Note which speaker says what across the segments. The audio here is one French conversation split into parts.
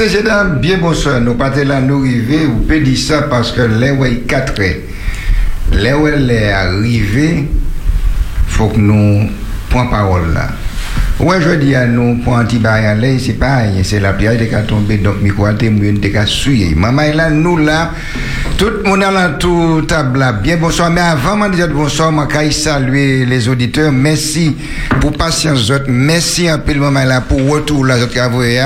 Speaker 1: messieurs et dames, bien bonsoir. Nous partons là, nous vous pouvez dire ça parce que les ouais, quatre, les où elle est arrivée, faut que nous prenions parole là. Ouais, je dis à nous, pour anti-bayan, c'est rien, c'est la pierre qui a tombé, donc, micro a témoigné, qui a. Maman, là, nous là, tout le monde tout table bien bonsoir. Mais avant de dire bonsoir, je saluer les auditeurs. Merci pour patience, merci un peu le moment là pour retour là, voyez,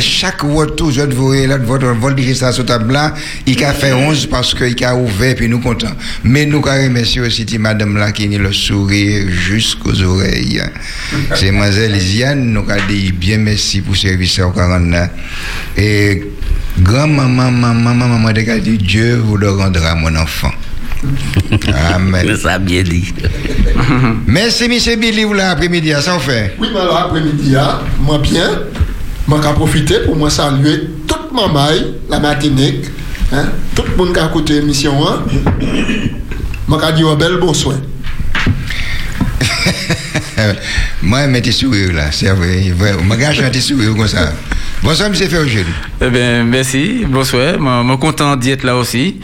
Speaker 1: chaque retour, je voyez là, votre vol ça sur table là, il a fait 11 parce qu'il a ouvert, puis nous contents. Mais nous, remercier aussi madame là qui a le sourire jusqu'aux oreilles. C'est mademoiselle Lisiane, nous avons dit bien merci pour ce service au 49. Et grand-maman, maman, maman, maman, dit Dieu vous le rendra, mon enfant.
Speaker 2: Amen. ça a bien dit.
Speaker 1: Merci, M. Billy, vous l'après-midi, ça en fait.
Speaker 3: Oui, mais l'après-midi, moi bien, moi vais profiter pour moi saluer toute ma maille, la Martinique, hein, tout le monde qui a écouté l'émission. Hein. Moi vais dire un bel bonsoir.
Speaker 1: moi, je mets sourire là, c'est vrai. Je un petit sourire comme ça. Bonsoir, M. Ferrogel.
Speaker 4: Eh bien, merci. Bonsoir. Je suis content d'y être là aussi.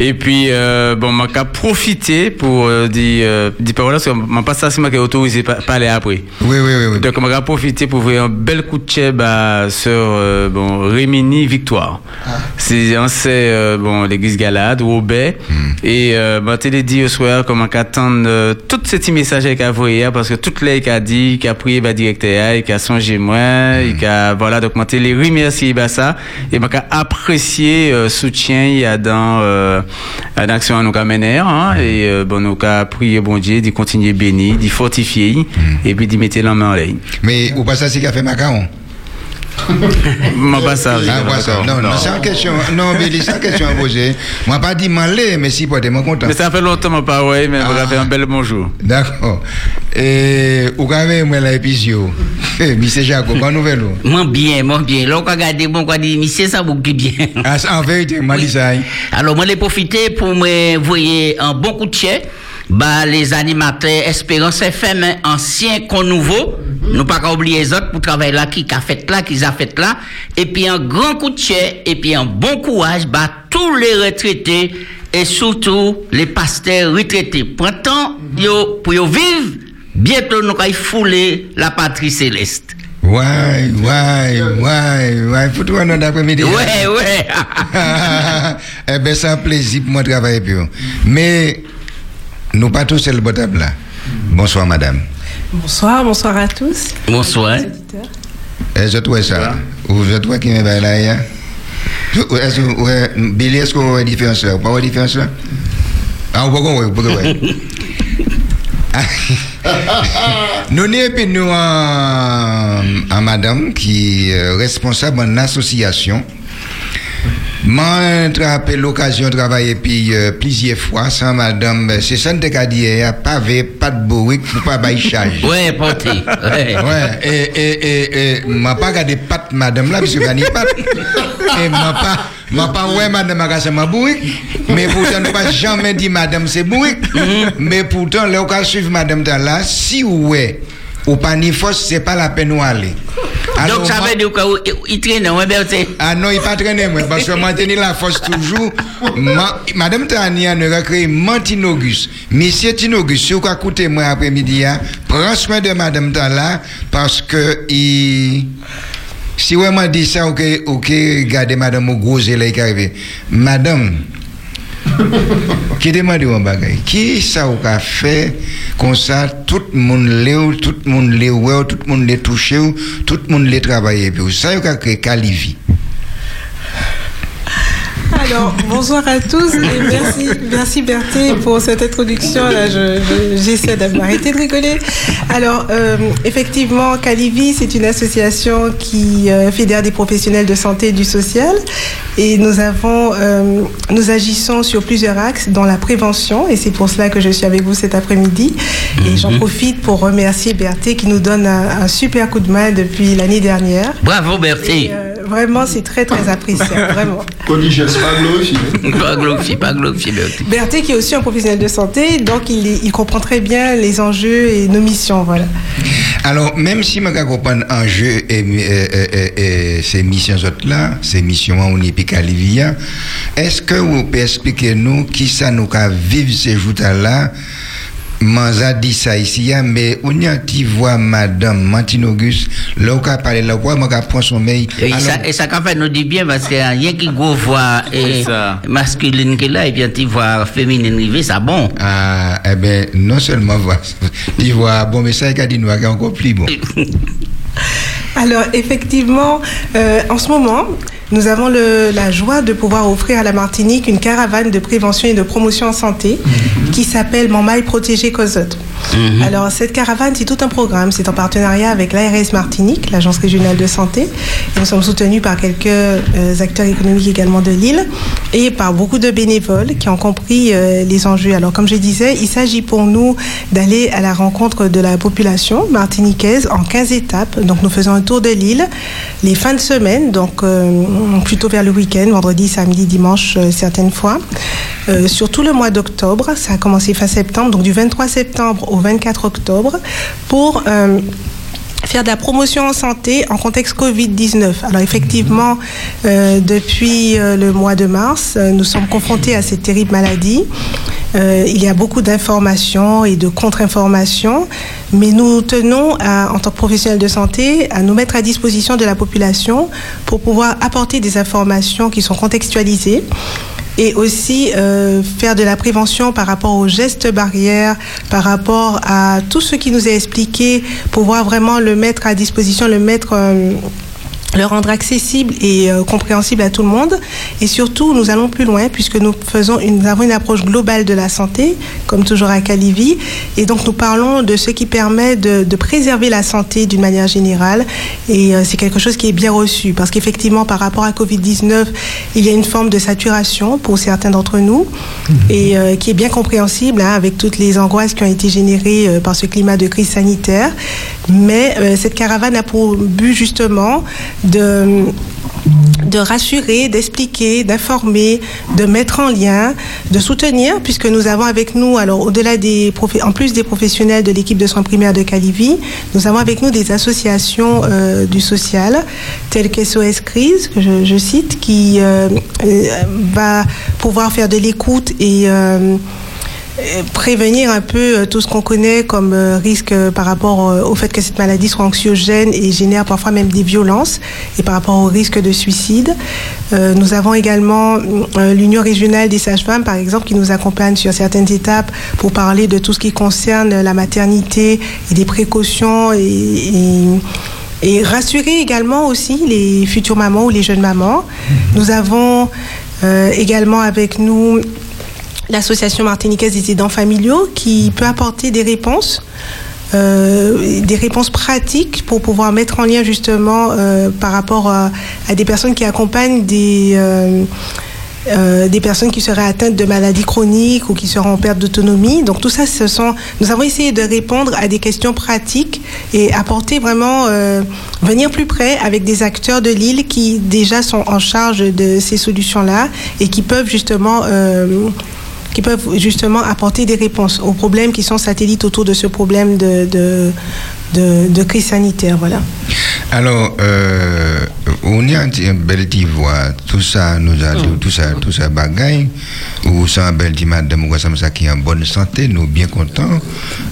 Speaker 4: Et puis, euh, bon, je profité pour euh, dire, euh, dire paroles, parce que je pas ça, c'est autorisé à parler après.
Speaker 1: Oui, oui, oui. oui.
Speaker 4: Donc, je vais profiter pour ouvrir un bel coup de chèvre à sœur bon, Rémini Victoire. Ah. C'est euh, bon, l'église Galade, au Bay. Hmm. Et euh, je t'ai dit au soir comment qu'attendre euh, tous ces messages qu'il a envoyé, parce que toutes les qu'il a dit, qu'il a prié, bah, directeur, qu'il a songé moi, mm. qu'il a, voilà, donc, je les remercier, ça. Et je apprécié le soutien, il y a dans, euh, l'action à nous mener, hein, et, euh, bon, nous prié, bon Dieu, d'y continuer béni, d'y fortifier, mm. et puis d'y mettre la main en l'air.
Speaker 1: Mais, ou pas ça, c'est qu'a fait Macaron?
Speaker 4: Moi, pas ça.
Speaker 1: Ah, non, non, c'est une question. Non, mais c'est une question à poser. Moi, pas dit malé, mais si, pas moi content.
Speaker 4: Mais ça fait longtemps, moi, pas, ouais, mais vous avez un bel bonjour.
Speaker 1: D'accord. Et, vous avez, moi, la épisio. Monsieur Jaco, bonne nouvelle.
Speaker 2: Moi, bien, moi, bien. Là, on regarde, bon, quoi, dit, monsieur, ça vous bien.
Speaker 1: Ah, en vérité, moi, dis ça.
Speaker 2: Alors, moi, j'ai profité pour me voyer un bon coup de chien bah, les animateurs Espérance FM, anciens qu'on nouveau, nous pas oublier les autres pour travailler là, qui a fait là, qui a fait là, et puis un grand coup de chien, et puis un bon courage, bah, tous les retraités, et surtout les pasteurs retraités. Printemps, yo, pour yo vivre, bientôt nous allons fouler la patrie céleste.
Speaker 1: Ouais, ouais, ouais, ouais, faut toi notre après-midi.
Speaker 2: Ouais, ouais.
Speaker 1: eh ben, c'est un plaisir pour moi de travailler pour Mais, nous pas tous le table là. Bonsoir, madame.
Speaker 5: Bonsoir, bonsoir à tous.
Speaker 2: Bonsoir.
Speaker 1: Est-ce que tu ça Ou je toi qui me va là Est-ce que Billy, est-ce qu'on voit différence là? Pas différence là? Ah, on peut qu'on voit, on peut Nous n'avons nous à madame qui est responsable d'une association moi, j'ai l'occasion de travailler puis, euh, plusieurs fois sans madame. C'est ça que je dit, il n'y a pas de pas de bourrique pour pas bailler charge.
Speaker 2: Ouais, porté. Ouais.
Speaker 1: ouais. Et, et, et, et, m'a pas gardé patte madame là, parce que je pas. Et m'a pas, m'a pas, ouais, madame, a ma bourrique. Mais pourtant, ne pas jamais dit madame, c'est bourrique. Mm-hmm. Mais pourtant, là, on suivre madame là, si ouais ou pas ni force, c'est pas la peine où aller.
Speaker 2: Donc ça veut dire qu'il traîne, oui, Berthe
Speaker 1: Ah non, il pas traîner, moi, parce que maintenir la force toujours. Madame Tania ne a créé Mantinogus. Monsieur Tinogus, si vous écoutez moi après-midi, hein, prends soin de Madame Tala, parce que il. Si vous m'avez dit ça, ok, ok, regardez Madame au gros qui arrivé. Madame, qui demande un bagage qui ça a fait comme ça tout le monde l'a tout le monde l'a tout le monde l'a touché tout le monde l'a travaillé ça a créé Calivi
Speaker 5: alors, bonsoir à tous et merci, merci Berthé pour cette introduction. Là, j'essaie je, d'arrêter de rigoler. Alors, euh, effectivement, Calivi, c'est une association qui euh, fédère des professionnels de santé et du social. Et nous avons, euh, nous agissons sur plusieurs axes dans la prévention. Et c'est pour cela que je suis avec vous cet après-midi. Et j'en mhm. profite pour remercier Berthé qui nous donne un, super coup de main depuis l'année dernière.
Speaker 2: Bravo Berthé.
Speaker 5: Vraiment, c'est très, très apprécié. Vraiment.
Speaker 2: Pas glorifié, pas glorifié.
Speaker 5: Berthé qui est aussi un professionnel de santé, donc il, il comprend très bien les enjeux et nos missions, voilà.
Speaker 1: Alors, même si je comprends enjeu et, et, et, et ces missions là, ces missions on est est-ce que vous pouvez expliquer nous qui ça nous a vivre ces jours-là Manza dit ça ici, mais on y a qui voit Madame Martine Auguste, là où a parlé là, où on a pris sommeil.
Speaker 2: Et ça, et ça quand fait nous dit bien parce qu'il y a qui go voix et masculine qui là, et puis tu voix féminine rivée, ça bon.
Speaker 1: Ah, eh ben, non seulement voix, tu vois, bon, mais ça, il a dit nous, encore plus bon.
Speaker 5: Alors, effectivement, euh, en ce moment, nous avons le, la joie de pouvoir offrir à la Martinique une caravane de prévention et de promotion en santé qui s'appelle Mon maille protégé Cozotte.
Speaker 2: Mhm.
Speaker 5: Alors, cette caravane, c'est tout un programme. C'est en partenariat avec l'ARS Martinique, l'Agence régionale de santé. Et nous sommes soutenus par quelques euh, acteurs économiques également de l'île et par beaucoup de bénévoles qui ont compris euh, les enjeux. Alors, comme je disais, il s'agit pour nous d'aller à la rencontre de la population martiniquaise en 15 étapes. Donc, nous faisons un tour de l'île les fins de semaine, donc euh, plutôt vers le week-end, vendredi, samedi, dimanche, certaines fois. Euh, surtout le mois d'octobre, ça a commencé fin septembre, donc du 23 septembre au 24 octobre, pour euh, faire de la promotion en santé en contexte Covid-19. Alors effectivement, euh, depuis euh, le mois de mars, nous sommes confrontés à cette terrible maladie. Il y a beaucoup d'informations et de contre-informations, mais nous tenons, en tant que professionnels de santé, à nous mettre à disposition de la population pour pouvoir apporter des informations qui sont contextualisées et aussi euh, faire de la prévention par rapport aux gestes barrières, par rapport à tout ce qui nous est expliqué, pouvoir vraiment le mettre à disposition, le mettre... euh, le rendre accessible et euh, compréhensible à tout le monde. Et surtout, nous allons plus loin puisque nous faisons une, nous avons une approche globale de la santé, comme toujours à Calivi. Et donc, nous parlons de ce qui permet de, de préserver la santé d'une manière générale. Et euh, c'est quelque chose qui est bien reçu parce qu'effectivement, par rapport à Covid-19, il y a une forme de saturation pour certains d'entre nous et euh, qui est bien compréhensible hein, avec toutes les angoisses qui ont été générées par ce climat de crise sanitaire. Mais cette caravane a pour but justement de de rassurer, d'expliquer, d'informer, de mettre en lien, de soutenir, puisque nous avons avec nous, alors au-delà des, en plus des professionnels de l'équipe de soins primaires de Calivi, nous avons avec nous des associations euh, du social, telles que SOS Crise, que je, cite, qui euh, euh, va pouvoir faire de l'écoute et prévenir un peu euh, tout ce qu'on connaît comme euh, risque euh, par rapport euh, au fait que cette maladie soit anxiogène et génère parfois même des violences et par rapport au risque de suicide. Euh, nous avons également euh, l'Union régionale des sages-femmes, par exemple, qui nous accompagne sur certaines étapes pour parler de tout ce qui concerne la maternité et des précautions et, et et rassurer également aussi les futures mamans ou les jeunes mamans. Nous avons euh, également avec nous l'association martiniquaise des aidants familiaux qui peut apporter des réponses. euh, des réponses pratiques pour pouvoir mettre en lien justement euh, par rapport à, des personnes qui accompagnent des, euh, des personnes qui seraient atteintes de maladies chroniques ou qui seront en perte d'autonomie. Donc tout ça, ce sont. Nous avons essayé de répondre à des questions pratiques et apporter vraiment venir plus près avec des acteurs de l'île qui déjà sont en charge de ces solutions-là et qui peuvent justement qui peuvent justement apporter des réponses aux problèmes qui sont satellites autour de ce problème de, de, de, de crise sanitaire. Voilà.
Speaker 1: Alors, euh, on est un bel petit voix, tout ça, nous a tout ça, tout ça bagaille, ou ça, un bel petit madame, ou ça, qui est en bonne santé, nous bien contents.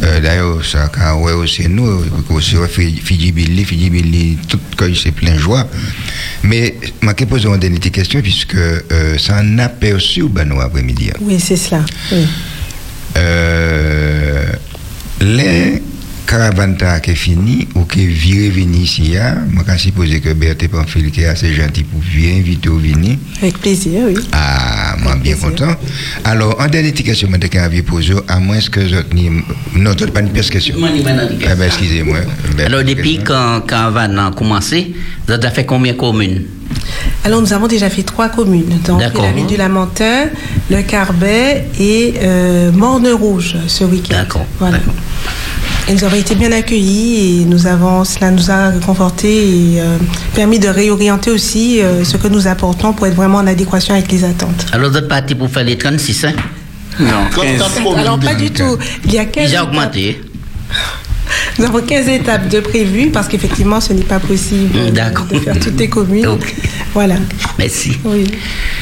Speaker 1: Euh, D'ailleurs, ça, quand ouais, aussi nous, aussi, Fiji Billy, Fiji Billy, tout que c'est plein de joie. Mais, je vais poser une dernière question, puisque euh, ça en ben, nous, après-midi.
Speaker 5: Oui, c'est cela. Oui.
Speaker 1: Euh, les caravanes ta qui est fini ou qui viré venir ici, je kan supposer que Berthe Pamphile qui est assez gentil pour venir inviter au venir.
Speaker 5: Avec plaisir, oui.
Speaker 1: Ah, moi bien
Speaker 5: plaisir.
Speaker 1: content. Alors, en dernière question, je vais poser, à moins que je ni non, pas une pire question. Eh ben, excusez-moi.
Speaker 2: Alors, depuis quand, Van a commencé, vous avez fait combien de communes?
Speaker 5: Alors, nous avons déjà fait trois communes. Donc,
Speaker 2: D'accord.
Speaker 5: la ville du Lamentin, le Carbet et euh, Morne-Rouge ce week-end.
Speaker 2: D'accord.
Speaker 5: Voilà. Nous avons été bien accueillis et nous avons, cela nous a conforté et euh, permis de réorienter aussi euh, ce que nous apportons pour être vraiment en adéquation avec les attentes.
Speaker 2: Alors, vous êtes parti pour faire les 36, hein?
Speaker 4: Non,
Speaker 3: Quand
Speaker 4: 15.
Speaker 3: t'as trop
Speaker 5: Alors, pas du tout. Il y a 15
Speaker 2: Déjà
Speaker 5: étapes.
Speaker 2: augmenté.
Speaker 5: Nous avons 15 étapes de prévues parce qu'effectivement, ce n'est pas possible de- faire toutes les communes. Voilà.
Speaker 2: Merci.
Speaker 5: Oui.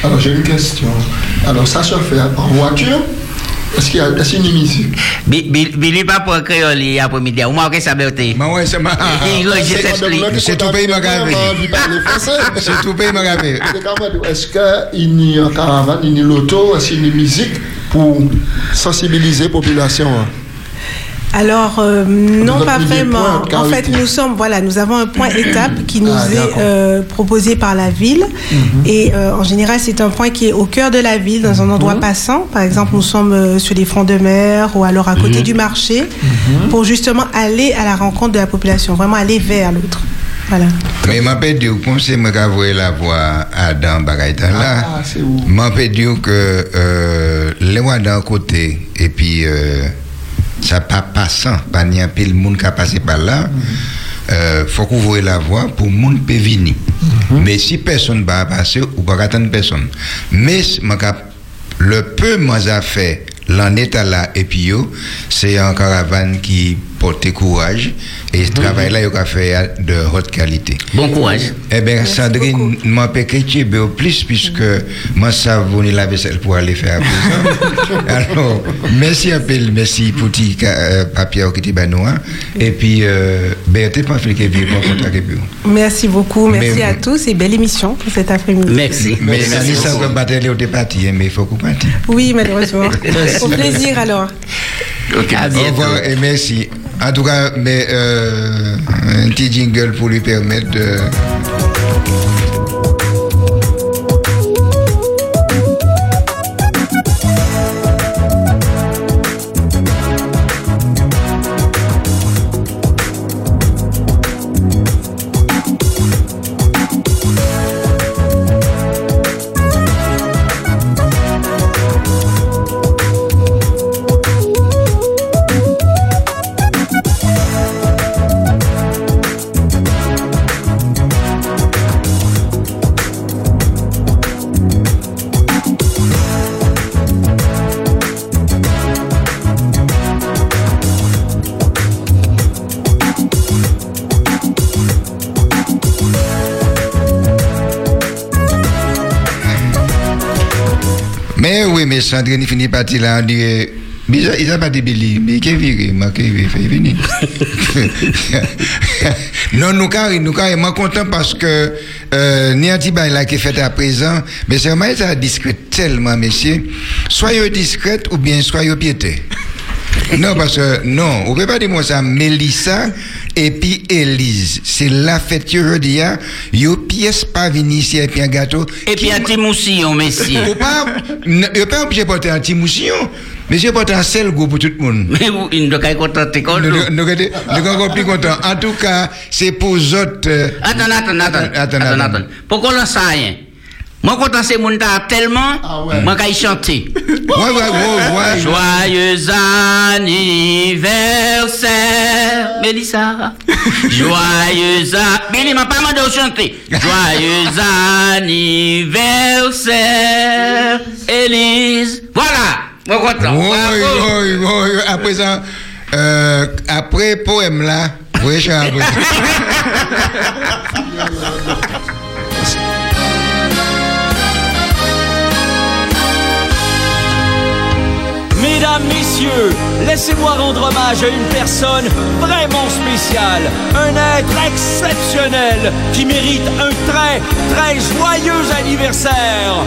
Speaker 3: Alors j'ai une question. Alors ça se fait en voiture Est-ce qu'il y a une
Speaker 2: bi- Billy pas pour créole li après-midi. Ou marqué sa beauté.
Speaker 1: Mais ouais, c'est ma...
Speaker 3: C'est
Speaker 1: tout pays magavé. C'est tout pays magavé.
Speaker 3: Est-ce qu'il y a une caravane, une loto, est-ce qu'il y a une musique pour sensibiliser la population hein?
Speaker 5: Alors, euh, non, pas vraiment.
Speaker 3: points
Speaker 5: En fait, nous sommes, voilà, nous avons un point étape qui nous
Speaker 3: Ah,
Speaker 5: est euh, proposé par la ville. Et euh, en général, c'est un point qui est au cœur de la ville, dans un endroit passant. Par exemple, nous sommes euh, sur les fronts de mer ou alors à côté du marché, pour justement aller à la rencontre de la population, vraiment aller vers l'autre. Voilà.
Speaker 1: Mais m'a comme c'est moi qui avoué la voix à dans Bagaïta là.
Speaker 3: Ah, c'est où?
Speaker 1: M'a peut dire que euh, les voix d'un côté et puis euh, ça pas passant, pas ni un pile monde qui a passé par là. Euh, faut couvrir la voie pour monde peut venir. Mais si personne va passer ou pas attendre personne. Mais le peu moi a fait l'en état là et puis c'est un caravane qui porte courage et ce travail là il a fait de haute qualité.
Speaker 2: Bon courage.
Speaker 1: Eh bien, Sandrine m'a péqué au plus puisque moi, ça venir la vaisselle pour aller faire à présent. Alors, merci un peu, merci pour petit euh, papier qui était banois. Et puis, euh, Berthe, pas fait que vivre mon contact avec vous.
Speaker 5: Merci beaucoup. Merci
Speaker 1: Mais-
Speaker 5: à tous et belle émission pour cet après-midi.
Speaker 2: Merci.
Speaker 1: Mais
Speaker 3: Merci
Speaker 1: hein, mais il faut qu'on parte.
Speaker 5: Oui, malheureusement. Au plaisir alors.
Speaker 2: Ok. À
Speaker 1: Au revoir et merci. En tout cas, mais euh, un petit jingle pour lui permettre de. Mais oui, mais Sandrine il finit parti là, on dit. Mais il il a pas dit Billy, mais qui est viré, moi qui est fait venir. non, nous carré, nous carré, moi content parce que euh, ni un petit bail là qui est fait à présent, mais c'est vraiment ça discret tellement, messieurs. Soyez discrète ou bien soyez piété. Non, parce que, non, on peut pas dire moi ça, Mélissa et puis Élise. C'est la fête dis, hein. yo pièce pas venir ici et puis un gâteau.
Speaker 2: Et puis un petit moussillon, merci.
Speaker 1: Ou pas, yo pas obligé de porter un petit moussillon, mais j'ai porté un seul goût pour tout le monde.
Speaker 2: Mais vous, il ne pas
Speaker 1: nous. sommes sommes encore plus contents. En tout cas, c'est pour autres. euh,
Speaker 2: Attends, attends, attends.
Speaker 1: Attends.
Speaker 2: Pourquoi on sait rien? Moi, quand c'est mon tellement,
Speaker 3: Ah ouais.
Speaker 2: moi, quand chanter.
Speaker 1: Ouais, ouais, ouais, ouais.
Speaker 2: Joyeux anniversaire, Mélissa. Joyeux anniversaire. Billy m'a pas demandé de chanter. Joyeux anniversaire, Élise. Voilà. Moi, content.
Speaker 1: Oui, oui, oui. À présent, euh, après poème là, oui, je suis
Speaker 6: laissez-moi rendre hommage à une personne vraiment spéciale, un être exceptionnel qui mérite un très, très joyeux anniversaire.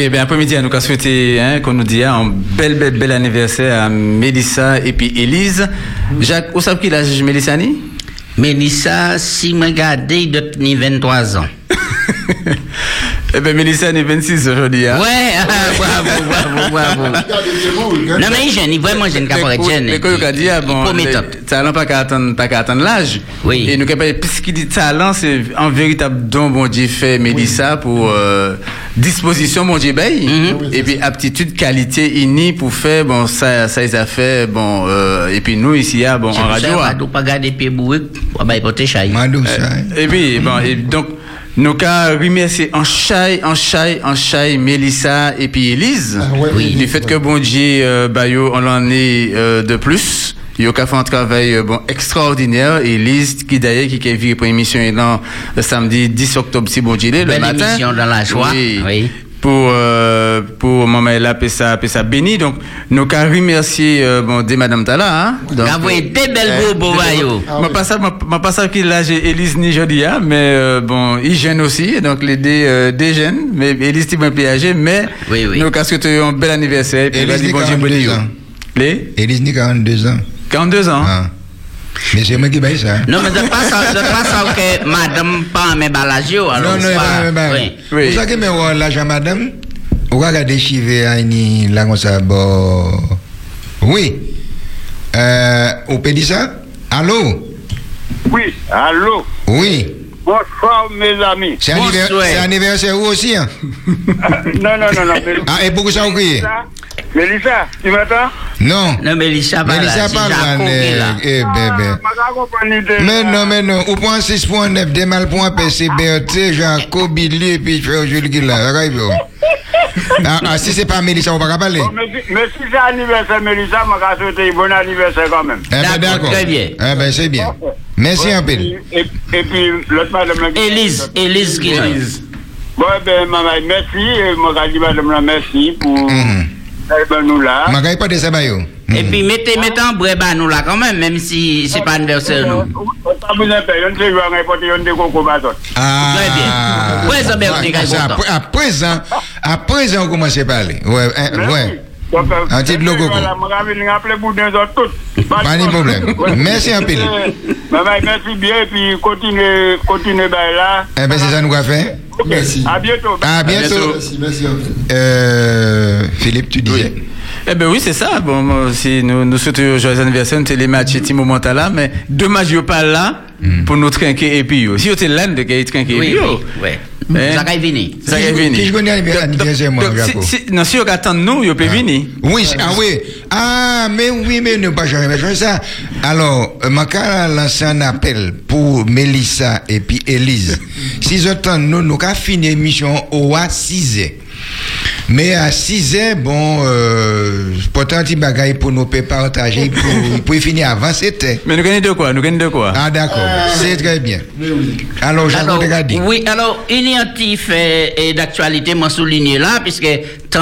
Speaker 4: Oui, eh bien, après-midi, nous avons souhaité hein, qu'on nous dise un bel, bel, bel anniversaire à Mélissa et puis Élise. Jacques, où savez-vous l'âge Mélissa ni
Speaker 2: Mélissa, si il doit tenir 23 ans.
Speaker 4: Eh ben, Mélissa, elle est 26 aujourd'hui. Hein.
Speaker 2: Ouais, ah, bravo, bravo, bravo. Non, mais il jeune, il vraiment jeune, caporet jeune.
Speaker 4: Mais quand on dit, ah, bon, talent pas qu'à attendre, pas qu'à attendre l'âge.
Speaker 2: Oui.
Speaker 4: Et nous, puisqu'il dit talent, c'est un véritable don, bon Dieu, fait Mélissa pour, euh, disposition, bon Dieu, ben,
Speaker 2: Mhm.
Speaker 4: et puis aptitude, qualité, inni pour faire, bon, ça, ça, ils a fait, bon, euh, et puis nous, ici, ah, bon, en radio, ah.
Speaker 2: On pas garder pied bourré, on va y porter chaille.
Speaker 1: Mandou ça. hein.
Speaker 4: Et puis, bon, et donc, nous qu'à remercier en chai, en chai, en chai, Mélissa et puis Élise.
Speaker 3: Ah ouais,
Speaker 2: Oui.
Speaker 4: Du fait que bon Dieu, euh, bah, yo, on en est euh, de plus. Yo qu'a fait un travail euh, bon extraordinaire. Élise qui d'ailleurs qui a vu pour émission là, le samedi 10 octobre si bon Dieu le matin.
Speaker 2: émission dans la joie, oui.
Speaker 4: Pour euh, pour maman là ça ça béni donc nous qu'à remercier euh, bon des madame Tala hein. Donc,
Speaker 2: des belles
Speaker 4: euh,
Speaker 2: beaux.
Speaker 3: Ah oui.
Speaker 4: pas ça, ma, ma pas ça qu'il là j'ai Élise ni jodi hein, mais euh, bon, ils gênent aussi, donc les deux euh, des jeunes, mais Élise t'es un peu âgé, mais
Speaker 2: Oui, oui.
Speaker 4: nous qu'est-ce que tu un bel anniversaire, et puis
Speaker 1: Élise
Speaker 4: vas-y,
Speaker 1: dit
Speaker 4: bon Dieu
Speaker 1: 42
Speaker 4: béni,
Speaker 1: ans.
Speaker 4: Les?
Speaker 1: Élise ni 42 ans.
Speaker 4: 42 ans.
Speaker 1: Ah. Mais c'est moi qui baille ça. hein.
Speaker 2: Non, mais pas ça que madame pas mes balagio, alors.
Speaker 1: Non, non,
Speaker 2: pas-
Speaker 1: non, non,
Speaker 2: oui.
Speaker 4: Oui.
Speaker 1: Pour ça que l'argent madame, on va regarder à là comme ça bon. Oui. Euh, on peut dire ça? Allô?
Speaker 7: Oui, allô?
Speaker 1: Oui.
Speaker 7: Bonsoir, mes amis.
Speaker 1: C'est anniversaire, c'est anniversaire où aussi hein?
Speaker 7: non, non, non, non. Mélissa,
Speaker 1: Ah, et pourquoi ça vous criez?
Speaker 7: Mélissa, tu m'entends?
Speaker 1: Non.
Speaker 2: Non, mais Lisa
Speaker 1: Mais
Speaker 2: pas là.
Speaker 1: Eh bébé.
Speaker 7: Ah,
Speaker 1: Mais non, mais non. Au point 6.9, des mal point PC, BRT, Jacob, Billy, et puis Frère Jules là. Arrive. oh. Ah, ah, si c'est pas Mélissa, on va pas parler.
Speaker 7: Bon, Mais si mais si c'est anniversaire, Mélissa, je vais souhaiter bon anniversaire quand même.
Speaker 1: Eh ben,
Speaker 2: D'accord, très bien.
Speaker 1: Eh ben, c'est bien. Un peu.
Speaker 7: Et, et puis, l'autre madame... là-
Speaker 2: Élise, Élise qui est là.
Speaker 7: Bon, ben, maman, merci. Et moi, je dis madame, là, merci pour... Nous là.
Speaker 1: Ma gagne pas de ça, bayo.
Speaker 2: Et puis, mettez, mettez en bréba nous là quand même, même si
Speaker 7: t'a ne coco bâton.
Speaker 1: Ah.
Speaker 2: Ça, content.
Speaker 7: Donc, euh,
Speaker 1: Un petit logo, quoi.
Speaker 7: Voilà, moi, je vais appeler pour deux autres toutes.
Speaker 1: Pas de problème. Merci un peu.
Speaker 7: Maman, merci bien, et puis continuez, continuez, ben là.
Speaker 1: Eh ben, c'est ça nous va faire.
Speaker 3: Merci.
Speaker 7: À bientôt.
Speaker 1: À bientôt.
Speaker 3: Merci, merci.
Speaker 1: Euh, Philippe, tu disais.
Speaker 4: Eh ben oui, c'est ça. Bon, moi aussi, nous, nous souhaitons joyeux anniversaire, nous les matchs et Timo Montala, mais dommage, yo pas là pour nous trinquer et puis yo. Si yo t'es là, de qu'il trinquer et
Speaker 2: Oui,
Speaker 4: puis yo.
Speaker 2: Oui. Ça va venir.
Speaker 4: Ça va venir.
Speaker 1: qui je connais
Speaker 4: Donc-
Speaker 1: anniversaire, moi,
Speaker 4: Non, si yo attend nous, yo peut venir.
Speaker 1: Oui, ah oui. Ah, mais oui, mais ne pas jamais faire ça. Alors, euh, ma cas lancé un appel pour Mélissa et puis Élise. Si j'entends, nous, nous, avons fini l'émission au à 6 heures. Mais à 6 heures, bon, euh, pourtant, un petit bagaille pour nous partager, pour, pour finir avant 7 heures.
Speaker 4: Mais nous gagnons de quoi? Nous gagnons de quoi?
Speaker 1: Ah, d'accord. C'est très bien. Alors, j'ai
Speaker 2: Alors,
Speaker 1: regardé.
Speaker 2: oui, alors, il y a un petit fait d'actualité, moi souligné là, puisque tant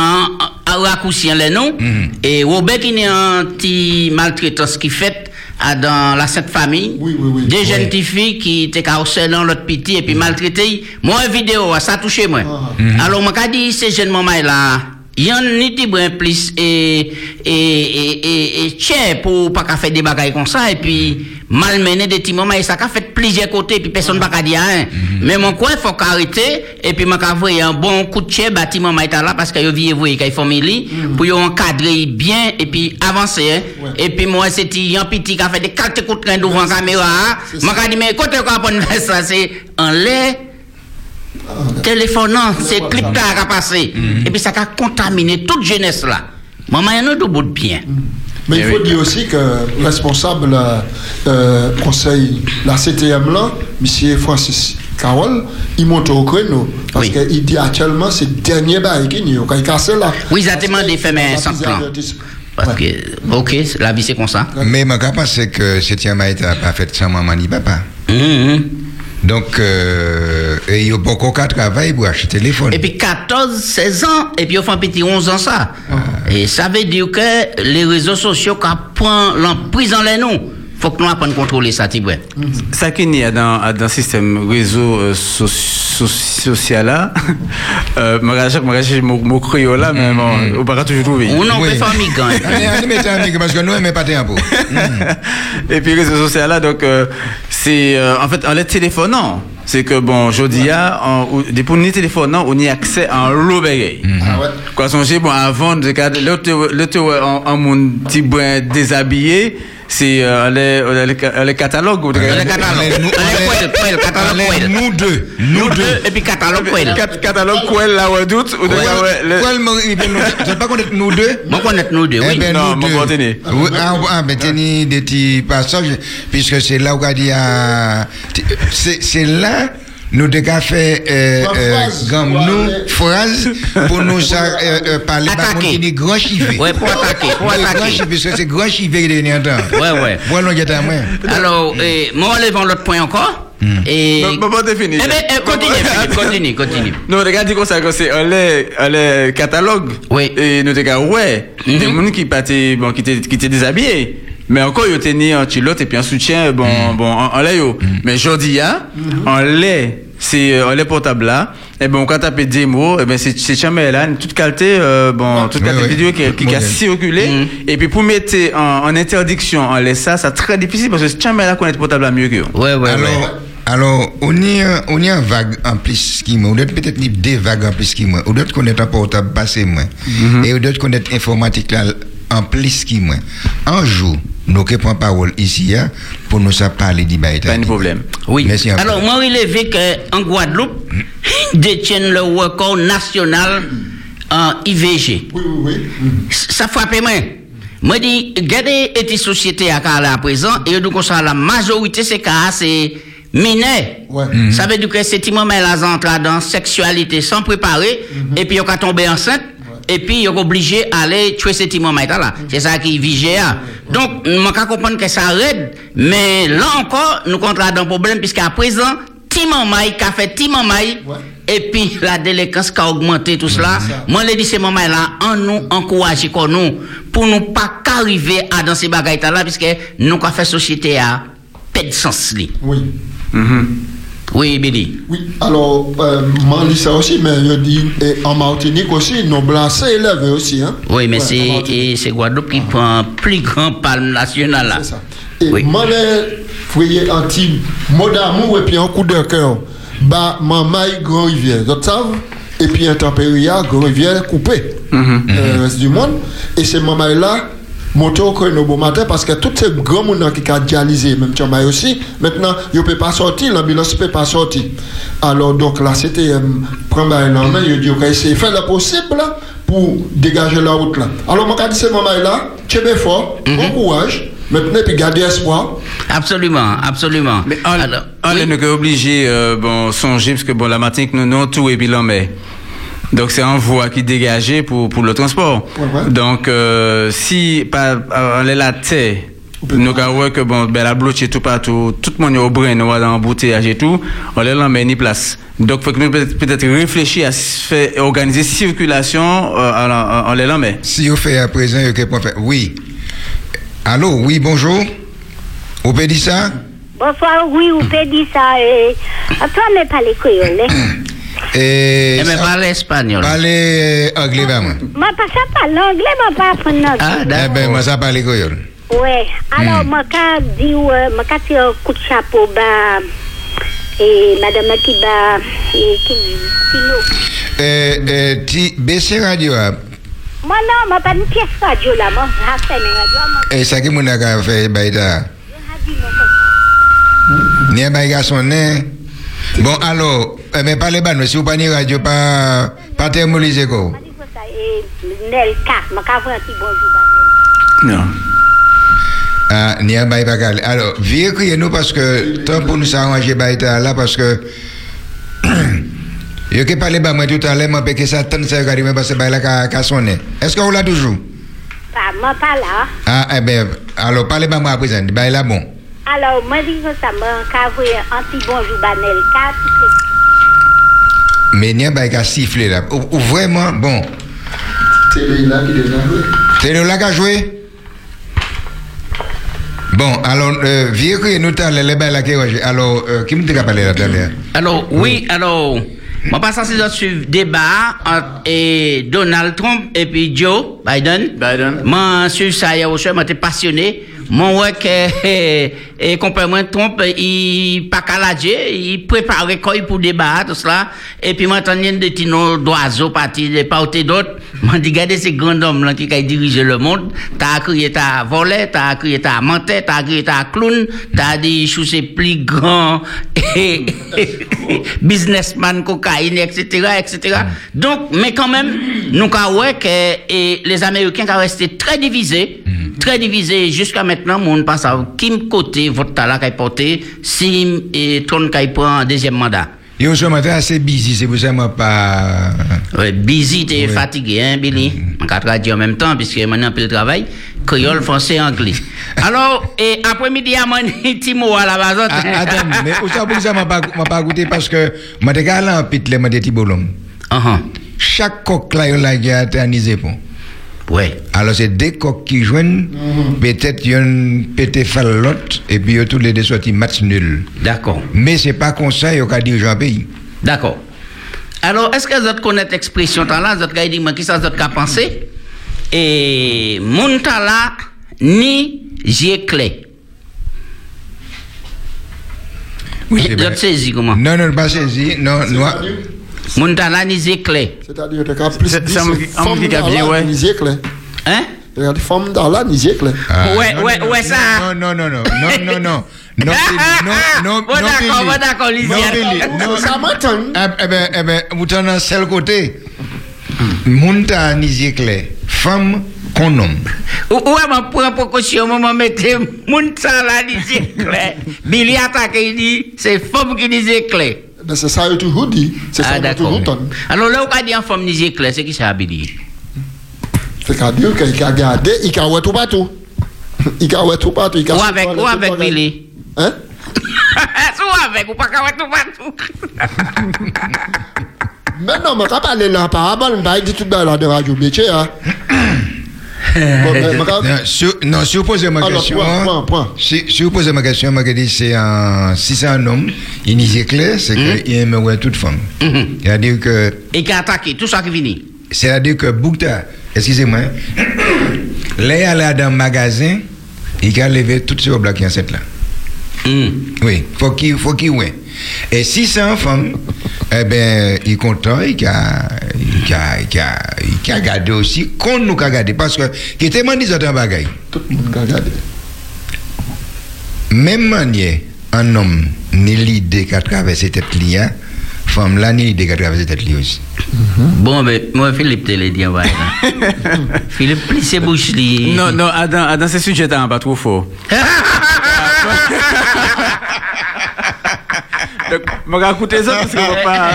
Speaker 2: à raccourcir les noms,
Speaker 1: Mhm.
Speaker 2: et Robert, il y a un petit maltraitance qui fait à dans la Sainte Famille.
Speaker 3: Oui, oui, oui.
Speaker 2: Des jeunes filles qui étaient carossées dans l'autre petit et puis maltraitées. Moi, une vidéo, ça a touché moi.
Speaker 1: Mhm.
Speaker 2: Alors, moi, quand dit ces jeunes mamans là, il y en a ni ti brin plus et, et, et, et, et, tchè pour pas faire des bagailles comme ça et puis malmener des petits moments et ça qu'a fait plusieurs côtés puis personne pas dire rien. Mais mon coin, faut qu'arrêter et puis moi qu'a envoyer un bon coup de tchè bâtiment m'a été là parce que yo vieux voyez qu'il famille pour yo encadrer bien et puis avancer hein. Et puis moi c'est un petit qui a fait des quatre coups de devant caméra. hein. Qu'a dit mais côté quoi pour faire ça c'est en lait téléphonant, c'est clip qui a passé. Et puis ça a contaminé toute jeunesse là. Maman, il y en a de bout de bien.
Speaker 3: Mais il
Speaker 4: Eh
Speaker 3: faut dire aussi que le responsable euh, euh, conseil, la CTM là, M. Francis Carole, il monte au créneau. Parce
Speaker 2: Oui.
Speaker 3: qu'il dit actuellement c'est le dernier bail qu'il y a. Quand il casse là.
Speaker 2: Oui, ils ont demandé de faire mais
Speaker 3: Parce
Speaker 2: sans plan. Parce
Speaker 3: Ouais.
Speaker 2: que, ok, la vie c'est comme ça.
Speaker 1: Mais ma cas pense que cette maïta n'a pas fait sans maman ni papa.
Speaker 2: Mhm.
Speaker 1: Donc, euh, et il y a beaucoup de travail pour acheter téléphone.
Speaker 2: Et puis 14, 16 ans, et puis on fait un petit 11 ans ça. Et ça veut dire que les réseaux sociaux qui prennent l'emprise en les noms, faut que nous apprenions à contrôler ça, tu vois.
Speaker 4: Ça qu'il y a dans, dans le système réseau euh, so- so- social là, euh, j'ai mon mon créole là, mais bon, on va pas toujours trouver.
Speaker 2: On en
Speaker 1: Oui.
Speaker 2: peut faire migrant.
Speaker 1: Allez, mettez un micro, parce que nous, on ne met pas un peu.
Speaker 4: Et puis réseaux sociaux là, donc euh, c'est euh, en fait en les téléphonant, c'est que bon, Jodia, depuis ni téléphone, non, on y a accès en l'eau bégay.
Speaker 3: Ah ouais.
Speaker 4: Quoi, songer, bon, avant, de vois, en, en mon petit brin déshabillé, c'est, euh, les, les, les catalogues. ou de-
Speaker 2: Le catalogue.
Speaker 1: Nous-
Speaker 2: catalogue
Speaker 1: deux. Nous deux.
Speaker 2: et puis catalogue
Speaker 4: Catalogue, quoi, là, ouais, doute, ou de, le-
Speaker 1: le il Je sais pas connaître nous deux.
Speaker 2: Moi, connaît nous deux,
Speaker 1: Eh
Speaker 2: oui.
Speaker 1: ben,
Speaker 4: Non, tenez.
Speaker 1: Oui, ah, ah, ben, tenez des petits passages, puisque c'est là où ah, t- c'est c'est là, nous devons faire, euh,
Speaker 3: Une
Speaker 1: euh,
Speaker 3: phrase.
Speaker 1: nous, pour nous euh, euh, parler,
Speaker 2: Attaquer.
Speaker 1: dit grand chivet.
Speaker 2: Ouais, pour attaquer, pour
Speaker 1: Oui, grand
Speaker 2: attaquer.
Speaker 1: chivet, puisque c'est grand qu'il y a temps.
Speaker 2: Ouais, ouais.
Speaker 1: Voilà, il y a.
Speaker 2: Alors, eh, moi, enlevons l'autre point encore. Et.
Speaker 4: Bon, bon, fini.
Speaker 2: Eh ben, eh, continue, continue, continue.
Speaker 4: Non, regarde, comme ça, que c'est lait catalogue.
Speaker 2: Oui.
Speaker 4: Et nous, t'es qu'à, ouais,
Speaker 2: Mhm.
Speaker 4: des gens qui étaient, bon, qui étaient, qui étaient déshabillés. Mais encore, étaient ni en chilote et puis en soutien, bon, bon, en, en yo. Mais jodi, hein, en lait, c'est, euh, en lait portable là. Et bon, quand t'as des mots, eh ben, c'est, c'est jamais là, toute qualité, euh, bon, toute
Speaker 1: Ouais,
Speaker 4: qualité
Speaker 1: ouais.
Speaker 4: vidéo qui, qui, qui a circulé.
Speaker 2: Mhm.
Speaker 4: Et puis, pour mettre en, en interdiction en lait ça, c'est très difficile parce que c'est jamais là qu'on est portable là mieux que eux.
Speaker 2: Ouais, ouais,
Speaker 1: alors,
Speaker 2: ouais.
Speaker 1: alors, on y a, on y a un vague en plus qui moi, ou d'autres peut-être des vagues en plus qui moi, ou d'autres connaître un portable passé moi, et ou d'autres connaître informatique là en plus qui moi. Un jour, nous qui prend parole ici hein, pour nous parler d'Ibaïta.
Speaker 4: Pas de problème.
Speaker 2: Oui.
Speaker 1: Merci un.
Speaker 2: Alors, moi, relevé qu'en Guadeloupe, détiennent le record national en IVG.
Speaker 3: Oui, oui, oui.
Speaker 2: Ça frappe moi. Moi, dis, regardez, et société à à présent, et donc, ça, la majorité, c'est cas, c'est mineur.
Speaker 3: Ouais.
Speaker 2: Ça veut dire que c'est petit moment, là, entrent dans sexualité sans préparer, et puis, ils ont tombé enceinte, et puis, ils sont obligés d'aller tuer ces petits moments là. C'est ça qui vige. Donc, je peux comprendre que ça aide, mais là encore, nous contrats dans problème, puisqu'à présent, petit moment, qui a fait
Speaker 3: Ouais.
Speaker 2: et puis la délinquance qui a augmenté tout cela, moi je dis ces moments-là, en nous encourager comme nous, pour nous pas qu'arriver à dans ces bagailles là, puisque nous avons fait société à perdre sens.
Speaker 3: Oui.
Speaker 2: Oui, Billy.
Speaker 3: Oui, alors, euh, dit ça aussi, mais je dis, et en Martinique aussi, nos blancs s'élèvent aussi. Hein?
Speaker 2: Oui, mais
Speaker 3: Ouais,
Speaker 2: c'est c'est Guadeloupe qui prend plus grand palme national là.
Speaker 3: C'est ça. Et
Speaker 2: Oui.
Speaker 3: moi, un petit mot d'amour et puis un coup de cœur. Bah, maman, grand rivière, vous savez? Et puis intempéria, grand rivière coupée. Euh, le reste du monde. Et ces mamans-là, monter au créneau bon matin parce que tous ces grands monde qui ont dialysé, même Tchamaï aussi, maintenant, ils ne peuvent pas sortir, l'ambulance ne peut pas sortir. Alors, donc là, c'était euh, prendre un main, il dit, OK, c'est faire le possible là, pour dégager la route là. Alors, moi, quand ces mamans-là, tu es fort, bon courage, maintenant, puis garder espoir.
Speaker 2: Absolument, absolument.
Speaker 4: Mais on,
Speaker 2: Alors,
Speaker 4: on
Speaker 2: oui.
Speaker 4: est obligé, euh, bon, songer, parce que bon, la Martinique, nous, nous, tout est bilan, mais. Donc, c'est un voie qui est dégagée pour, pour le transport.
Speaker 3: Ouais, ouais.
Speaker 4: Donc, euh, si, pas, euh, on est terre, nous, avons que bon, ben, la bloche et tout partout, tout le monde est au brin, nous, dans l'embouteillage et tout, on est là, mais ni place. Donc, faut que nous peut-être réfléchir à faire, organiser circulation, euh, en, en, en les là, mais.
Speaker 1: Si vous faites à présent, vous pouvez faire. Oui. Allô, oui, bonjour. Vous pouvez dire ça?
Speaker 8: Bonsoir, oui, vous pouvez dire ça. Euh, à toi, mais
Speaker 1: E
Speaker 2: eh,
Speaker 1: mè
Speaker 2: pale espanyol
Speaker 1: Pale euh, angle
Speaker 8: vè mwen Mè pa sa pale angle, mè pa
Speaker 2: apon
Speaker 1: angle
Speaker 2: E
Speaker 1: bè mè sa pale koyon
Speaker 8: Ouè, alò mè ka di euh, wè Mè ka ti yo kout chapo ba E madame ki ba E ki
Speaker 1: nou E ti besè radyo
Speaker 8: a Mè nan, mè pa ni piyes radyo la Mè hafè mè radyo E
Speaker 1: sa ki eh, moun a
Speaker 8: ka fè bayta
Speaker 1: Ni a bay gason ne Bon, alors, eh, mais parlez pas, nous, si vous pas ni radio, pas, pas thermolisé, quoi.
Speaker 8: Nelka, petit bonjour, bah.
Speaker 4: Non.
Speaker 1: Ah, ni un bail pas calé. Alors, vieux crier nous parce que, tant pour nous s'arranger là, parce que, Yo qui parlé bah moi tout à l'heure, moi que ça tente ça regarder mais parce que là sonné. Est-ce que vous l'a toujours?
Speaker 8: Bah, moi, pas là.
Speaker 1: Ah, eh ben, alors parlez bah moi à présent, bail là bon.
Speaker 8: Alors, moi, dit comme ça, moi, quand vous un petit bonjour, toutes les
Speaker 1: Mais ni un bail qu'a sifflé là. Ou, ou vraiment, bon.
Speaker 3: C'est là qui joué.
Speaker 1: C'est le là qu'a joué? Bon, alors, euh, vieux crier nous t'as les bail là qui Alors, euh, qui me dit qu'a parlé là tout à l'heure?
Speaker 2: Alors, oui, alors, Moi, pas censé suivre débat entre et Donald Trump et puis Joe Biden.
Speaker 4: Biden.
Speaker 2: Moi, suivre ça hier au soir, moi, j'étais passionné. Mon ouais que, et complètement Trump, il pas caladé, il préparait quoi pour débat, tout cela. Et puis, moi, j'entendais des petits noms d'oiseaux partis de part et d'autre. Moi, dit, regardez ces grands hommes là qui ont dirigé le monde. T'as crié ta volé, t'as crié ta menté, t'as crié ta clown, t'as dit, je suis plus grand, et, businessman, cocaïne, etc., etc. Donc, mais quand même, nous, avons ouais que, et les Américains qui resté très divisés, très divisés jusqu'à maintenant, on ne pas qui me côté votre talent qu'a porté, si, qui prend un deuxième mandat.
Speaker 1: Et matin, assez busy, c'est pour ça que pas.
Speaker 2: Ouais, busy, t'es fatigué, hein, Billy? On va traduire en même temps, puisque maintenant, un peu de travail. Créole, français, anglais. Alors, et après-midi, à mon Timo à la base.
Speaker 1: Ah, Attends, mais ça pour ça, m'a pas, pas goûté parce que moi, t'es allé en pit, les m'a dit bolom.
Speaker 2: Uh-huh.
Speaker 1: Chaque coq là, il a été anisé pour.
Speaker 2: Ouais.
Speaker 1: Alors, c'est des coqs qui joignent, peut-être il y a une pété l'autre, et puis ils ont tous les deux sortis match nul.
Speaker 2: D'accord.
Speaker 1: Mais c'est pas comme ça, y a dirigeant pays.
Speaker 2: D'accord. Alors, est-ce que vous connaissez l'expression tant là, vous avez dit, moi, qui ça vous qu'à penser? Et, mon temps là, ni j'ai clé.
Speaker 1: Oui,
Speaker 2: Vous autres saisi comment?
Speaker 1: Non, non, pas saisi. Non, non.
Speaker 2: Mon temps là, ni j'ai clé.
Speaker 3: C'est-à-dire que t'as plus
Speaker 4: C'est-
Speaker 3: dit,
Speaker 4: c'est un
Speaker 3: c'est
Speaker 4: qui- un
Speaker 3: femme
Speaker 4: qui a
Speaker 3: dans
Speaker 4: bien,
Speaker 3: la
Speaker 4: ouais.
Speaker 3: Nisier clair.
Speaker 2: Hein?
Speaker 3: Regarde, femme dans la Nisier clair.
Speaker 1: Ah,
Speaker 2: Ouais,
Speaker 1: non,
Speaker 2: ouais,
Speaker 1: non,
Speaker 2: ouais,
Speaker 1: non,
Speaker 2: ça.
Speaker 1: Non, non, non, non, non, non, non. Non, Billy, non, non,
Speaker 2: Bon,
Speaker 1: non,
Speaker 2: d'accord,
Speaker 1: Billy.
Speaker 2: bon, d'accord, Lisière.
Speaker 1: Non, Billy, non,
Speaker 3: Ça m'attend.
Speaker 1: Ah, Eh ben, eh ben, vous t'en avez seul côté. Mounta nisier clair. Femme qu'on nomme.
Speaker 2: Ou ou m'a prend précaution, moi, mettre mon temps là, ni j'ai clé. Billy attaque, il dit, c'est femme qui dit j'ai clé.
Speaker 3: C'est ça, il toujours dit. C'est ça,
Speaker 2: Ah, d'accord. Alors là, on dit en j'ai clé, c'est qui ça, Billy?
Speaker 3: C'est qu'à dire qu'il a gardé, il a ouais tout partout. Il a ouais tout partout. il a
Speaker 2: Ou
Speaker 3: tout
Speaker 2: avec, ou
Speaker 3: tout
Speaker 2: avec. Billy?
Speaker 3: Hein?
Speaker 2: Ou avec, ou pas qu'à tout partout.
Speaker 3: Mais non, mais quand parabole, on va dire tout dans la radio métier, hein.
Speaker 1: Non, si, non, si vous posez ma question,
Speaker 3: point.
Speaker 1: Si, vous posez ma question, je dis c'est un, si c'est un homme, il nisier clair, c'est qu'il aimerait toute femme. C'est-à-dire que,
Speaker 2: Et qui a attaqué, tout ça qui finit.
Speaker 1: c'est-à-dire que Boukta, excusez-moi, là, allait dans le magasin, il a levé toutes ces robes qui ont cette là. Oui, faut qu'il faut qu'il ouais. Et si c'est un femme, eh ben il est content, il a il a il a il a gardé aussi qu'on nous a gardé parce que qui était mandi ça dans bagaille.
Speaker 3: Tout le monde a regardé.
Speaker 1: Même manière un homme ni l'idée qu'a traversé cette ligne, femme là ni l'idée qu'a traversé cette ligne aussi.
Speaker 2: Bon, ben, moi, Philippe te l'a dit, on va là. Philippe, bouches, li.
Speaker 4: Non, non, Adam, Adam, ce sujet là, pas trop fort. Donc, je vais écouter ça parce que je pas.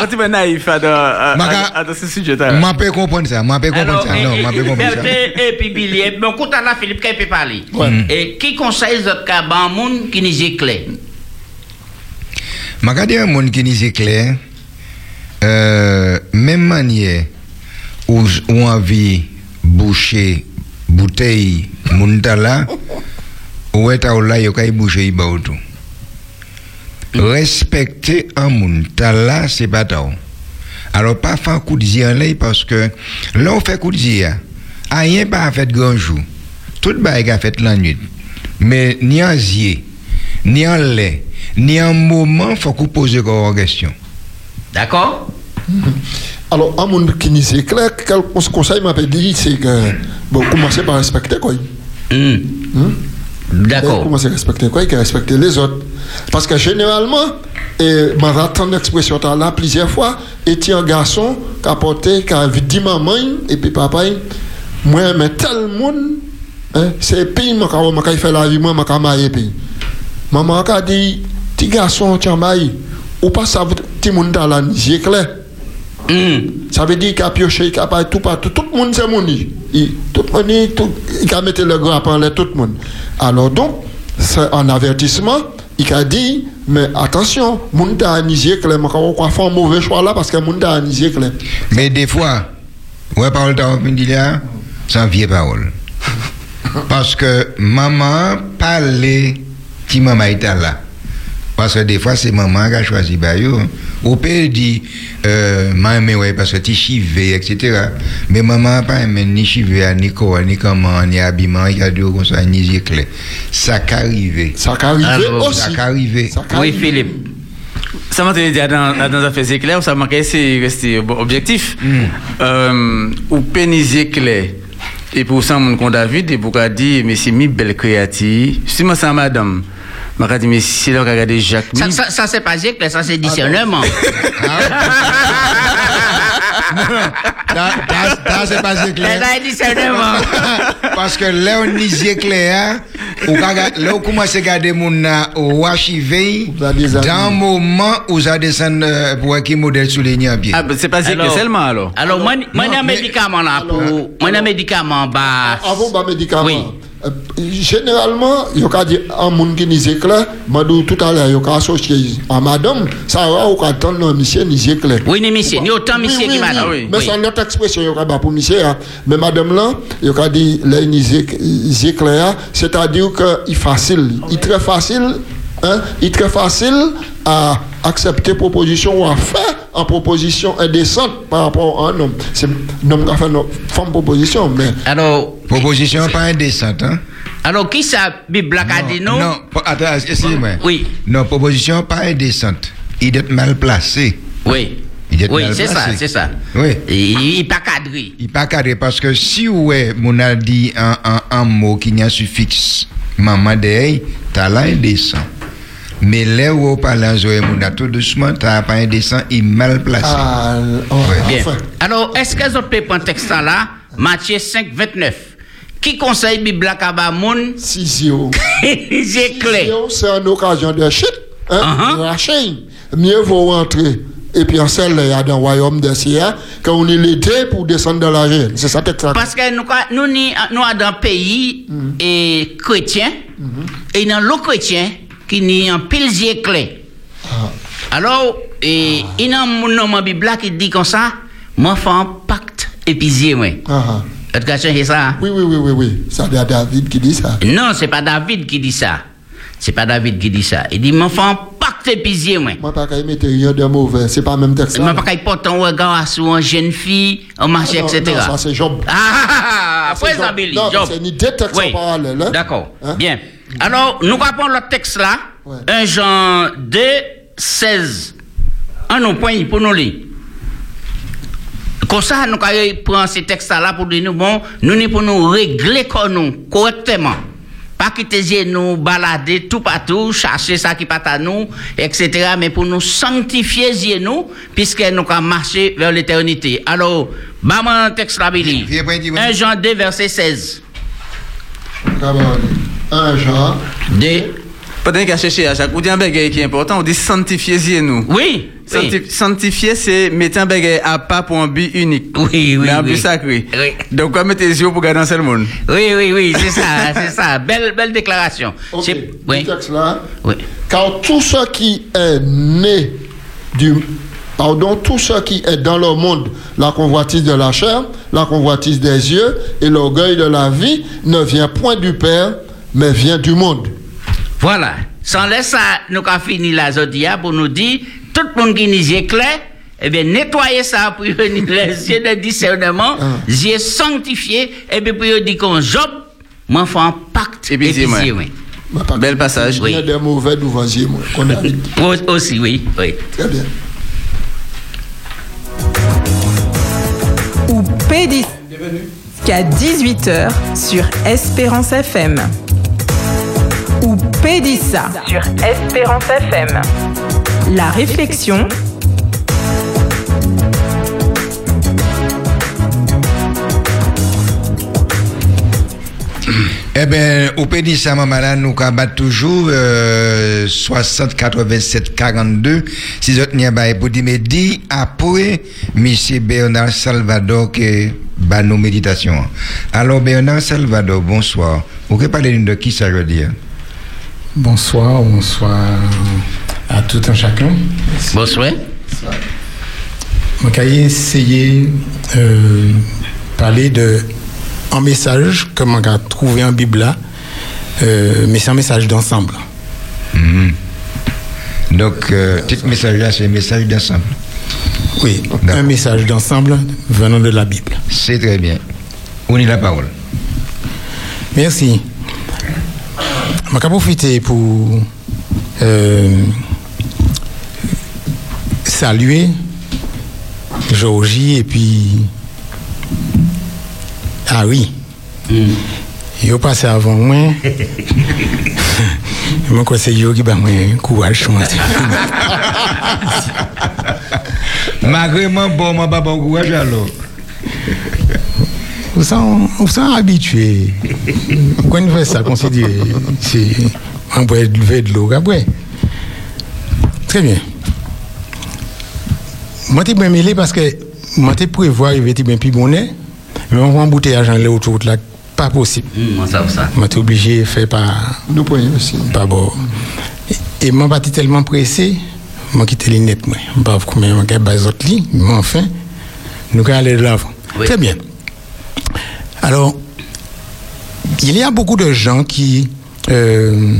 Speaker 4: Je suis pas naïf à ce sujet.
Speaker 1: Moi peux comprendre ça, moi peux comprendre ça. Non, moi peux comprendre ça.
Speaker 2: et, puis Billy, bon, écoute là, Philippe, qui peut parler? Et qui conseille les autres monde qui nous éclaire?
Speaker 1: Je regarde un monde qui nous éclaire, euh, même manière où où envie boucher bouteille muntala, où est là, il y a boucher il tout. Respecter un monde, là, c'est pas tout. Alors, pas faire un coup de en l'air parce que là, on fait coup de zia. Rien pas fait grand jour. Tout bail a fait la nuit. Mais ni en zier, ni en lait, ni en moment, faut qu'on pose encore question.
Speaker 2: D'accord?
Speaker 3: Alors, un monde qui nous éclaire, quel cons- conseil m'a dit, c'est que, bon, commencez par respecter quoi.
Speaker 2: D'accord.
Speaker 3: Commencez à respecter quoi, et respecter les autres? Parce que généralement, et m'a entendu l'expression là plusieurs fois, et un garçon qui a porté, qui a dit maman, et puis papa, moi, mais tel monde, hein, c'est pays, moi, quand je fais la vie, moi, je marié pays. Maman a dit, petit garçon, tu as marié, ou pas ça, petit monde dans la clair.
Speaker 2: Hmm.
Speaker 3: Ça veut dire qu'il a pioché, qu'il a pas tout partout. Tout le monde, c'est mon Tout le monde, il- tout- il a mis le grappin en l'air, tout le monde. Alors donc, c'est un avertissement. Il a dit, mais attention, monde a anisé. Mais on va faire un mauvais choix là parce que monde a anisé clair.
Speaker 1: Mais des fois, ouais, parole dit là, sans vieille parole. Parce que maman parlait, ti maman était là. Parce que des fois, c'est maman qui a choisi Bayo. Au père dit, euh, maman, ouais, parce que tu chivé, etc. Mais maman n'a pas aimé ni chivé, ni quoi, ni comment, ni habillement, il y a deux comme ça, ni éclair. Ça qu'arrivé.
Speaker 3: Ça qu'arrivé aussi.
Speaker 1: Ça qu'arrivé.
Speaker 3: Ça
Speaker 2: Oui. Philippe.
Speaker 4: Ça m'a dit dans, dans les affaires éclairs, ça m'a c'est rester objectif. Euh, ou pénisier clair. Et pour ça, mon compte David, et pour qu'a dit, mais c'est mi belle créative. Si moi, c'est madame. M'a dit, mais si là, regardez Jacques.
Speaker 2: Ça, ça, ça c'est pas que ça c'est discernement.
Speaker 1: Là, là, là, c'est pas
Speaker 2: Ça
Speaker 1: éclair.
Speaker 2: c'est discernement.
Speaker 1: Parce que là, on ou quand là, on commence à garder mon au
Speaker 3: Vous amis.
Speaker 1: dans le moment où ça descend euh, pour qui modèle souligné pied.
Speaker 4: Ah, ben, c'est pas
Speaker 2: Alors-
Speaker 4: seulement alors.
Speaker 2: Alors, moi,
Speaker 1: Non,
Speaker 2: un médicament là pour. Moi, un médicament, bah.
Speaker 3: Avant bas médicament.
Speaker 2: Oui.
Speaker 3: Euh, généralement, il y a dit un monde qui n'y éclair, m'a dit tout à l'heure, il y a associé à madame, ça va ou quand on monsieur n'y éclair.
Speaker 2: Oui, ni monsieur, ni autant monsieur qui
Speaker 3: oui,
Speaker 2: madame.
Speaker 3: oui.
Speaker 2: Oui.
Speaker 3: Mais c'est notre expression, il y a pas pour monsieur. hein. Mais madame là, il y a dit, là, il éclair, c'est-à-dire qu'il est facile. Il est très facile, hein, il est très facile à accepter proposition ou à faire en proposition indécente par rapport à un homme. C'est un homme qui a fait une femme proposition, mais
Speaker 2: Alors,
Speaker 1: Proposition pas indécente, hein?
Speaker 2: alors qui ça, Bible a dit non?
Speaker 1: Non, attends, excusez-moi.
Speaker 2: Oui.
Speaker 1: Non, proposition pas indécente. Il est mal placé.
Speaker 2: Oui.
Speaker 1: Il est
Speaker 2: Oui, c'est ça, c'est ça.
Speaker 1: Oui.
Speaker 2: Il n'est pas cadré.
Speaker 1: Il pas cadré parce que si ouais, mon a dit un, un, un mot qui n'y a suffixe, maman de t'as là indécent. Mais là où on parle en zoé, mon a tout doucement, t'as pas indécent, il est mal placé.
Speaker 3: ah, oh,
Speaker 2: Bien.
Speaker 3: enfin.
Speaker 2: Alors, est-ce que vous avez pris un texte là? Matthieu 5, 29. Qui conseille Bible à Kabamoun?
Speaker 3: Si, si, oh.
Speaker 2: J'ai clé.
Speaker 3: C'est une occasion de chute, hein, de la chaîne. Mieux vaut rentrer. Et puis en celle a dans le royaume des cieux, qu'on est l'été pour descendre dans la chaîne. C'est ça, peut-être ça.
Speaker 2: Parce que nous, nous, nous, sommes dans un pays et chrétien, et dans l'autre chrétien, qui n'y a un pile clé. Alors, et, il y a un monde dans la Bible qui dit comme ça, moi, fais un pacte épisé, moi.
Speaker 3: Ah, ah.
Speaker 2: Est-ce que tu as ça?
Speaker 3: Oui, oui, oui, oui, oui. David qui dit ça.
Speaker 2: Non, c'est pas David qui dit ça. C'est pas David qui dit ça. Il dit, moi, fais un pacte épisé, moi.
Speaker 3: Moi, pas qu'à y mettre rien de mauvais. C'est pas même texte.
Speaker 2: Je ne
Speaker 3: là.
Speaker 2: pas qu'il porte un regard sur une jeune fille, un marché,
Speaker 3: Non,
Speaker 2: etc.
Speaker 3: non, ça, c'est Job.
Speaker 2: Ah, ah, ah,
Speaker 3: Ça, c'est
Speaker 2: après,
Speaker 3: Job.
Speaker 2: Billy,
Speaker 3: Non,
Speaker 2: Job.
Speaker 3: c'est ni deux textes en parallèle, hein.
Speaker 2: D'accord.
Speaker 3: Hein?
Speaker 2: Bien. Alors, nous rappelons le texte là.
Speaker 3: Ouais.
Speaker 2: 1 Jean 2, 16. Un nom point pour nous lire. Comme ça, nous prenons ces textes-là pour dire nous, bon, nous n'est pour nous régler comme nous, correctement. Pas quitter nous balader tout partout, chercher ça qui pas à nous, etc. Mais pour nous sanctifier nous, puisque nous allons marcher vers l'éternité. Alors, bah, un texte là,
Speaker 1: dis-moi.
Speaker 2: 1 Jean 2, verset 16.
Speaker 3: Un Jean.
Speaker 2: 2.
Speaker 4: Pendant qu'à chercher à chaque, ou dit un bagage qui est important, on dit sanctifier nous.
Speaker 2: Oui.
Speaker 4: Sancti-
Speaker 2: oui.
Speaker 4: Sanctifier, c'est mettre un bagage à pas pour un but unique.
Speaker 2: Oui, oui,
Speaker 4: Mais un
Speaker 2: oui.
Speaker 4: but sacré.
Speaker 2: Oui.
Speaker 4: Donc, quoi mettre les yeux pour garder un seul monde.
Speaker 2: Oui, oui, oui, c'est ça, c'est ça. Belle, belle déclaration.
Speaker 3: Ok.
Speaker 2: C'est-
Speaker 3: Le
Speaker 2: Oui,
Speaker 3: texte là.
Speaker 2: oui.
Speaker 3: Car tout ce qui est né du pardon, tout ce qui est dans le monde, la convoitise de la chair, la convoitise des yeux et l'orgueil de la vie ne vient point du Père, mais vient du monde.
Speaker 2: Voilà. Sans laisser ça, nous avons fini la zodia pour nous dire, tout le monde qui nous est clair, eh bien, nettoyer ça pour venir les yeux de discernement,
Speaker 3: Ah.
Speaker 2: yeux sanctifiés, et puis pour dire qu'on Job, moi, fais un pacte.
Speaker 4: Et puis,
Speaker 2: oui.
Speaker 3: Mais pas
Speaker 4: Bel passage.
Speaker 3: Il y a des mauvais d'ouvriers, moi, qu'on a
Speaker 2: Aussi, oui, oui.
Speaker 3: Très bien.
Speaker 9: ou P10 jusqu'à 18h sur Espérance FM. Ou Pédissa sur Espérance FM. La réflexion.
Speaker 1: Eh bien, au pays ça, maman, nous combattons toujours euh, 60, 87, 42. Si vous avez un pour dire, mais dit après, M. Bernard Salvador, que bah, nos méditations. Alors, Bernard Salvador, bonsoir. Vous pouvez parler de qui ça veut dire?
Speaker 10: Bonsoir, bonsoir à tout un chacun.
Speaker 2: Bonsoir.
Speaker 10: Je vais essayer euh, parler de un message que je vais trouver en Bible là, euh, mais c'est un message d'ensemble.
Speaker 1: Mhm. Donc, euh, petit message là, c'est un message d'ensemble.
Speaker 10: Oui, un message d'ensemble venant de la Bible.
Speaker 1: C'est très bien. On y la parole?
Speaker 10: Merci. Je vais profiter pour euh, saluer Georgie et puis Harry. Ils ont passé avant moi. Quoi, c'est eux qui m'a courage. je.
Speaker 1: Malgré moi, bon, bon courage alors.
Speaker 10: Vous sont, vous sont habitués. Quand on fait ça, considérez, c'est on peut lever de l'eau après. Très bien. Moi, je suis mêlé parce que moi, je prévois arriver bien plus bonnet, mais on va embouteillage en autour là, pas possible.
Speaker 2: Hum, ça, ça.
Speaker 10: Moi, je obligé de faire par.
Speaker 3: Nous pouvons aussi.
Speaker 10: Pas bon. Et, et moi, je suis tellement pressé, moi, quitte les nettes, moi. Je ne sais pas combien je vais les autres lits, mais enfin, nous allons aller de l'avant.
Speaker 2: Oui.
Speaker 10: Très bien. Alors, il y a beaucoup de gens qui euh,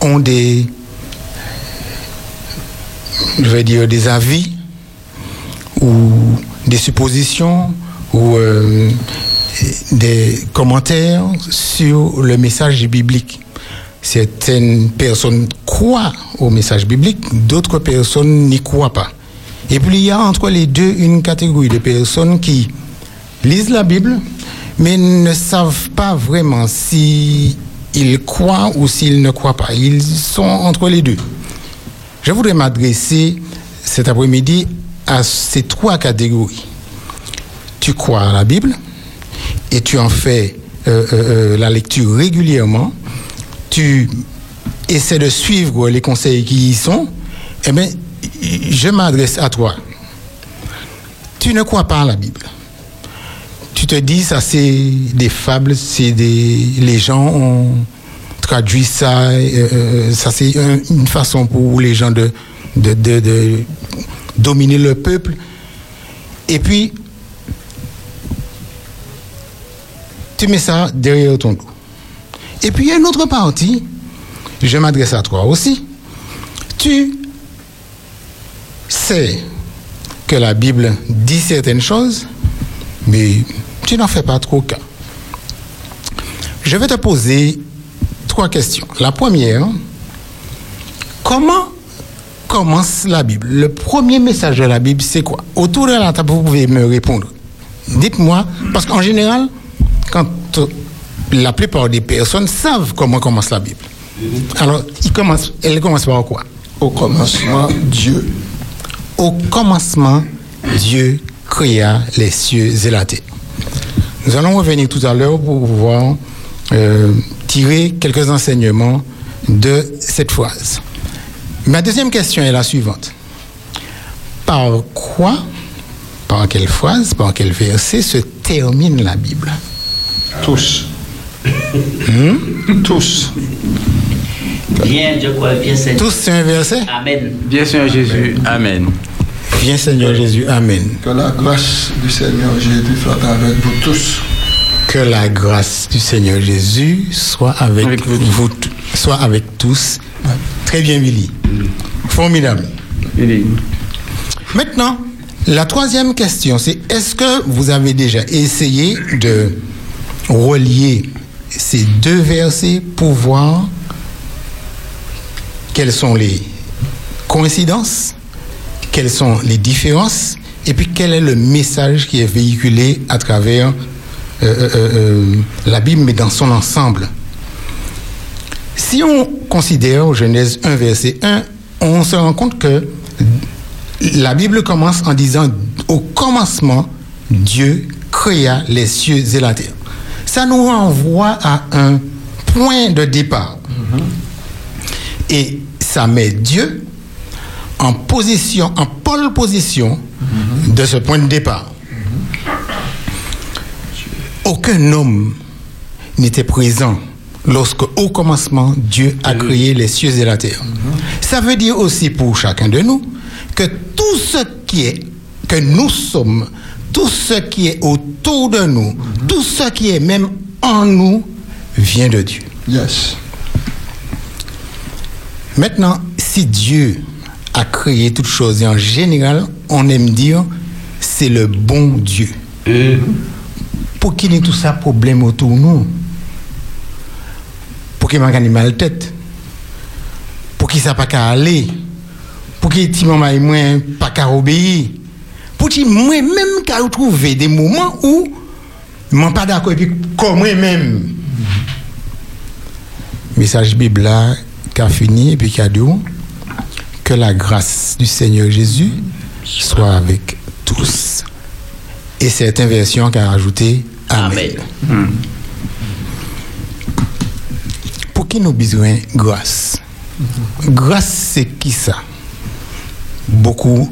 Speaker 10: ont des, je des avis ou des suppositions ou euh, des commentaires sur le message biblique. Certaines personnes croient au message biblique, d'autres personnes n'y croient pas. Et puis il y a entre les deux une catégorie de personnes qui lisent la Bible, mais ne savent pas vraiment si ils croient ou s'ils ne croient pas. Ils sont entre les deux. Je voudrais m'adresser cet après-midi à ces trois catégories. Tu crois à la Bible et tu en fais euh, euh, euh, la lecture régulièrement. Tu essaies de suivre les conseils qui y sont. Eh bien, je m'adresse à toi. Tu ne crois pas à la Bible tu te dis ça c'est des fables, c'est des les gens ont traduit ça, euh, euh, ça c'est un- une façon pour les gens de de, de, de dominer le peuple. Et puis tu mets ça derrière ton dos. Et puis il y a une autre partie, je m'adresse à toi aussi. Tu sais que la Bible dit certaines choses, mais tu n'en fais pas trop cas. Je vais te poser trois questions. La première, comment commence la Bible? Le premier message de la Bible, c'est quoi? Autour de la table, vous pouvez me répondre. Dites-moi, parce qu'en général, quand euh, la plupart des personnes savent comment commence la Bible. Alors, il commence, elle commence par quoi?
Speaker 3: Au commencement, Dieu.
Speaker 10: Au commencement, Dieu créa les cieux et la terre. Nous allons revenir tout à l'heure pour pouvoir euh, tirer quelques enseignements de cette phrase. Ma deuxième question est la suivante. Par quoi, par quelle phrase, par quel verset se termine la Bible?
Speaker 3: Tous.
Speaker 10: Hmm?
Speaker 3: Tous.
Speaker 2: Bien, je crois, bien.
Speaker 10: Tous, c'est un verset?
Speaker 2: Amen.
Speaker 4: Bien Seigneur Jésus, Amen.
Speaker 10: Viens Seigneur Jésus, Amen.
Speaker 3: Que la grâce du Seigneur Jésus soit avec vous tous.
Speaker 10: Que la grâce du Seigneur Jésus soit avec, vous, soit avec tous. Très bien, Billy. Formidable. Maintenant, la troisième question, c'est est-ce que vous avez déjà essayé de relier ces deux versets pour voir quelles sont les coïncidences, quelles sont les différences, et puis quel est le message qui est véhiculé à travers euh, euh, euh, la Bible, mais dans son ensemble. Si on considère Genèse 1, verset 1, on se rend compte que la Bible commence en disant au commencement, Dieu créa les cieux et la terre. Ça nous renvoie à un point de départ. Et ça met Dieu en position, en pole position de ce point de départ. Aucun homme n'était présent lorsque, au commencement, Dieu a créé les cieux et la terre. Ça veut dire aussi pour chacun de nous que tout ce qui est, que nous sommes, tout ce qui est autour de nous, tout ce qui est même en nous, vient de Dieu.
Speaker 3: Yes.
Speaker 10: Maintenant, si si Dieu a créé toutes choses, et en général, on aime dire c'est le bon Dieu. Pour qu'il y ait tout ça problème autour de nous. Pour qu'il ait mal tête. Pour qu'il ne pas qu'à aller. Pour qu'il ait petit maman et moi pas qu'à obéir. Pour qu'il moi même qu'à trouver des moments où je ne pas d'accord et puis comme moi-même message Bible là qui a fini et puis qui a dit que la grâce du Seigneur Jésus soit avec tous. Et certaines versions qui a rajouté Amen. Pour qui nous besoin de grâce? Grâce, c'est qui ça? Beaucoup,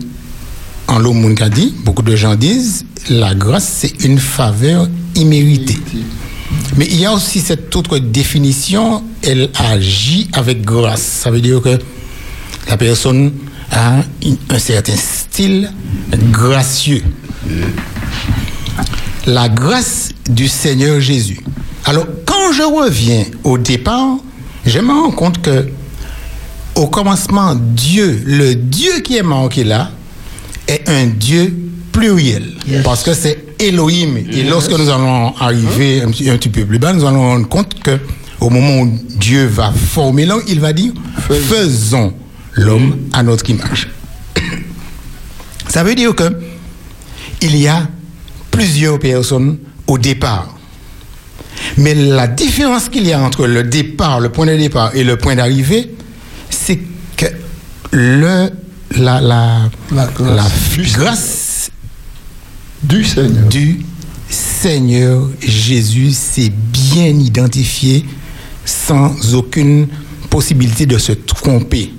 Speaker 10: en l'eau, dit, beaucoup de gens disent, la grâce, c'est une faveur imméritée. Mais il y a aussi cette autre définition, elle agit avec grâce. Ça veut dire que la personne a un certain style gracieux. La grâce du Seigneur Jésus. Alors, quand je reviens au départ, je me rends compte que au commencement, Dieu, le Dieu qui est marqué là, est un Dieu pluriel. Parce que c'est Elohim. Et lorsque nous allons arriver un petit, un petit peu plus bas, nous allons rendre compte que au moment où Dieu va former l'homme, il va dire faisons l'homme à notre image. Ça veut dire que il y a plusieurs personnes au départ. Mais la différence qu'il y a entre le départ, le point de départ et le point d'arrivée, c'est que le, la, la,
Speaker 3: La grâce
Speaker 10: la grâce
Speaker 3: du Seigneur.
Speaker 10: du Seigneur Jésus s'est bien identifié sans aucune possibilité de se tromper.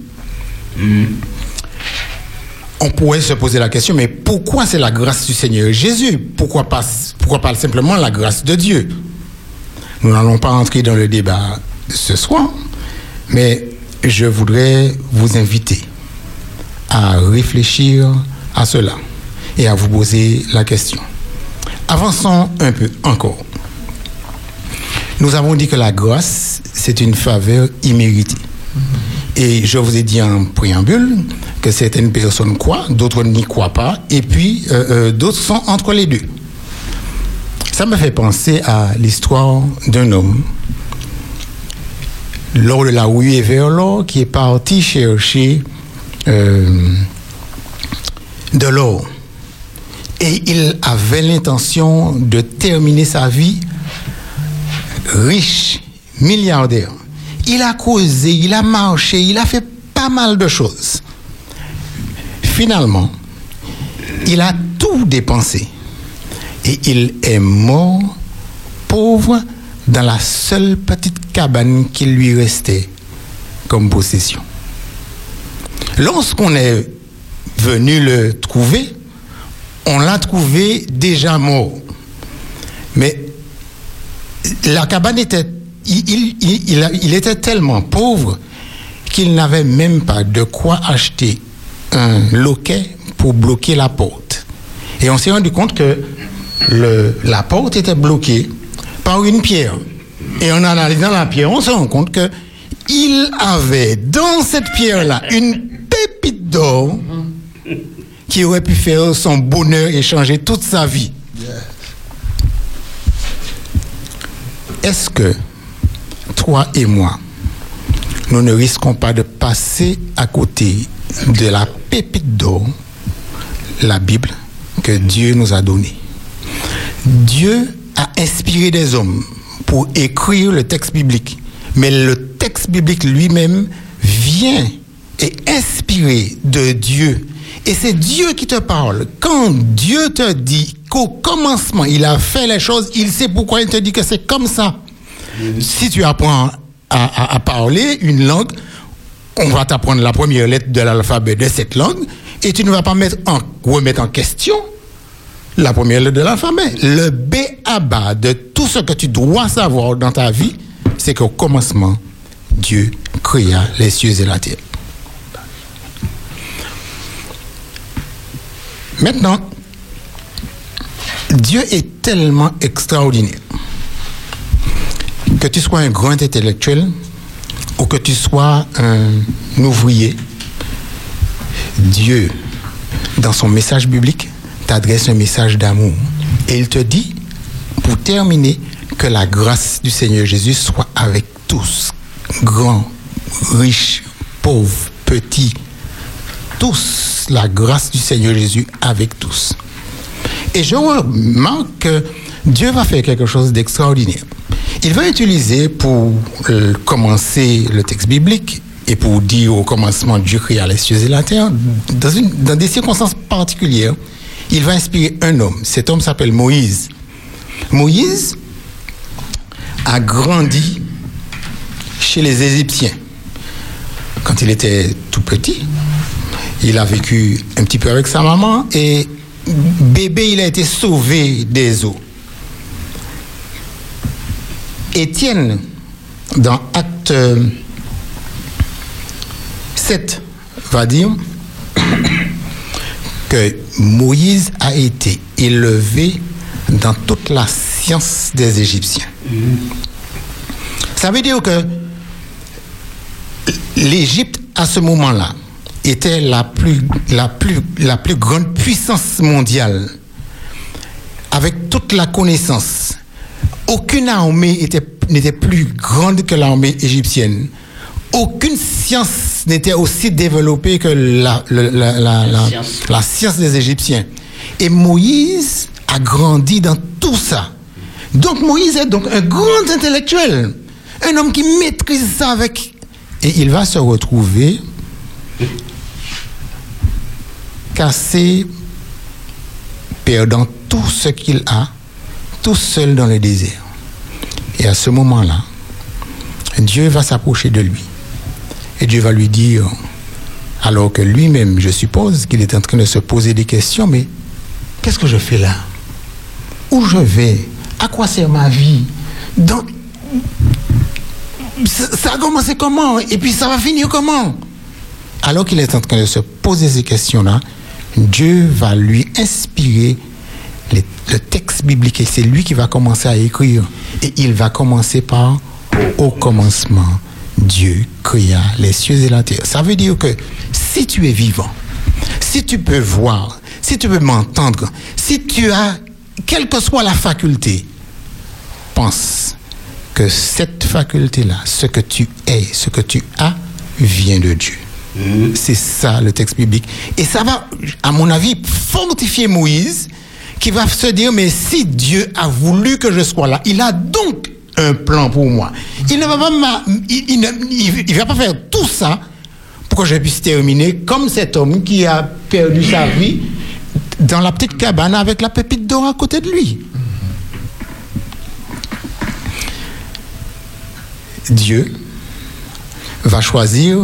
Speaker 10: On pourrait se poser la question, mais pourquoi c'est la grâce du Seigneur Jésus? Pourquoi pas, pourquoi pas simplement la grâce de Dieu? Nous n'allons pas entrer dans le débat ce soir, mais je voudrais vous inviter à réfléchir à cela et à vous poser la question. Avançons un peu encore. Nous avons dit que la grâce, c'est une faveur imméritée. Et je vous ai dit en préambule que certaines personnes croient, d'autres n'y croient pas, et puis euh, euh, d'autres sont entre les deux. Ça me fait penser à l'histoire d'un homme, lors de la ruée vers l'or, qui est parti chercher euh, de l'or. Et il avait l'intention de terminer sa vie riche, milliardaire. Il a causé, il a marché, il a fait pas mal de choses. Finalement, il a tout dépensé. Et il est mort pauvre dans la seule petite cabane qui lui restait comme possession. Lorsqu'on est venu le trouver, on l'a trouvé déjà mort. Mais la cabane était, il, il- il- il a- il était tellement pauvre qu'il n'avait même pas de quoi acheter un loquet pour bloquer la porte. Et on s'est rendu compte que le- la porte était bloquée par une pierre. Et en analysant la pierre, on se rend compte que il avait dans cette pierre-là une pépite d'or qui aurait pu faire son bonheur et changer toute sa vie. Est-ce que et moi, nous ne risquons pas de passer à côté de la pépite d'or, la Bible, que Dieu nous a donnée Dieu a inspiré des hommes pour écrire le texte biblique, mais le texte biblique lui-même vient et inspiré de Dieu. Et c'est Dieu qui te parle. Quand Dieu te dit qu'au commencement, il a fait les choses, il sait pourquoi il te dit que c'est comme ça. Si tu apprends à, parler une langue, on va t'apprendre la première lettre de l'alphabet de cette langue et tu ne vas pas mettre en, remettre en question la première lettre de l'alphabet. Le B à bas de tout ce que tu dois savoir dans ta vie, c'est qu'au commencement, Dieu créa les cieux et la terre. Maintenant, Dieu est tellement extraordinaire que tu sois un grand intellectuel ou que tu sois un ouvrier Dieu, dans son message biblique, t'adresse un message d'amour. Et il te dit, pour terminer, que la grâce du Seigneur Jésus soit avec tous, grands, riches, pauvres, petits, tous, la grâce du Seigneur Jésus avec tous. Et je remarque que Dieu va faire quelque chose d'extraordinaire. Il va utiliser pour euh, commencer le texte biblique et pour dire au commencement Dieu créa les cieux et la terre, dans, des circonstances particulières, il va inspirer un homme. Cet homme s'appelle Moïse. Moïse a grandi chez les Égyptiens. Quand il était tout petit, il a vécu un petit peu avec sa maman et bébé, il a été sauvé des eaux. Étienne, dans Acte euh, 7, va dire que Moïse a été élevé dans toute la science des Égyptiens. Ça veut dire que l'Égypte, à ce moment-là, était la, plus, la plus grande puissance mondiale, avec toute la connaissance. Aucune armée était- n'était plus grande que l'armée égyptienne. Aucune science n'était aussi développée que la, le- la- la- la- la science des Égyptiens. Et Moïse a grandi dans tout ça. Donc Moïse est donc un grand intellectuel, un homme qui maîtrise ça avec... Et il va se retrouver cassé, perdant tout ce qu'il a, tout seul dans le désert. Et à ce moment-là, Dieu va s'approcher de lui. Et Dieu va lui dire, alors que lui-même, je suppose qu'il est en train de se poser des questions, mais qu'est-ce que je fais là? Où je vais? À quoi sert ma vie? Dans- ça a commencé comment? Et puis ça va finir comment? Alors qu'il est en train de se poser ces questions-là, Dieu va lui inspirer les- le texte biblique et c'est lui qui va commencer à écrire. Et il va commencer par au commencement, Dieu créa les cieux et la terre. Ça veut dire que si tu es vivant, si tu peux voir, si tu peux m'entendre, si tu as, quelle que soit la faculté, pense que cette faculté-là, ce que tu es, ce que tu as, vient de Dieu. C'est ça le texte biblique. Et ça va, à mon avis, fortifier Moïse, qui va se dire, mais si Dieu a voulu que je sois là, il a donc un plan pour moi. Il ne va pas, il, ne- va pas faire tout ça pour que je puisse terminer comme cet homme qui a perdu sa vie dans la petite cabane avec la pépite d'or à côté de lui. Dieu va choisir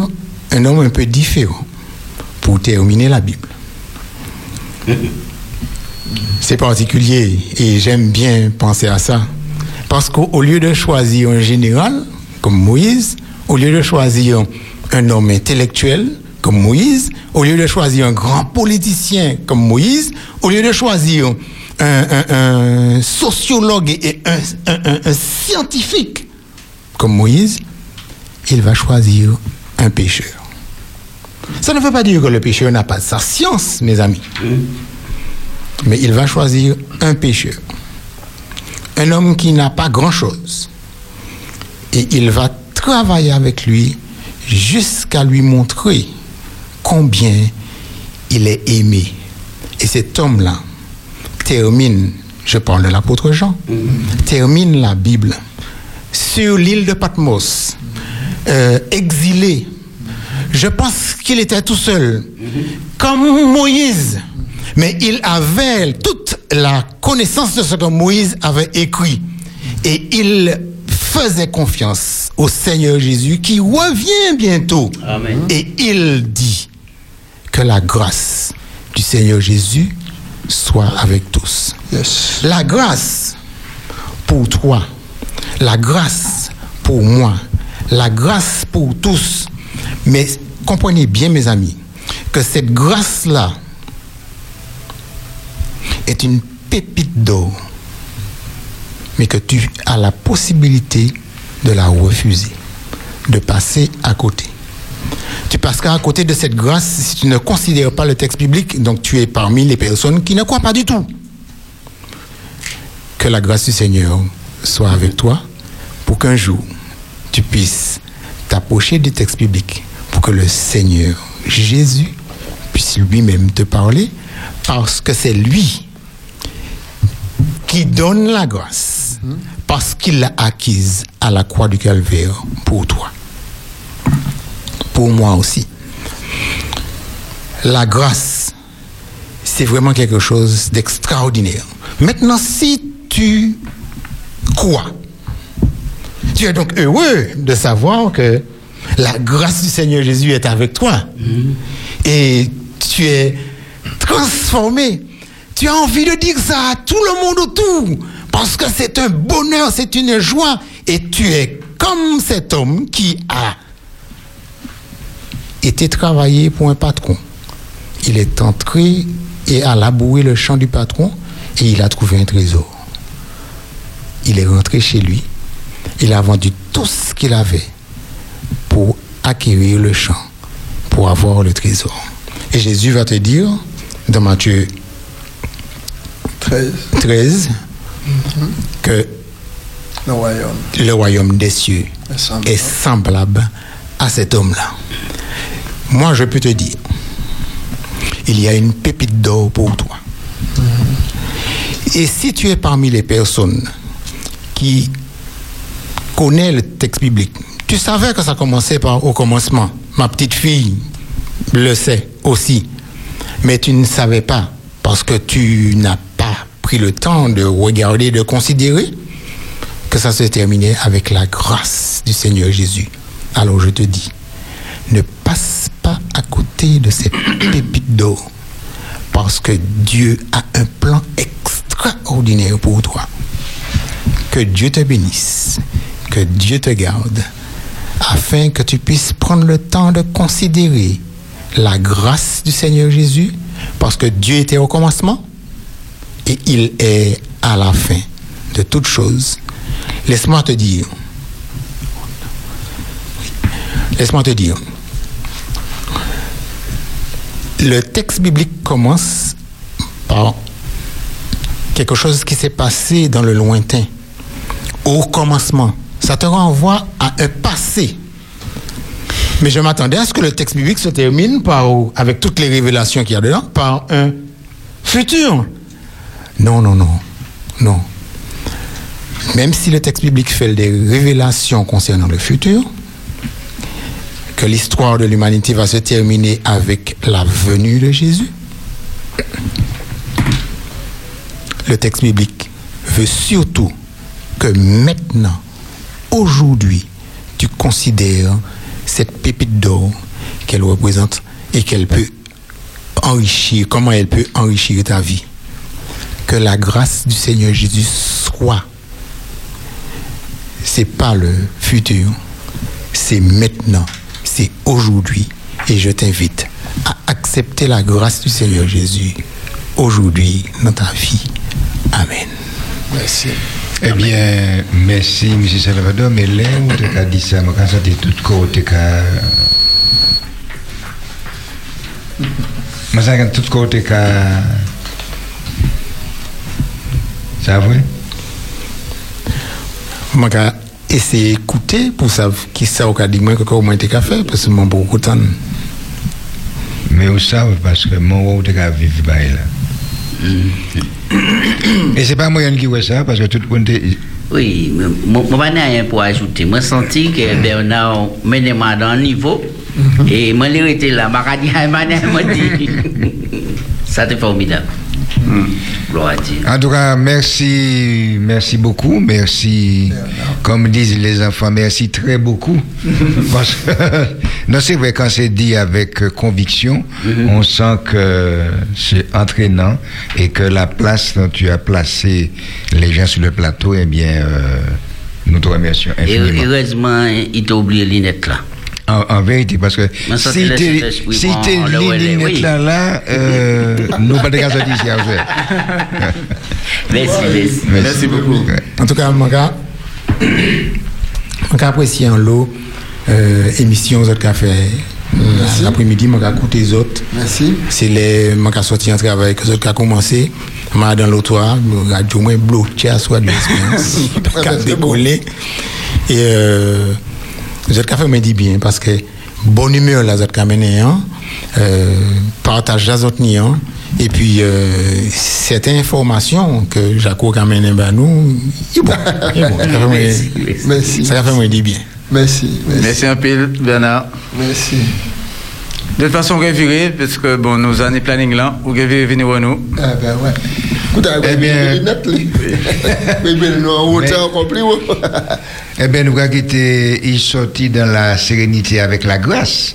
Speaker 10: un homme un peu différent pour terminer la Bible. C'est particulier et j'aime bien penser à ça. Parce qu'au lieu de choisir un général comme Moïse, au lieu de choisir un homme intellectuel comme Moïse, au lieu de choisir un grand politicien comme Moïse, au lieu de choisir un, sociologue et un, scientifique comme Moïse, il va choisir un pécheur. Ça ne veut pas dire que le pécheur n'a pas sa science, mes amis. Mais il va choisir un pécheur. Un homme qui n'a pas grand-chose. Et il va travailler avec lui jusqu'à lui montrer combien il est aimé. Et cet homme-là termine, je parle de l'apôtre Jean, termine la Bible sur l'île de Patmos, euh, exilé. Je pense qu'il était tout seul, comme Moïse. Mais il avait toute la connaissance de ce que Moïse avait écrit. Et il faisait confiance au Seigneur Jésus qui revient bientôt. Et il dit que la grâce du Seigneur Jésus soit avec tous. La grâce pour toi, la grâce pour moi, la grâce pour tous. Mais comprenez bien, mes amis, que cette grâce-là est une pépite d'or, mais que tu as la possibilité de la refuser, de passer à côté. tu passeras à côté de cette grâce si tu ne considères pas le texte biblique, donc tu es parmi les personnes qui ne croient pas du tout. Que la grâce du Seigneur soit avec toi pour qu'un jour tu puisses t'approcher du texte biblique pour que le Seigneur Jésus puisse lui-même te parler parce que c'est lui qui donne la grâce parce qu'il l'a acquise à la croix du calvaire pour toi. Pour moi aussi. La grâce, c'est vraiment quelque chose d'extraordinaire. Maintenant, si tu crois, tu es donc heureux de savoir que la grâce du Seigneur Jésus est avec toi. Et tu es transformé. Tu as envie de dire ça à tout le monde autour. Parce que c'est un bonheur, c'est une joie. Et tu es comme cet homme qui a été travaillé pour un patron. Il est entré et a labouré le champ du patron et il a trouvé un trésor. Il est rentré chez lui. Il a vendu tout ce qu'il avait pour acquérir le champ, pour avoir le trésor. Et Jésus va te dire, dans Matthieu 13, que
Speaker 3: Le royaume.
Speaker 10: le royaume des cieux
Speaker 3: est semblable.
Speaker 10: est semblable à cet homme-là. Moi, je peux te dire, il y a une pépite d'or pour toi. Et si tu es parmi les personnes qui connaissent le texte biblique, tu savais que ça commençait par au commencement. Ma petite fille le sait aussi. Mais tu ne savais pas parce que tu n'as pas le temps de regarder, de considérer que ça se terminait avec la grâce du Seigneur Jésus. Alors je te dis, ne passe pas à côté de cette pépite d'or parce que Dieu a un plan extraordinaire pour toi. Que Dieu te bénisse, que Dieu te garde, afin que tu puisses prendre le temps de considérer la grâce du Seigneur Jésus, parce que Dieu était au commencement il est à la fin de toutes choses. Laisse-moi te dire, laisse-moi te dire, le texte biblique commence par quelque chose qui s'est passé dans le lointain, au commencement. Ça te renvoie à un passé. Mais je m'attendais à ce que le texte biblique se termine par, avec toutes les révélations qu'il y a dedans, par un futur. Non, non, non, non. Même si le texte biblique fait des révélations concernant le futur, que l'histoire de l'humanité va se terminer avec la venue de Jésus, le texte biblique veut surtout que maintenant, aujourd'hui, tu considères cette pépite d'or qu'elle représente et qu'elle peut enrichir, comment elle peut enrichir ta vie. Que la grâce du Seigneur Jésus soit. C'est pas le futur, c'est maintenant, c'est aujourd'hui. Et je t'invite à accepter la grâce du Seigneur Jésus aujourd'hui dans ta vie. Amen.
Speaker 3: Merci.
Speaker 1: Eh bien, merci, M. Salvador, mais là où tu as dit ça, quand ça t'est tout côté. Moi, ça, tout côté,
Speaker 10: Je vais essayer d'écouter pour savoir qui ça au dit moi que comment tu as fait parce que je beaucoup de temps.
Speaker 1: Mais vous savez, parce que moi, où tu as vécu, bah, là? Et c'est pas moi qui vois ça, parce que tout le monde est.
Speaker 2: Oui, moi, je n'ai rien pour ajouter. Moi, senti que Bernard menait moi dans le niveau. Et moi, il était là. Je dit, dit. Ça, c'était formidable. Gloire à Dieu.
Speaker 1: En tout cas, merci, merci beaucoup. Merci, comme disent les enfants, merci très beaucoup. Parce que, non, c'est vrai, quand c'est dit avec conviction, on sent que c'est entraînant et que la place dont tu as placé les gens sur le plateau, eh bien, euh, nous te remercions
Speaker 2: Et heureusement, il t'a oublié Linette là.
Speaker 1: En, en vérité, parce que
Speaker 2: Mais
Speaker 1: si t'es si ligne là, là, euh, nous pas de gaz à faire.
Speaker 2: Merci, merci.
Speaker 4: Merci beaucoup.
Speaker 1: Ouais.
Speaker 10: En tout cas, je apprécié en lot euh, émission que fait l'après-midi, je vais écouter les autres.
Speaker 3: Merci.
Speaker 10: C'est les, je vais sortir en travail, que les autres ont commencé. Je vais dans le radio, moi, bloqué à soi de l'expérience. Pas qu'à décoller. Et, euh, fait me dit bien, parce que bonne humeur, qui mené, hein, euh, partage autres, hein, et puis, euh, cette information que Jaco a mené à nous, il est bon. il bon. Ça fait me-
Speaker 3: Merci.
Speaker 10: Ça fait me dit bien.
Speaker 3: Merci.
Speaker 4: Merci un peu, Bernard.
Speaker 3: Merci.
Speaker 4: De toute façon, on va virer, parce que bon, nos années planning là, on va venir à nous.
Speaker 3: Ah ben ouais.
Speaker 1: Eh bien-. Eh bien, nous il sorti dans la sérénité avec la grâce.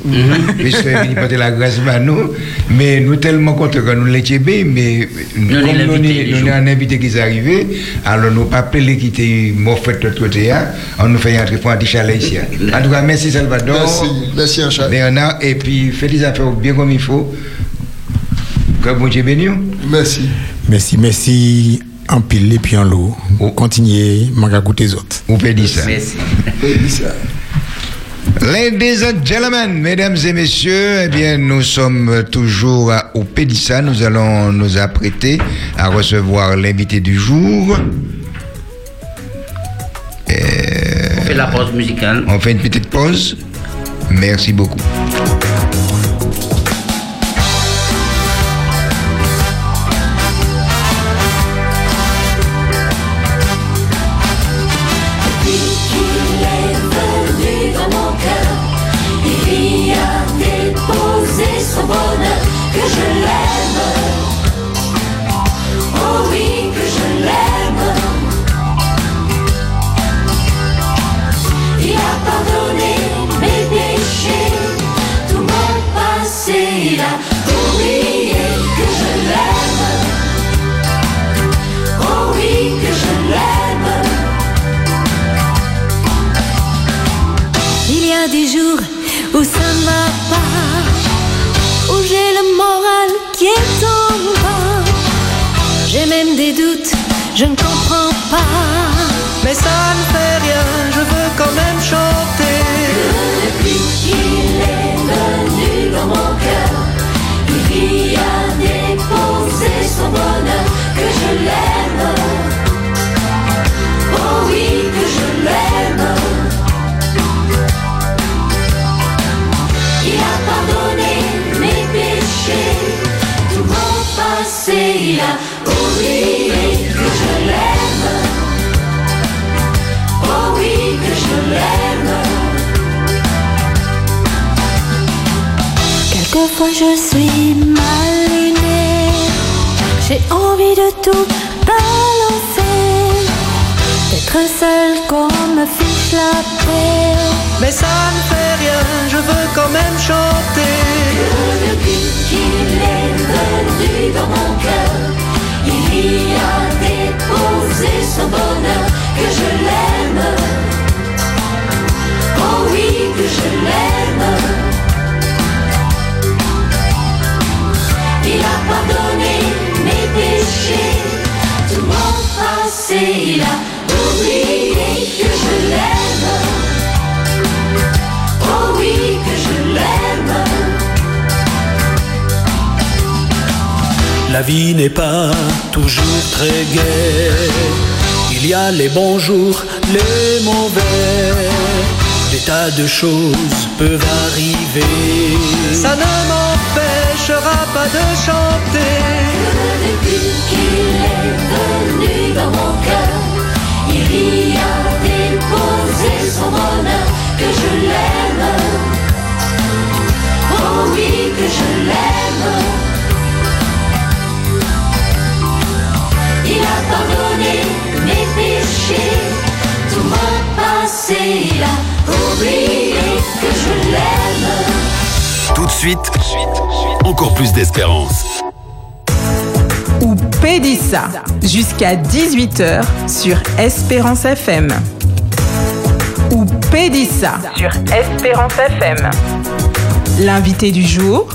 Speaker 1: Puisque il porter la grâce à nous. Mais nous tellement contents que nous l'étions bien, mais
Speaker 2: Nous,
Speaker 1: avons un invité qui est arrivé, alors nous pas appelé qui était mort fait de l'autre côté, hein. on nous fait entrer pour un petit chalet ici. En tout cas, merci Salvador.
Speaker 3: Merci. Merci.
Speaker 1: Bernard, et puis faites les affaires bien comme il faut. Que bon Dieu bénisse.
Speaker 3: Merci.
Speaker 10: Merci, merci en pile et puis en lot. Continuez, je vais écouter les autres.
Speaker 1: On peut dire ça.
Speaker 2: Merci.
Speaker 1: Ladies and gentlemen, mesdames et messieurs, eh bien, nous sommes toujours à- au Pédissa. Nous allons nous apprêter à recevoir l'invité du jour.
Speaker 2: On fait la pause musicale.
Speaker 1: On fait une petite pause. Merci beaucoup.
Speaker 11: Tout balancer, d'être seule qu'on me fiche la paix.
Speaker 12: Mais ça ne fait rien, je veux quand même chanter.
Speaker 11: Que depuis qu'il est venu dans mon cœur, il y a déposé son bonheur, que je l'aime. Oh oui, que je l'aime. Il a pardonné mes péchés, tout mon passé, il a oublié que je l'aime. Oh oui, que je l'aime.
Speaker 6: La vie n'est pas toujours très gaie. Il y a les bons jours, les mauvais. Des tas de choses peuvent arriver.
Speaker 12: Ça ne m'empêchera pas de chanter.
Speaker 11: Depuis qu'il est venu dans mon cœur, il y a déposé son bonheur, que je l'aime. Oh oui, que je l'aime. Il a pardonné mes péchés, tout mon passé, il a oublié que je l'aime.
Speaker 13: Tout de suite, encore plus d'espérance.
Speaker 9: ou Pédissa jusqu'à 18h sur Espérance FM. Ou Pédissa sur Espérance FM. L'invité du jour,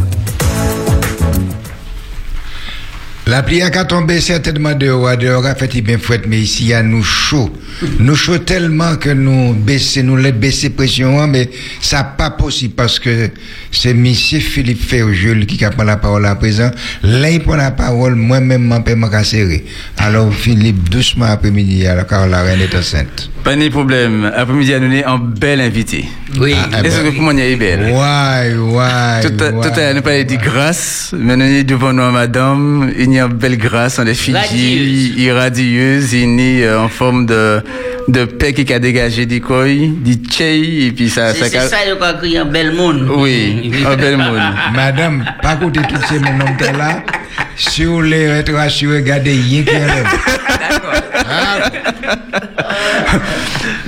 Speaker 1: La pluie a qu'à tomber certainement dehors, dehors a fait bien fouette, mais ici, il y a nous chaud. Nous chaud tellement que nous baissons, nous les baisser pression, hein, mais ça pas possible parce que c'est monsieur Philippe Ferjul qui a pris la parole à présent. Là, il prend la parole, moi-même, père m'a serré. Alors, Philippe, doucement après-midi, alors, car la reine est enceinte.
Speaker 4: Pas de problème. Après-midi, nous avons un bel invité.
Speaker 2: Oui.
Speaker 1: Ah,
Speaker 4: Est-ce que comment il est belle?
Speaker 1: Ouais, ouais.
Speaker 4: Tout à
Speaker 1: ouais.
Speaker 4: tout à l'heure, nous parlons de grâce. Maintenant, nous devant nous, madame. Il y a une belle grâce en effigie,
Speaker 2: Radieuse.
Speaker 4: irradieuse, il est euh, en forme de, de paix qui a dégagé du koi, du tchei, et puis ça,
Speaker 2: C'est
Speaker 4: ça,
Speaker 2: il a crié un bel monde.
Speaker 4: oui, un bel monde.
Speaker 1: Madame, pas côté tous ces noms là, sur les rétroactions, regardez, rien qui enlève.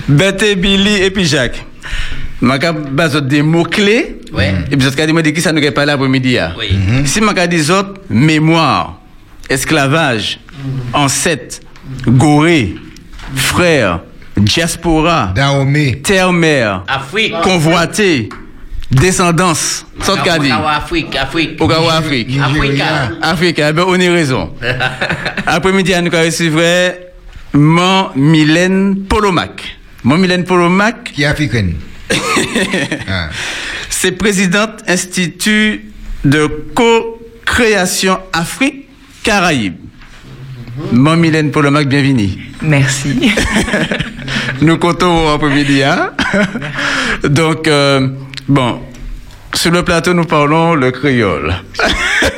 Speaker 4: Bette, Billy et puis Jacques. Je vais baser des mots-clés.
Speaker 2: Ouais.
Speaker 4: Et puis, je vais dire qui ça nous a parlé après-midi. ah.
Speaker 2: Oui.
Speaker 4: Si je vais dire autres, mémoire, esclavage, ancêtre, goré, frère, diaspora,
Speaker 1: Dahomey.
Speaker 4: terre-mère,
Speaker 2: Afrique.
Speaker 4: convoité, descendance, dit.
Speaker 2: Afrique, Afrique.
Speaker 4: Afrique.
Speaker 2: Africa.
Speaker 4: Afrique, eh ben, on a raison. Après-midi, nous avons reçu mon Mylène Polomac. Mon Mylène Polomac,
Speaker 1: Qui est africaine. Ah.
Speaker 4: c'est présidente Institut de co-création Afrique-Caraïbes. Mon Mylène Polomac, bienvenue.
Speaker 14: Merci.
Speaker 4: Nous comptons après-midi. Hein? Donc, euh, bon, sur le plateau, nous parlons le créole.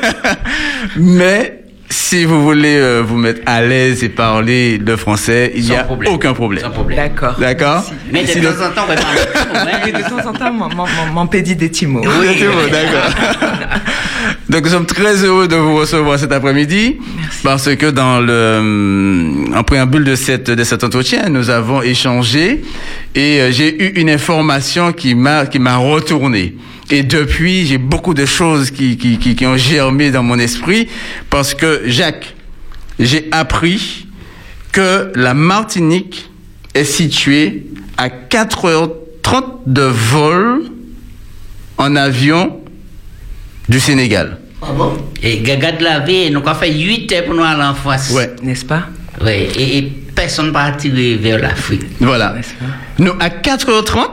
Speaker 4: Mais si vous voulez euh, vous mettre à l'aise et parler le français, il n'y a
Speaker 2: problème.
Speaker 4: aucun problème.
Speaker 2: Sans problème.
Speaker 14: D'accord.
Speaker 4: D'accord
Speaker 2: Mais de
Speaker 4: Si
Speaker 2: temps
Speaker 4: le-
Speaker 2: en temps, on va parler.
Speaker 14: Oui, de temps en temps, pédit des petits mots.
Speaker 2: Oui.
Speaker 4: Bon, d'accord. Donc nous sommes très heureux de vous recevoir cet après-midi parce que dans le hum, en préambule de cette de cet entretien, nous avons échangé et euh, j'ai eu une information qui m'a qui m'a retourné. Et depuis, j'ai beaucoup de choses qui, qui, qui, qui ont germé dans mon esprit parce que Jacques, j'ai appris que la Martinique est située à 4h30 de vol en avion du Sénégal.
Speaker 3: Ah bon?
Speaker 2: Et Gaga de la vie, nous avons fait 8 heures pour nous aller en France.
Speaker 4: Ouais.
Speaker 14: N'est-ce pas?
Speaker 2: Oui, et, et personne ne va attirer vers l'Afrique.
Speaker 4: Voilà.
Speaker 14: N'est-ce pas?
Speaker 4: Nous, à 4h30,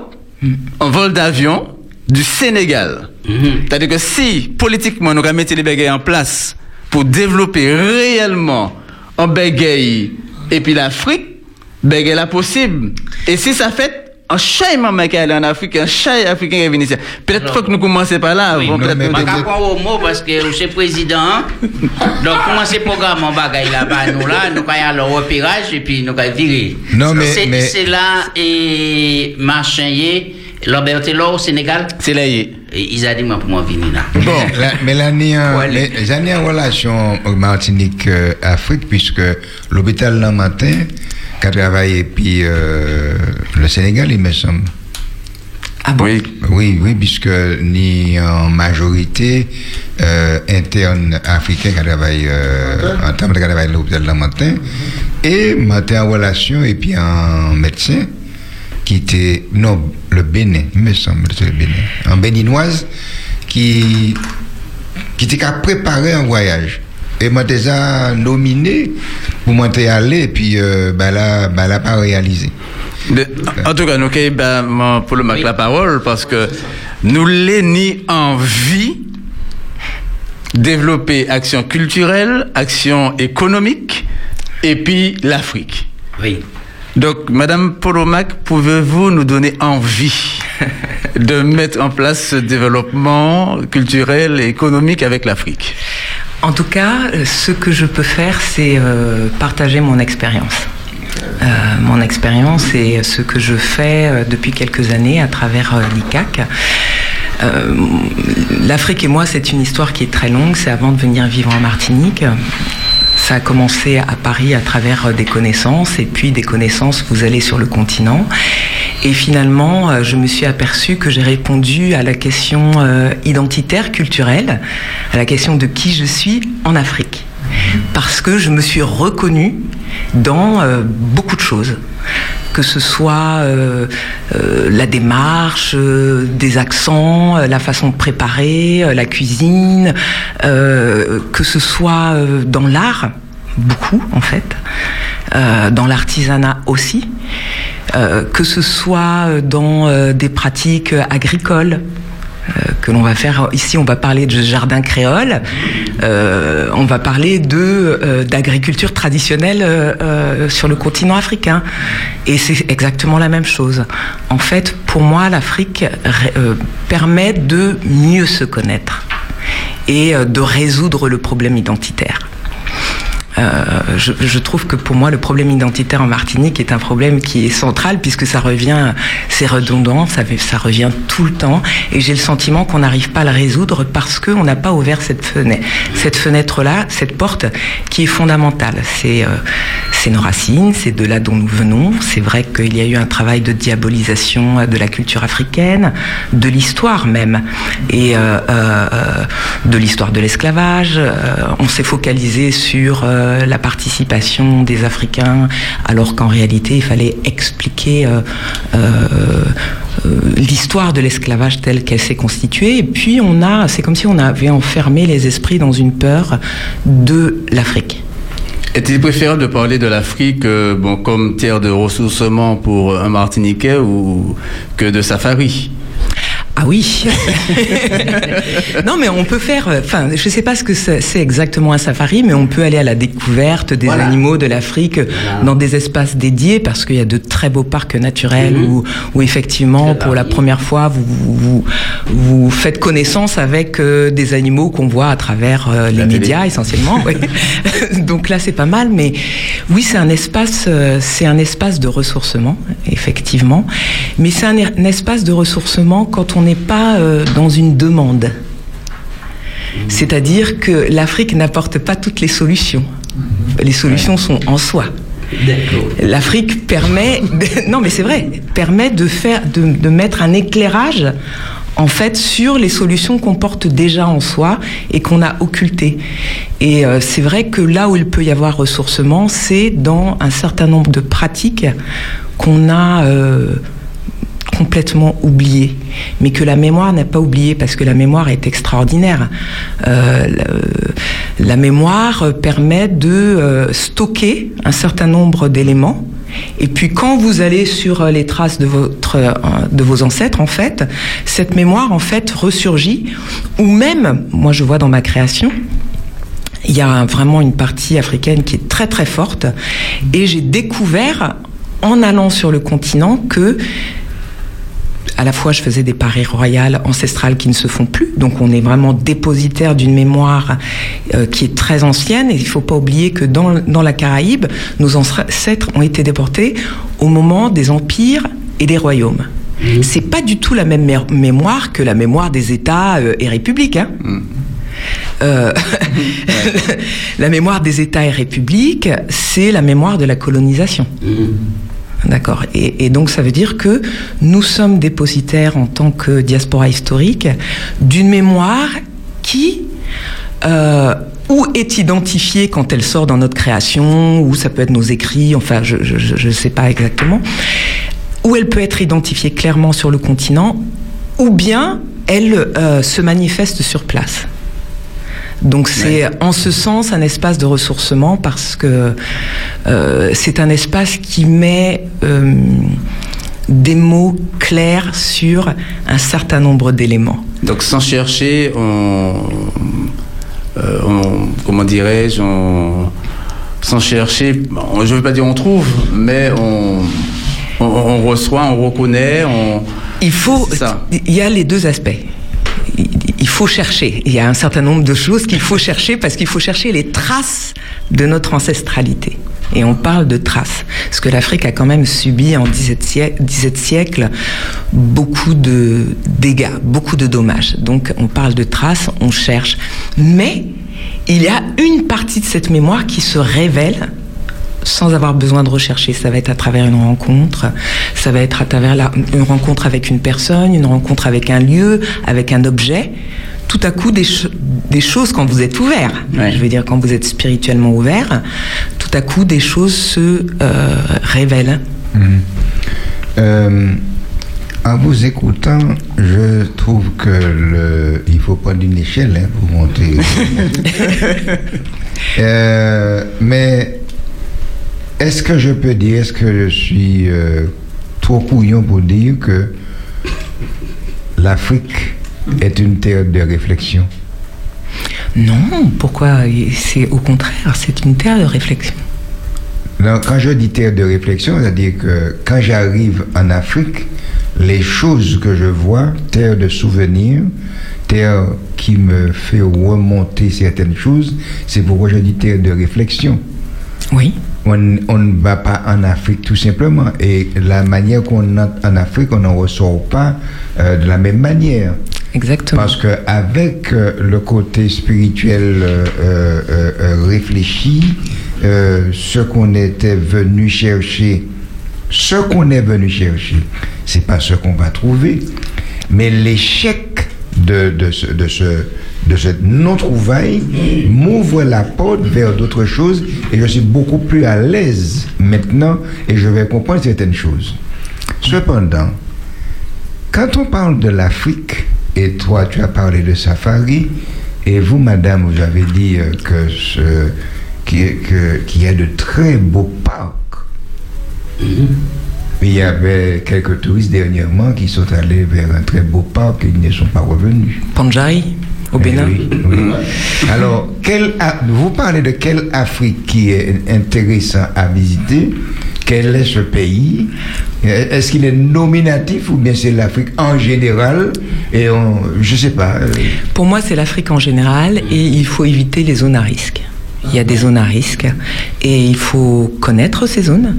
Speaker 4: en vol d'avion du Sénégal.
Speaker 2: Mhm.
Speaker 4: C'est-à-dire que si, politiquement, nous avons mis les bagailles en place pour développer réellement un bagaille et puis l'Afrique, bagaille là possible. Et si ça fait un chat maman qui est allé en Afrique, un chat africain qui est venu ici. Peut-être
Speaker 2: Alors,
Speaker 4: faut que nous commençons par là.
Speaker 2: Oui,
Speaker 4: avant,
Speaker 1: non,
Speaker 4: peut-être
Speaker 1: mais
Speaker 2: vais prendre au mot parce que je suis président. hein. Donc, commencer le programme en bagaille là-bas, nous là, nous allons aller au repérage et puis nous allons virer.
Speaker 1: Non, mais-
Speaker 2: C'est
Speaker 1: mais-
Speaker 2: c'est là, et machin, est, Lambert Taylor au Sénégal,
Speaker 4: C'est là.
Speaker 2: ils ont dit moi pour moi venir là.
Speaker 1: Bon, la, mais j'en ai en relation au Martinique euh, Afrique puisque l'hôpital le matin qui a travaillé puis euh, le Sénégal il me semble.
Speaker 14: Ah bon?
Speaker 4: Oui.
Speaker 1: Oui, oui, puisque ni en majorité euh, interne africain qui travaille euh, en termes de travail à l'hôpital le matin et matin en relation et puis en médecin qui était non le Bénin, il me semble c'est le Bénin, en béninoise qui qui était qu'à préparer un voyage. Et moi déjà nominé pour moi aller et puis euh, bah là bah là pas réalisé.
Speaker 4: De- en tout cas, nous avons ben, mon- pour le marquer la parole parce que nous l'avons envie développer action culturelle, action économique et puis l'Afrique.
Speaker 2: Oui.
Speaker 4: Donc, Madame Polomac, pouvez-vous nous donner envie de mettre en place ce développement culturel et économique avec l'Afrique?
Speaker 14: En tout cas, euh, ce que je peux faire, c'est euh, partager mon expérience. Euh, mon expérience et ce que je fais depuis quelques années à travers l'ICAC. L'Afrique et moi, c'est une histoire qui est très longue. C'est avant de venir vivre en Martinique. Ça a commencé à Paris à travers euh, des connaissances et puis des connaissances, vous allez sur le continent. Et finalement, euh, je me suis aperçue que j'ai répondu à la question euh, identitaire, culturelle, à la question de qui je suis en Afrique. Parce que je me suis reconnue dans beaucoup de choses. Que ce soit euh, euh, la démarche, euh, des accents, la façon de préparer, la cuisine, que ce soit dans l'art, beaucoup en fait, dans l'artisanat aussi, que ce soit dans des pratiques agricoles. Euh, que l'on va faire ici, on va parler de jardin créole, euh, on va parler de euh, d'agriculture traditionnelle sur le continent africain, et c'est exactement la même chose. En fait, pour moi, l'Afrique permet de mieux se connaître et de résoudre le problème identitaire. Euh, je, trouve que pour moi, le problème identitaire en Martinique est un problème qui est central puisque ça revient, c'est redondant, ça, revient tout le temps. Et j'ai le sentiment qu'on n'arrive pas à le résoudre parce qu'on n'a pas ouvert cette fenêtre, cette fenêtre-là, cette porte qui est fondamentale. C'est euh, c'est nos racines, c'est de là dont nous venons. C'est vrai qu'il y a eu un travail de diabolisation de la culture africaine, de l'histoire même, et euh, de l'histoire de l'esclavage. On s'est focalisé sur euh, la participation des Africains, alors qu'en réalité, il fallait expliquer euh, euh, l'histoire de l'esclavage telle qu'elle s'est constituée. Et puis, on a, c'est comme si on avait enfermé les esprits dans une peur de l'Afrique.
Speaker 4: Est-il préférable de parler de l'Afrique bon, comme terre de ressourcement pour un Martiniquais ou que de safari?
Speaker 14: Ah oui. non, mais on peut faire. euh, Enfin, je sais pas ce que c'est exactement un safari, mais on peut aller à la découverte des
Speaker 2: Voilà.
Speaker 14: animaux de l'Afrique dans des espaces dédiés parce qu'il y a de très beaux parcs naturels
Speaker 2: Mhm.
Speaker 14: où, où effectivement, pour la première fois, vous, vous, vous- vous faites connaissance avec euh, des animaux qu'on voit à travers euh, les médias essentiellement. oui. Donc là, c'est pas mal, mais oui, c'est un espace, euh, c'est un espace de ressourcement, effectivement, mais c'est un, un espace de ressourcement quand on n'est pas euh, dans une demande. C'est-à-dire que l'Afrique n'apporte pas toutes les solutions. Les solutions sont en soi. L'Afrique permet, de- non mais c'est vrai, permet de faire, de, de mettre un éclairage en fait sur les solutions qu'on porte déjà en soi et qu'on a occultées. Et euh, c'est vrai que là où il peut y avoir ressourcement, c'est dans un certain nombre de pratiques qu'on a euh, complètement oublié, mais que la mémoire n'a pas oublié parce que la mémoire est extraordinaire. Euh, la, mémoire permet de euh, stocker un certain nombre d'éléments. Et puis quand vous allez sur euh, les traces de vos ancêtres en fait, cette mémoire en fait ressurgit ou même moi je vois dans ma création il y a vraiment une partie africaine qui est très très forte et j'ai découvert en allant sur le continent que à la fois, je faisais des parées royales ancestrales qui ne se font plus. Donc, on est vraiment dépositaire d'une mémoire euh, qui est très ancienne. Et il ne faut pas oublier que dans, dans la Caraïbe, nos ancêtres ont été déportés au moment des empires et des royaumes. C'est pas du tout la même mé- mémoire que la mémoire des États euh, et républiques. hein. Euh, la mémoire des États et républiques, c'est la mémoire de la colonisation. D'accord. Et, donc ça veut dire que nous sommes dépositaires en tant que diaspora historique d'une mémoire qui euh, ou est identifiée quand elle sort dans notre création, ou ça peut être nos écrits, enfin je ne sais pas exactement, ou elle peut être identifiée clairement sur le continent, ou bien elle euh, se manifeste sur place. Donc c'est en ce sens un espace de ressourcement parce que euh, c'est un espace qui met euh, des mots clairs sur un certain nombre d'éléments.
Speaker 4: Donc sans chercher, on, euh, on- comment dirais-je, on- sans chercher, on- je ne veux pas dire on trouve, mais on, on, on reçoit, on reconnaît, on...
Speaker 14: Il faut, il y a les deux aspects. Il- faut chercher. Il y a un certain nombre de choses qu'il faut chercher parce qu'il faut chercher les traces de notre ancestralité. Et on parle de traces. Parce que l'Afrique a quand même subi en 17 siècles, 17 siècles beaucoup de dégâts, beaucoup de dommages. Donc on parle de traces, on cherche. Mais il y a une partie de cette mémoire qui se révèle sans avoir besoin de rechercher. Ça va être à travers une rencontre, ça va être à travers la- une rencontre avec une personne, une rencontre avec un lieu, avec un objet. Tout à coup, des, cho- des choses, quand vous êtes ouvert, je veux dire quand vous êtes spirituellement ouvert, tout à coup, des choses se euh, révèlent.
Speaker 1: Euh, en vous écoutant, je trouve que le, il faut prendre une échelle hein, pour monter. Euh, mais est-ce que je peux dire, est-ce que je suis euh, trop couillon pour dire que l'Afrique est une terre de réflexion?
Speaker 14: Non, pourquoi? C'est au contraire, c'est une terre de réflexion.
Speaker 1: Non, quand je dis terre de réflexion, c'est-à-dire que quand j'arrive en Afrique, les choses que je vois, terre de souvenirs, terre qui me fait remonter certaines choses, c'est pourquoi je dis terre de réflexion.
Speaker 14: Oui.
Speaker 1: On, on ne va pas en Afrique tout simplement. Et la manière qu'on entre en Afrique, on n'en ressort pas euh, de la même manière.
Speaker 14: Exactement.
Speaker 1: Parce qu'avec le côté spirituel euh, euh, euh, réfléchi, euh, ce qu'on était venu chercher, ce qu'on est venu chercher, c'est pas ce qu'on va trouver. Mais l'échec de, de, ce, de, ce, de cette non-trouvaille m'ouvre la porte vers d'autres choses et je suis beaucoup plus à l'aise maintenant et je vais comprendre certaines choses. Cependant, quand on parle de l'Afrique, et toi tu as parlé de safari, et vous, madame, vous avez dit euh, que ce, qu'il y, a- de très beaux parcs. Il y avait quelques touristes dernièrement qui sont allés vers un très beau parc et ils ne sont pas revenus.
Speaker 14: Panjari, au
Speaker 1: Eh
Speaker 14: Bénin.
Speaker 1: oui, oui. Alors, quel A- vous parlez de quelle Afrique qui est intéressant à visiter? Quel est ce pays? Est-ce qu'il est nominatif ou bien c'est l'Afrique en général? Et on, je sais pas. euh,
Speaker 14: Pour moi, c'est l'Afrique en général et il faut éviter les zones à risque. Il y a des zones à risque et il faut connaître ces zones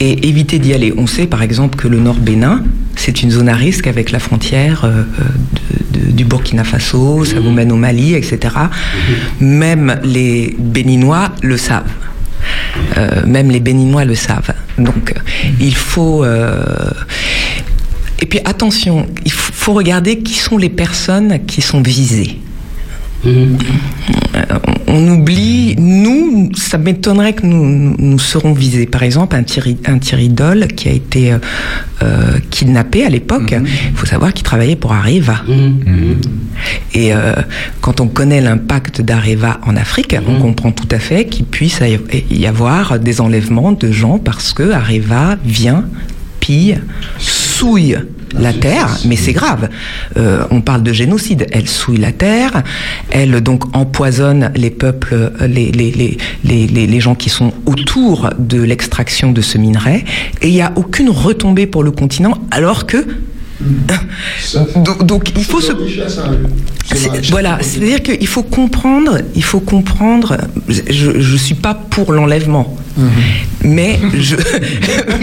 Speaker 14: et éviter d'y aller. On sait par exemple que le Nord Bénin, c'est une zone à risque avec la frontière euh, de- du Burkina Faso, ça vous mène au Mali, etc. Même les Béninois le savent. Euh, même les Béninois le savent. Donc, il faut. euh, Et puis attention, il faut regarder qui sont les personnes qui sont visées. Euh, on oublie, nous, ça m'étonnerait que nous, nous, serons visés. Par exemple, un Thierry, un Thierry Doll qui a été euh, euh, kidnappé à l'époque, il faut savoir qu'il travaillait pour Areva. Et euh, quand on connaît l'impact d'Areva en Afrique, on comprend tout à fait qu'il puisse y avoir des enlèvements de gens parce que Areva vient, pille, souille la terre, mais c'est grave. Euh, on parle de génocide. Elle souille la terre, elle donc empoisonne les peuples, euh, les, les, les, les, les- les gens qui sont autour de l'extraction de ce minerai, et il n'y a aucune retombée pour le continent, alors que donc, donc, il faut se c'est- voilà, c'est-à-dire qu'il faut comprendre, il faut comprendre. Je ne suis pas pour l'enlèvement, mais je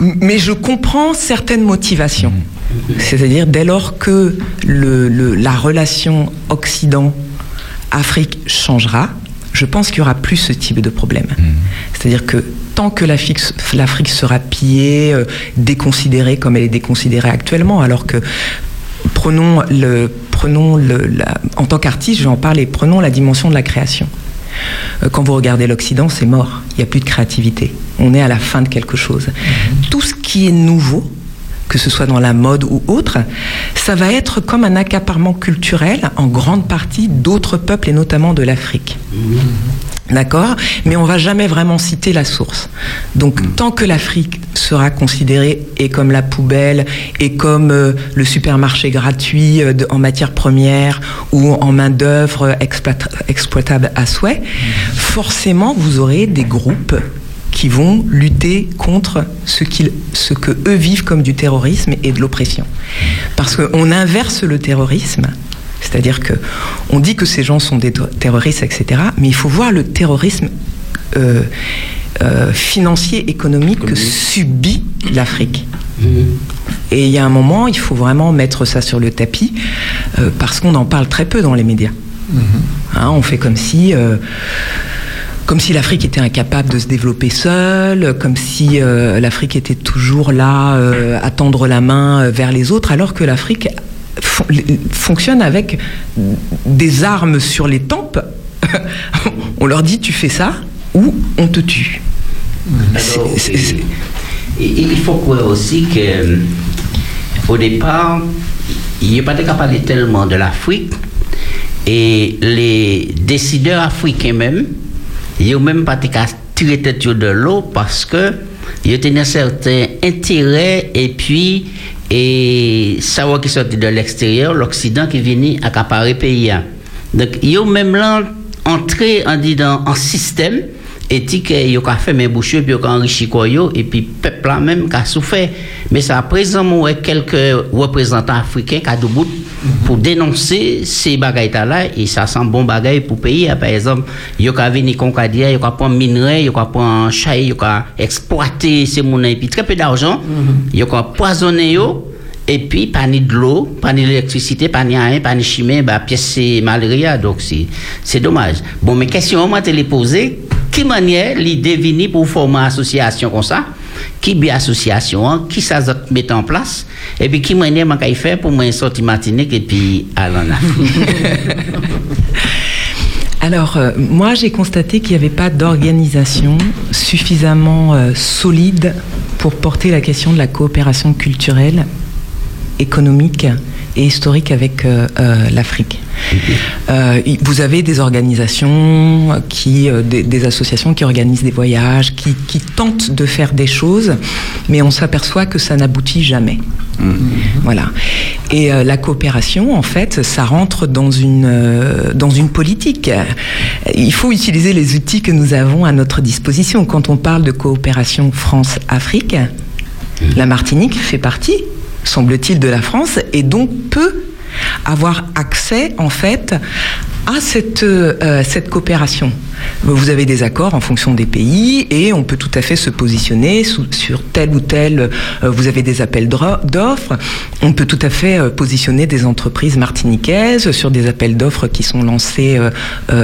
Speaker 14: mais, mais je comprends certaines motivations. C'est-à-dire dès lors que le, le- la relation Occident-Afrique changera, je pense qu'il y aura plus ce type de problème. C'est-à-dire que tant que l'Afrique sera pillée, euh, déconsidérée comme elle est déconsidérée actuellement, alors que prenons le, prenons le, la- en tant qu'artiste, je vais en parler, prenons la dimension de la création. Euh, Quand vous regardez l'Occident, c'est mort. Il n'y a plus de créativité. On est à la fin de quelque chose. Tout ce qui est nouveau, que ce soit dans la mode ou autre, ça va être comme un accaparement culturel en grande partie d'autres peuples et notamment de l'Afrique. D'accord? Mais on va jamais vraiment citer la source. Donc tant que l'Afrique sera considérée et comme la poubelle et comme euh, le supermarché gratuit euh, de- en matières premières ou en main-d'œuvre exploit- exploitable à souhait, forcément vous aurez des groupes qui vont lutter contre ce, qu'ils- ce que eux vivent comme du terrorisme et de l'oppression. Parce qu'on inverse le terrorisme, c'est-à-dire que on dit que ces gens sont des ter- terroristes, etc. Mais il faut voir le terrorisme euh, euh, financier, économique que subit l'Afrique. Et il y a un moment, il faut vraiment mettre ça sur le tapis euh, parce qu'on en parle très peu dans les médias. Hein, on fait comme si, comme si l'Afrique était incapable de se développer seule, comme si euh, l'Afrique était toujours là euh, à tendre la main euh, vers les autres, alors que l'Afrique fon- fonctionne avec des armes sur les tempes. on leur dit tu fais ça ou on te tue. C'est-
Speaker 2: il il faut croire aussi que euh, au départ, il n'y a pas de parler tellement de l'Afrique et les décideurs africains même, n'ont même pas qu'à tête de l'eau parce que ils ont un certain intérêt et puis et savoir qui sorti de l'extérieur, l'Occident qui vient accaparer pays. Donc, ont même là entré en disant en système et dit que yo ka fait mes bouches puis yo ka enrichi yo et puis peuple même qui a souffert mais ça présentement ouais, quelques représentants africains qui a debout pour dénoncer ces bagailles là et ça sent bon bagaille pour pays. Par exemple yo ka venir concadia yo ka prendre minerai yo ka prendre chai yo ka exploiter ces monnaies. Et puis très peu d'argent yo ka poisonner yo. Et puis, pas ni de l'eau, pas ni d'électricité, pas ni rien, pas ni chimie, bah, pièce malaria, donc c'est, c'est dommage. Bon, mais question, moi, te les poser, qui manière l'idée venir pour former une association comme ça? Qui bien association, hein? qui ça met en place? Et puis, qui moi, qu'il fait pour moi sortir Martinique et puis aller en?
Speaker 14: Alors, euh, moi, j'ai constaté qu'il n'y avait pas d'organisation suffisamment euh, solide pour porter la question de la coopération culturelle, économique et historique avec euh, euh, l'Afrique. Euh, vous avez des organisations, qui, des, des associations qui organisent des voyages, qui, qui tentent de faire des choses, mais on s'aperçoit que ça n'aboutit jamais. Voilà. Et euh, la coopération, en fait, ça rentre dans une, euh, dans une politique. Il faut utiliser les outils que nous avons à notre disposition. Quand on parle de coopération France-Afrique, la Martinique fait partie, semble-t-il, de la France et donc peut avoir accès, en fait, à cette, euh, cette coopération. Vous avez des accords en fonction des pays et on peut tout à fait se positionner sur tel ou tel. euh, vous avez des appels d'offres. On peut tout à fait euh, positionner des entreprises martiniquaises sur des appels d'offres qui sont lancés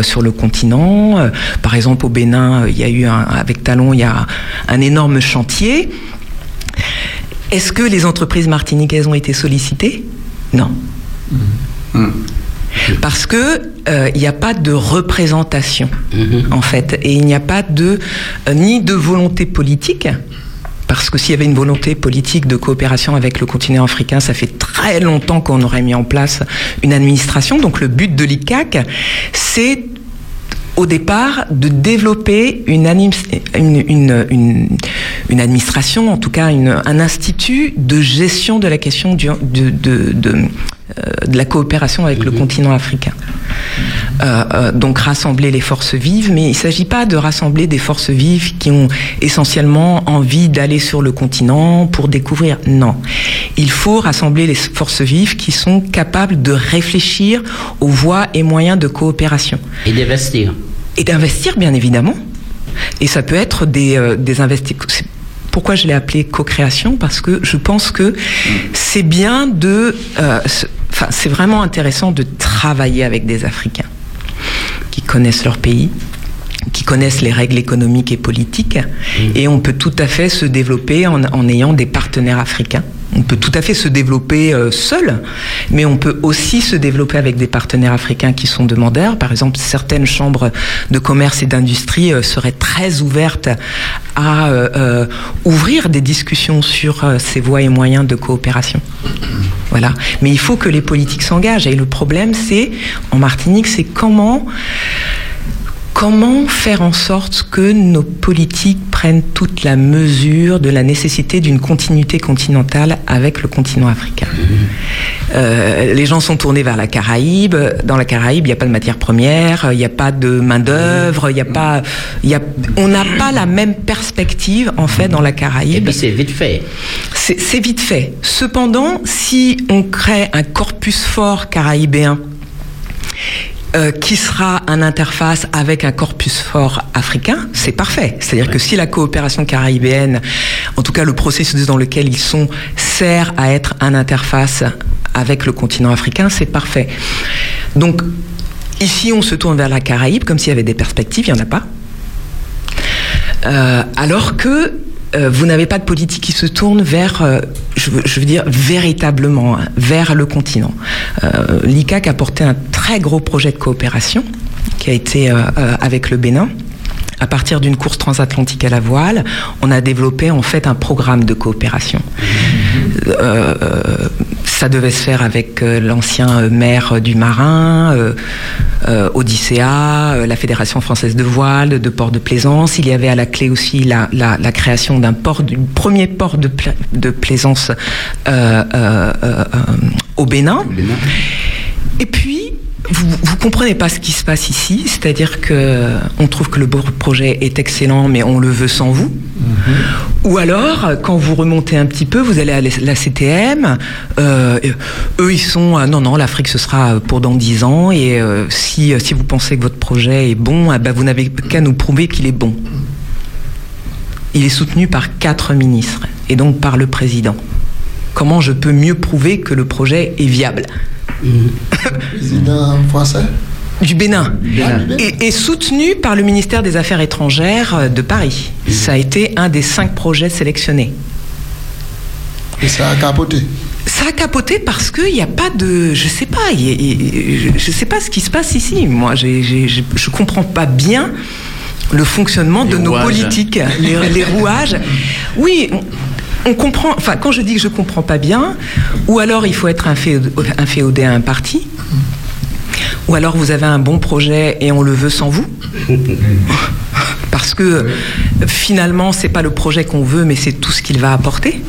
Speaker 14: sur le continent. Par exemple, au Bénin, il y a eu un, avec Talon, il y a un énorme chantier. Est-ce que les entreprises martiniquaises ont été sollicitées? Non. Parce que euh, il n'y a pas de représentation en fait, et il n'y a pas de euh, ni de volonté politique. Parce que s'il y avait une volonté politique de coopération avec le continent africain, ça fait très longtemps qu'on aurait mis en place une administration. Donc le but de l'ICAC, c'est au départ de développer une, anim- une, une- une- une administration, en tout cas une- un institut de gestion de la question du- de, de- de, euh, de la coopération avec le continent africain. Euh, euh, donc rassembler les forces vives, mais il ne s'agit pas de rassembler des forces vives qui ont essentiellement envie d'aller sur le continent pour découvrir. Non, il faut rassembler les forces vives qui sont capables de réfléchir aux voies et moyens de coopération.
Speaker 2: Et d'investir.
Speaker 14: Et d'investir, bien évidemment. Et ça peut être des, euh, des investissements. Pourquoi je l'ai appelé co-création Parce que je pense que c'est bien de. euh, Enfin, c'est vraiment intéressant de travailler avec des Africains qui connaissent leur pays, qui connaissent les règles économiques et politiques, et on peut tout à fait se développer en, en ayant des partenaires africains. On peut tout à fait se développer euh, seul, mais on peut aussi se développer avec des partenaires africains qui sont demandeurs. Par exemple, certaines chambres de commerce et d'industrie euh, seraient très ouvertes à euh, ouvrir des discussions sur ces voies et moyens de coopération. Voilà. Mais il faut que les politiques s'engagent. Et le problème, c'est, en Martinique, c'est comment Comment faire en sorte que nos politiques prennent toute la mesure de la nécessité d'une continuité continentale avec le continent africain? Euh, Les gens sont tournés vers la Caraïbe. Dans la Caraïbe, il n'y a pas de matière première, il n'y a pas de main d'œuvre, il n'y a pas, il y a, on n'a pas la même perspective en fait dans la Caraïbe. Et puis
Speaker 2: c'est vite fait.
Speaker 14: C'est vite fait. Cependant, si on crée un corpus fort caraïbéen euh, qui sera un interface avec un corpus fort africain, c'est parfait. C'est-à-dire que si la coopération caraïbéenne, en tout cas le processus dans lequel ils sont, sert à être un interface avec le continent africain, c'est parfait. Donc, ici, on se tourne vers la Caraïbe comme s'il y avait des perspectives, il n'y en a pas. Euh, alors que vous n'avez pas de politique qui se tourne vers, euh, je, veux, dire, véritablement, hein, vers le continent. Euh, L'ICAC a porté un très gros projet de coopération qui a été euh, euh, avec le Bénin à partir d'une course transatlantique à la voile, on a développé en fait un programme de coopération. Euh, euh, ça devait se faire avec euh, l'ancien euh, maire du Marin, euh, euh, Odyssea, euh, la Fédération française de voile, de port de plaisance. Il y avait à la clé aussi la, la- la création d'un port, du premier port de, pla- de plaisance euh, euh, euh, euh, au Bénin. Et puis, vous, vous comprenez pas ce qui se passe ici, c'est-à-dire que on trouve que le projet est excellent, mais on le veut sans vous. Ou alors, quand vous remontez un petit peu, vous allez à la CTM. euh, eux, ils sont euh, non, non, l'Afrique ce sera pour dans 10 ans. Et euh, si si vous pensez que votre projet est bon, ah bah, vous n'avez qu'à nous prouver qu'il est bon. Il est soutenu par quatre ministres et donc par le président. Comment je peux mieux prouver que le projet est viable
Speaker 3: Président français
Speaker 14: du Bénin, Et, et soutenu par le ministère des Affaires étrangères euh, de Paris. Ça a été un des cinq projets sélectionnés.
Speaker 3: Et ça a capoté.
Speaker 14: Ça a capoté parce qu'il n'y a pas de, je sais pas, il y a- il y a- je sais pas ce qui se passe ici. Moi, je comprends pas bien le fonctionnement de nos politiques, les, les rouages. Oui. On- comprend, enfin, quand je dis que je comprends pas bien, ou alors il faut être inféodé, inféodé à un parti, ou alors vous avez un bon projet et on le veut sans vous. Parce que finalement, c'est pas le projet qu'on veut, mais c'est tout ce qu'il va apporter.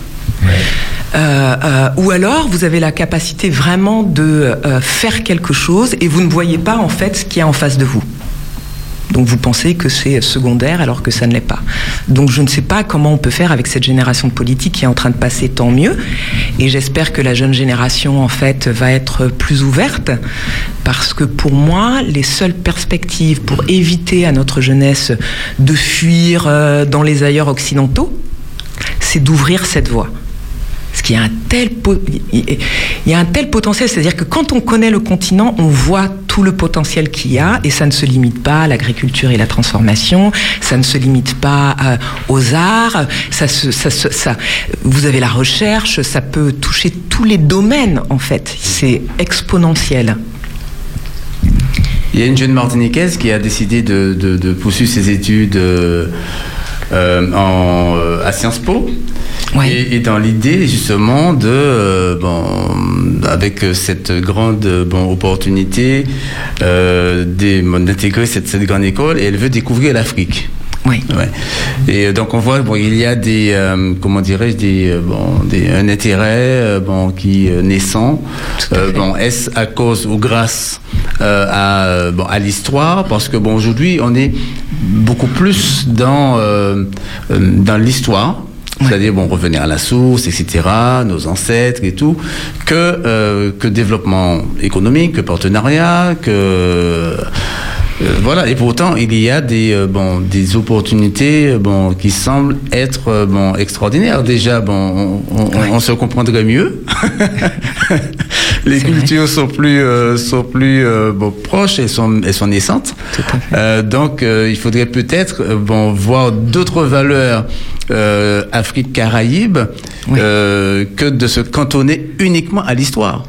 Speaker 14: Euh, euh, ou alors vous avez la capacité vraiment de euh, faire quelque chose et vous ne voyez pas en fait ce qu'il y a en face de vous. Donc vous pensez que c'est secondaire alors que ça ne l'est pas. Donc je ne sais pas comment on peut faire avec cette génération de politique qui est en train de passer tant mieux. Et j'espère que la jeune génération en fait va être plus ouverte parce que pour moi les seules perspectives pour éviter à notre jeunesse de fuir euh, dans les ailleurs occidentaux, c'est d'ouvrir cette voie. Parce qu'il y a un tel, il y a un tel potentiel, c'est-à-dire que quand on connaît le continent, on voit tout le potentiel qu'il y a, et ça ne se limite pas à l'agriculture et la transformation, ça ne se limite pas euh, aux arts, vous avez la recherche, ça peut toucher tous les domaines en fait, c'est exponentiel.
Speaker 4: Il y a une jeune Martiniquaise qui a décidé de, poursuivre ses études euh, euh, à Sciences Po. Et, et dans l'idée justement de, euh, bon, avec cette grande euh, bon, opportunité euh, d'intégrer cette, cette grande école, et elle veut découvrir l'Afrique.
Speaker 14: Oui.
Speaker 4: Ouais. Et euh, donc on voit bon il y a des euh, comment dirais-je des euh, bon des un intérêt euh, bon qui euh, naissant Euh, bon est-ce à cause ou grâce euh, à euh, bon à l'histoire? Parce que bon aujourd'hui on est beaucoup plus dans euh, euh, dans l'histoire c'est-à-dire bon revenir à la source, etc., nos ancêtres et tout, que euh, que développement économique, que partenariat, que euh, voilà, et pourtant il y a des euh, bon des opportunités euh, bon qui semblent être euh, bon extraordinaires. Déjà bon, on, on- on se comprendrait mieux. Les cultures sont plus euh, sont plus euh, bon, proches et sont elles sont naissantes. Euh, donc il faudrait peut-être bon voir d'autres valeurs Afrique Caraïbes euh, que de se cantonner uniquement à l'histoire.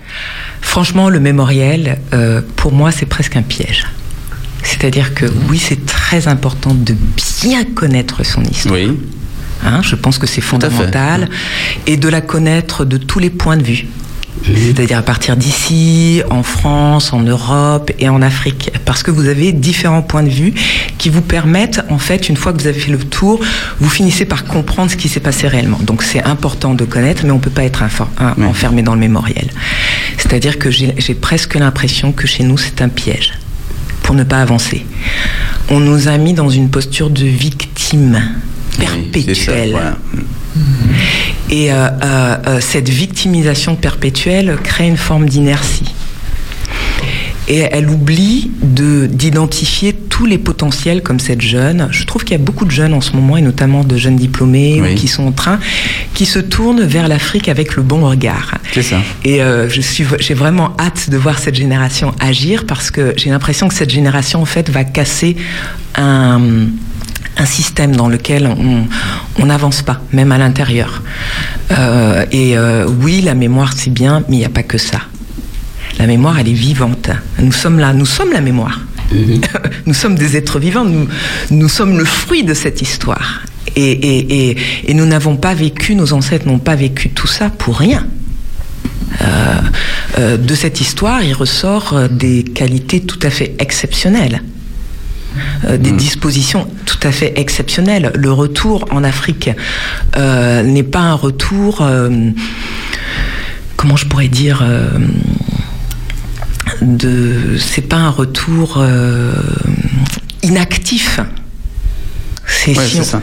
Speaker 14: Franchement, le mémoriel, pour moi, c'est presque un piège. C'est-à-dire que oui, c'est très important de bien connaître son histoire.
Speaker 4: Oui.
Speaker 14: Hein, je pense que c'est fondamental. Et de la connaître de tous les points de vue. C'est-à-dire à partir d'ici, en France, en Europe et en Afrique. Parce que vous avez différents points de vue qui vous permettent, en fait, une fois que vous avez fait le tour, vous finissez par comprendre ce qui s'est passé réellement. Donc c'est important de connaître, mais on ne peut pas être enfermé dans le mémoriel. C'est-à-dire que j'ai j'ai presque l'impression que chez nous, c'est un piège pour ne pas avancer. On nous a mis dans une posture de victime perpétuelle. Et euh, euh, euh, cette victimisation perpétuelle crée une forme d'inertie. Et elle oublie de- d'identifier tous les potentiels comme cette jeune. Je trouve qu'il y a beaucoup de jeunes en ce moment, et notamment de jeunes diplômés ou qui sont en train, qui se tournent vers l'Afrique avec le bon regard.
Speaker 4: C'est ça.
Speaker 14: Et euh, je suis, j'ai vraiment hâte de voir cette génération agir parce que j'ai l'impression que cette génération en fait va casser un, un système dans lequel on n'avance pas, même à l'intérieur. Euh, et euh, oui, la mémoire c'est bien, mais il n'y a pas que ça. La mémoire, elle est vivante. Nous sommes là, nous sommes la mémoire. nous sommes des êtres vivants, nous, nous sommes le fruit de cette histoire. Et, et- et- et nous n'avons pas vécu, nos ancêtres n'ont pas vécu tout ça pour rien. Euh, euh, de cette histoire, il ressort des qualités tout à fait exceptionnelles. Euh, des dispositions tout à fait exceptionnelles. Le retour en Afrique euh, n'est pas un retour, euh, comment je pourrais dire, euh, de, c'est pas un retour euh, inactif. C'est
Speaker 4: Ouais,
Speaker 14: si
Speaker 4: c'est
Speaker 14: on-
Speaker 4: ça.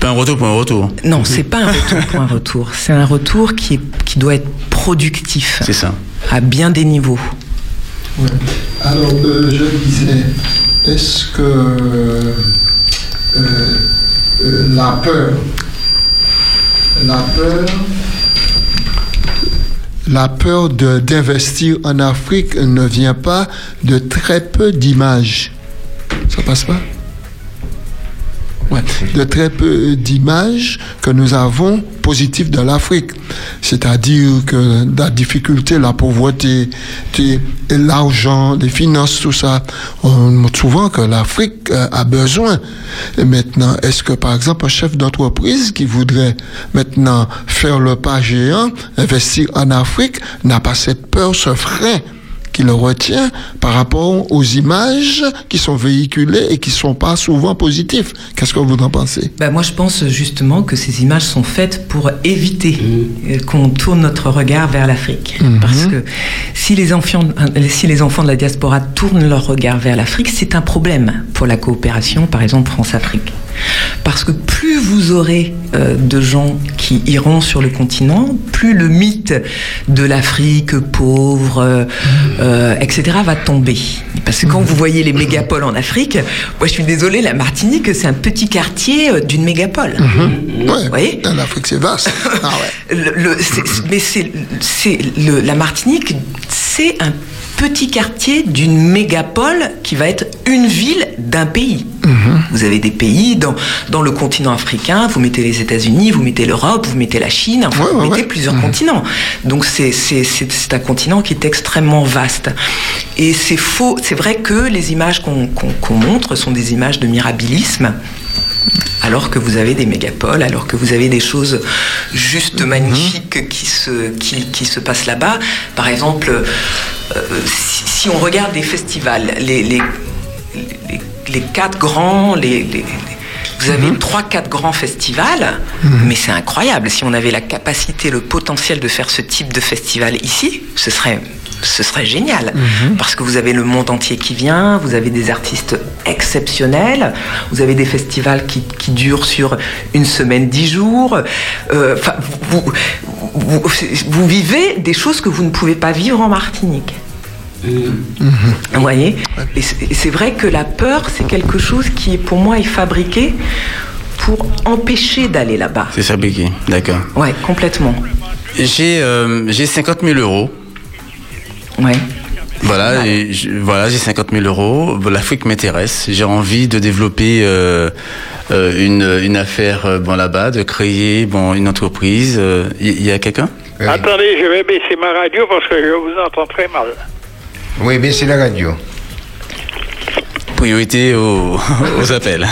Speaker 4: Pas un retour pour un retour.
Speaker 14: non, c'est pas un retour pour un retour. C'est un retour qui, est- qui doit être productif.
Speaker 4: C'est ça.
Speaker 14: À bien des niveaux.
Speaker 3: Ouais. Alors, euh, je disais, est-ce que euh, euh, la peur, la peur, la peur d'investir en Afrique ne vient pas de très peu d'images. Ça passe pas? De très peu d'images que nous avons positives de l'Afrique. C'est-à-dire que la difficulté, la pauvreté, et l'argent, les finances, tout ça, on montre souvent que l'Afrique euh, a besoin. Et maintenant, est-ce que par exemple un chef d'entreprise qui voudrait maintenant faire le pas géant, investir en Afrique, n'a pas cette peur, ce frein qui le retient par rapport aux images qui sont véhiculées et qui ne sont pas souvent positives. Qu'est-ce que vous en pensez?
Speaker 14: Bah, moi, je pense justement que ces images sont faites pour éviter euh, qu'on tourne notre regard vers l'Afrique.
Speaker 3: Mhm.
Speaker 14: Parce que si les, enfants, euh, si les enfants de la diaspora tournent leur regard vers l'Afrique, c'est un problème pour la coopération, par exemple France-Afrique. Parce que plus vous aurez euh, de gens qui iront sur le continent, plus le mythe de l'Afrique pauvre, euh, euh, etc., va tomber. Parce que quand vous voyez les mégapoles en Afrique, moi je suis désolée, la Martinique, c'est un petit quartier euh, d'une mégapole.
Speaker 3: Ouais,
Speaker 14: voyez
Speaker 3: en Afrique, c'est vaste. Ah ouais.
Speaker 14: Le- mais c'est, la Martinique, c'est un petit quartier d'une mégapole qui va être une ville d'un pays. Vous avez des pays dans, dans le continent africain, vous mettez les États-Unis, vous mettez l'Europe, vous mettez la Chine, enfin, vous mettez plusieurs continents. Donc c'est, un continent qui est extrêmement vaste. Et c'est faux, c'est vrai que les images qu'on montre sont des images de mirabilisme alors que vous avez des mégapoles, alors que vous avez des choses juste magnifiques qui, se, qui, qui se passent là-bas. Par exemple, euh, si, si on regarde les festivals, les, les, les, les quatre grands, les, les- les- vous avez trois, quatre grands festivals, mais c'est incroyable. Si on avait la capacité, le potentiel de faire ce type de festival ici, ce serait, ce serait génial. Parce que vous avez le monde entier qui vient, vous avez des artistes exceptionnels, vous avez des festivals qui, qui durent sur une semaine, dix jours. Euh, vous, vous, vous- vous vivez des choses que vous ne pouvez pas vivre en Martinique. Vous voyez Et c'est vrai que la peur, c'est quelque chose qui, pour moi, est fabriqué pour empêcher d'aller là-bas.
Speaker 4: C'est fabriqué, d'accord.
Speaker 14: Ouais, complètement.
Speaker 4: J'ai euh, j'ai 50 000 euros.
Speaker 14: Ouais.
Speaker 4: Voilà, et je- voilà, j'ai 50 000 euros. L'Afrique m'intéresse. J'ai envie de développer euh, euh, une, une affaire euh, bon là-bas, de créer bon une entreprise. Il y, a quelqu'un?
Speaker 15: Attendez, je vais baisser ma radio parce que je vous entends très mal.
Speaker 1: Oui, baissez la radio.
Speaker 4: Priorité aux, aux appels.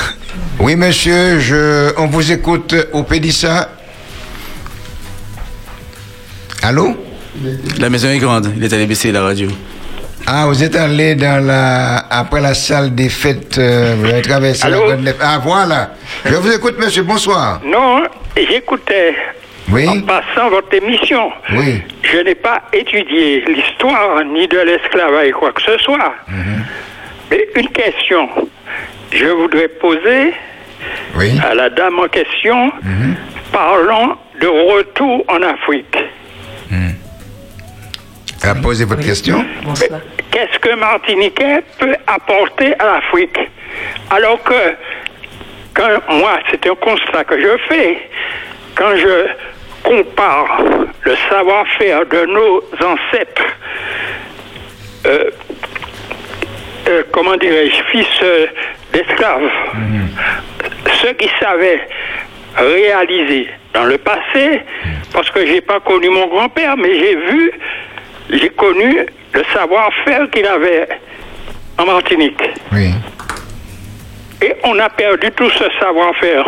Speaker 1: Oui, monsieur, je, on vous écoute au Pédissa. Allô?
Speaker 4: La maison est grande. Il est allé baisser la radio.
Speaker 1: Ah, vous êtes allé dans la, après la salle des fêtes, euh, vous avez traversé la
Speaker 15: Allô
Speaker 1: Grande Nef- Ah, voilà. Je vous écoute, monsieur, bonsoir.
Speaker 15: Non, j'écoutais
Speaker 1: Oui.
Speaker 15: en passant votre émission.
Speaker 1: Oui.
Speaker 15: Je n'ai pas étudié l'histoire ni de l'esclavage, quoi que ce soit. Mais une question, je voudrais poser à la dame en question, parlons de retour en Afrique.
Speaker 1: À poser votre question.
Speaker 15: Qu'est-ce que Martiniquais peut apporter à l'Afrique? Alors que, quand moi, c'est un constat que je fais, quand je compare le savoir-faire de nos ancêtres, euh, euh, comment dirais-je, fils euh, d'esclaves, ceux qui savaient réaliser dans le passé, parce que j'ai pas connu mon grand-père, mais j'ai vu, j'ai connu le savoir-faire qu'il avait en Martinique.
Speaker 1: Oui.
Speaker 15: Et on a perdu tout ce savoir-faire.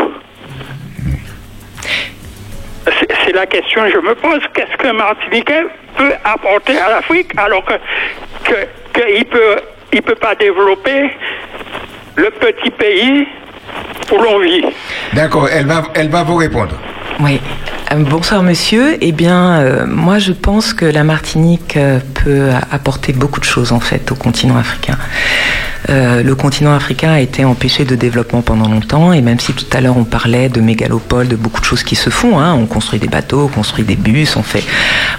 Speaker 15: C'est la question que je me pose. Qu'est-ce qu'un Martiniquais peut apporter à l'Afrique alors que que- qu'il peut il peut pas développer le petit pays où l'on vit?
Speaker 1: D'accord, elle va, elle va vous répondre.
Speaker 14: Oui. Euh, bonsoir monsieur. Eh bien, euh, moi je pense que la Martinique euh, peut apporter beaucoup de choses en fait au continent africain. Euh, le continent africain a été empêché de développement pendant longtemps et même si tout à l'heure on parlait de mégalopoles, de beaucoup de choses qui se font, hein, on construit des bateaux, on construit des bus, on fait,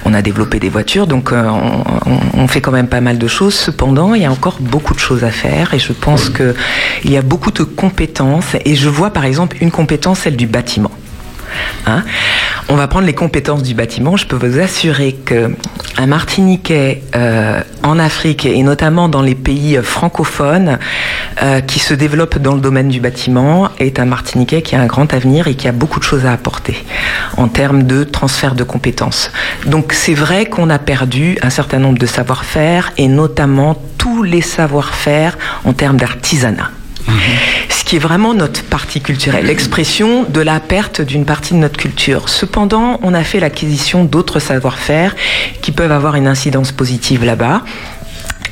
Speaker 14: on a développé des voitures, donc euh, on, on- on fait quand même pas mal de choses. Cependant, il y a encore beaucoup de choses à faire et je pense que il y a beaucoup de compétences et je vois par exemple une compétence, celle du bâtiment. Hein On va prendre les compétences du bâtiment. Je peux vous assurer que un Martiniquais euh, en Afrique et notamment dans les pays francophones euh, qui se développent dans le domaine du bâtiment est un Martiniquais qui a un grand avenir et qui a beaucoup de choses à apporter en termes de transfert de compétences. Donc c'est vrai qu'on a perdu un certain nombre de savoir-faire et notamment tous les savoir-faire en termes d'artisanat ce qui est vraiment notre partie culturelle, l'expression de la perte d'une partie de notre culture. Cependant, on a fait l'acquisition d'autres savoir-faire qui peuvent avoir une incidence positive là-bas.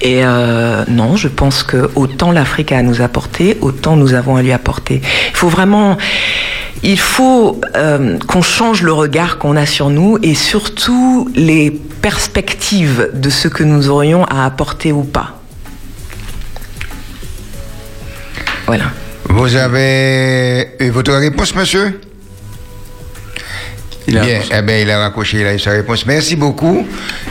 Speaker 14: Et euh, non, je pense que autant l'Afrique a à nous apporter, autant nous avons à lui apporter. Il faut vraiment, euh, qu'on change le regard qu'on a sur nous et surtout les perspectives de ce que nous aurions à apporter ou pas. Voilà.
Speaker 1: Vous avez eu votre réponse, monsieur Bien, eh bien, il a raccroché, il a eu sa réponse. Merci beaucoup.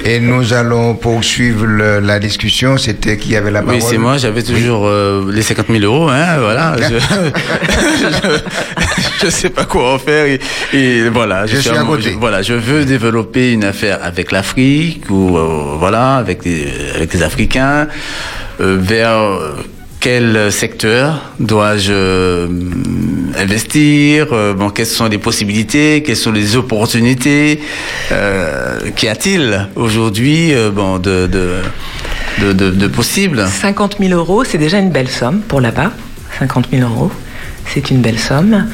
Speaker 1: Et nous allons poursuivre le- la discussion. C'était qui avait la parole
Speaker 4: Oui, c'est moi, j'avais toujours euh, les 50 000 euros, hein, voilà. Je, je sais pas quoi en faire et, et voilà.
Speaker 1: Je suis à côté.
Speaker 4: je- voilà, je veux développer une affaire avec l'Afrique ou euh, voilà, avec des, avec les Africains. Euh, vers euh, quel secteur dois-je euh, investir euh, Bon, quelles sont les possibilités Quelles sont les opportunités euh, Qu'y a-t-il aujourd'hui de, de, possible
Speaker 14: 50 000 euros, c'est déjà une belle somme pour là-bas. 50 000 euros, c'est une belle somme.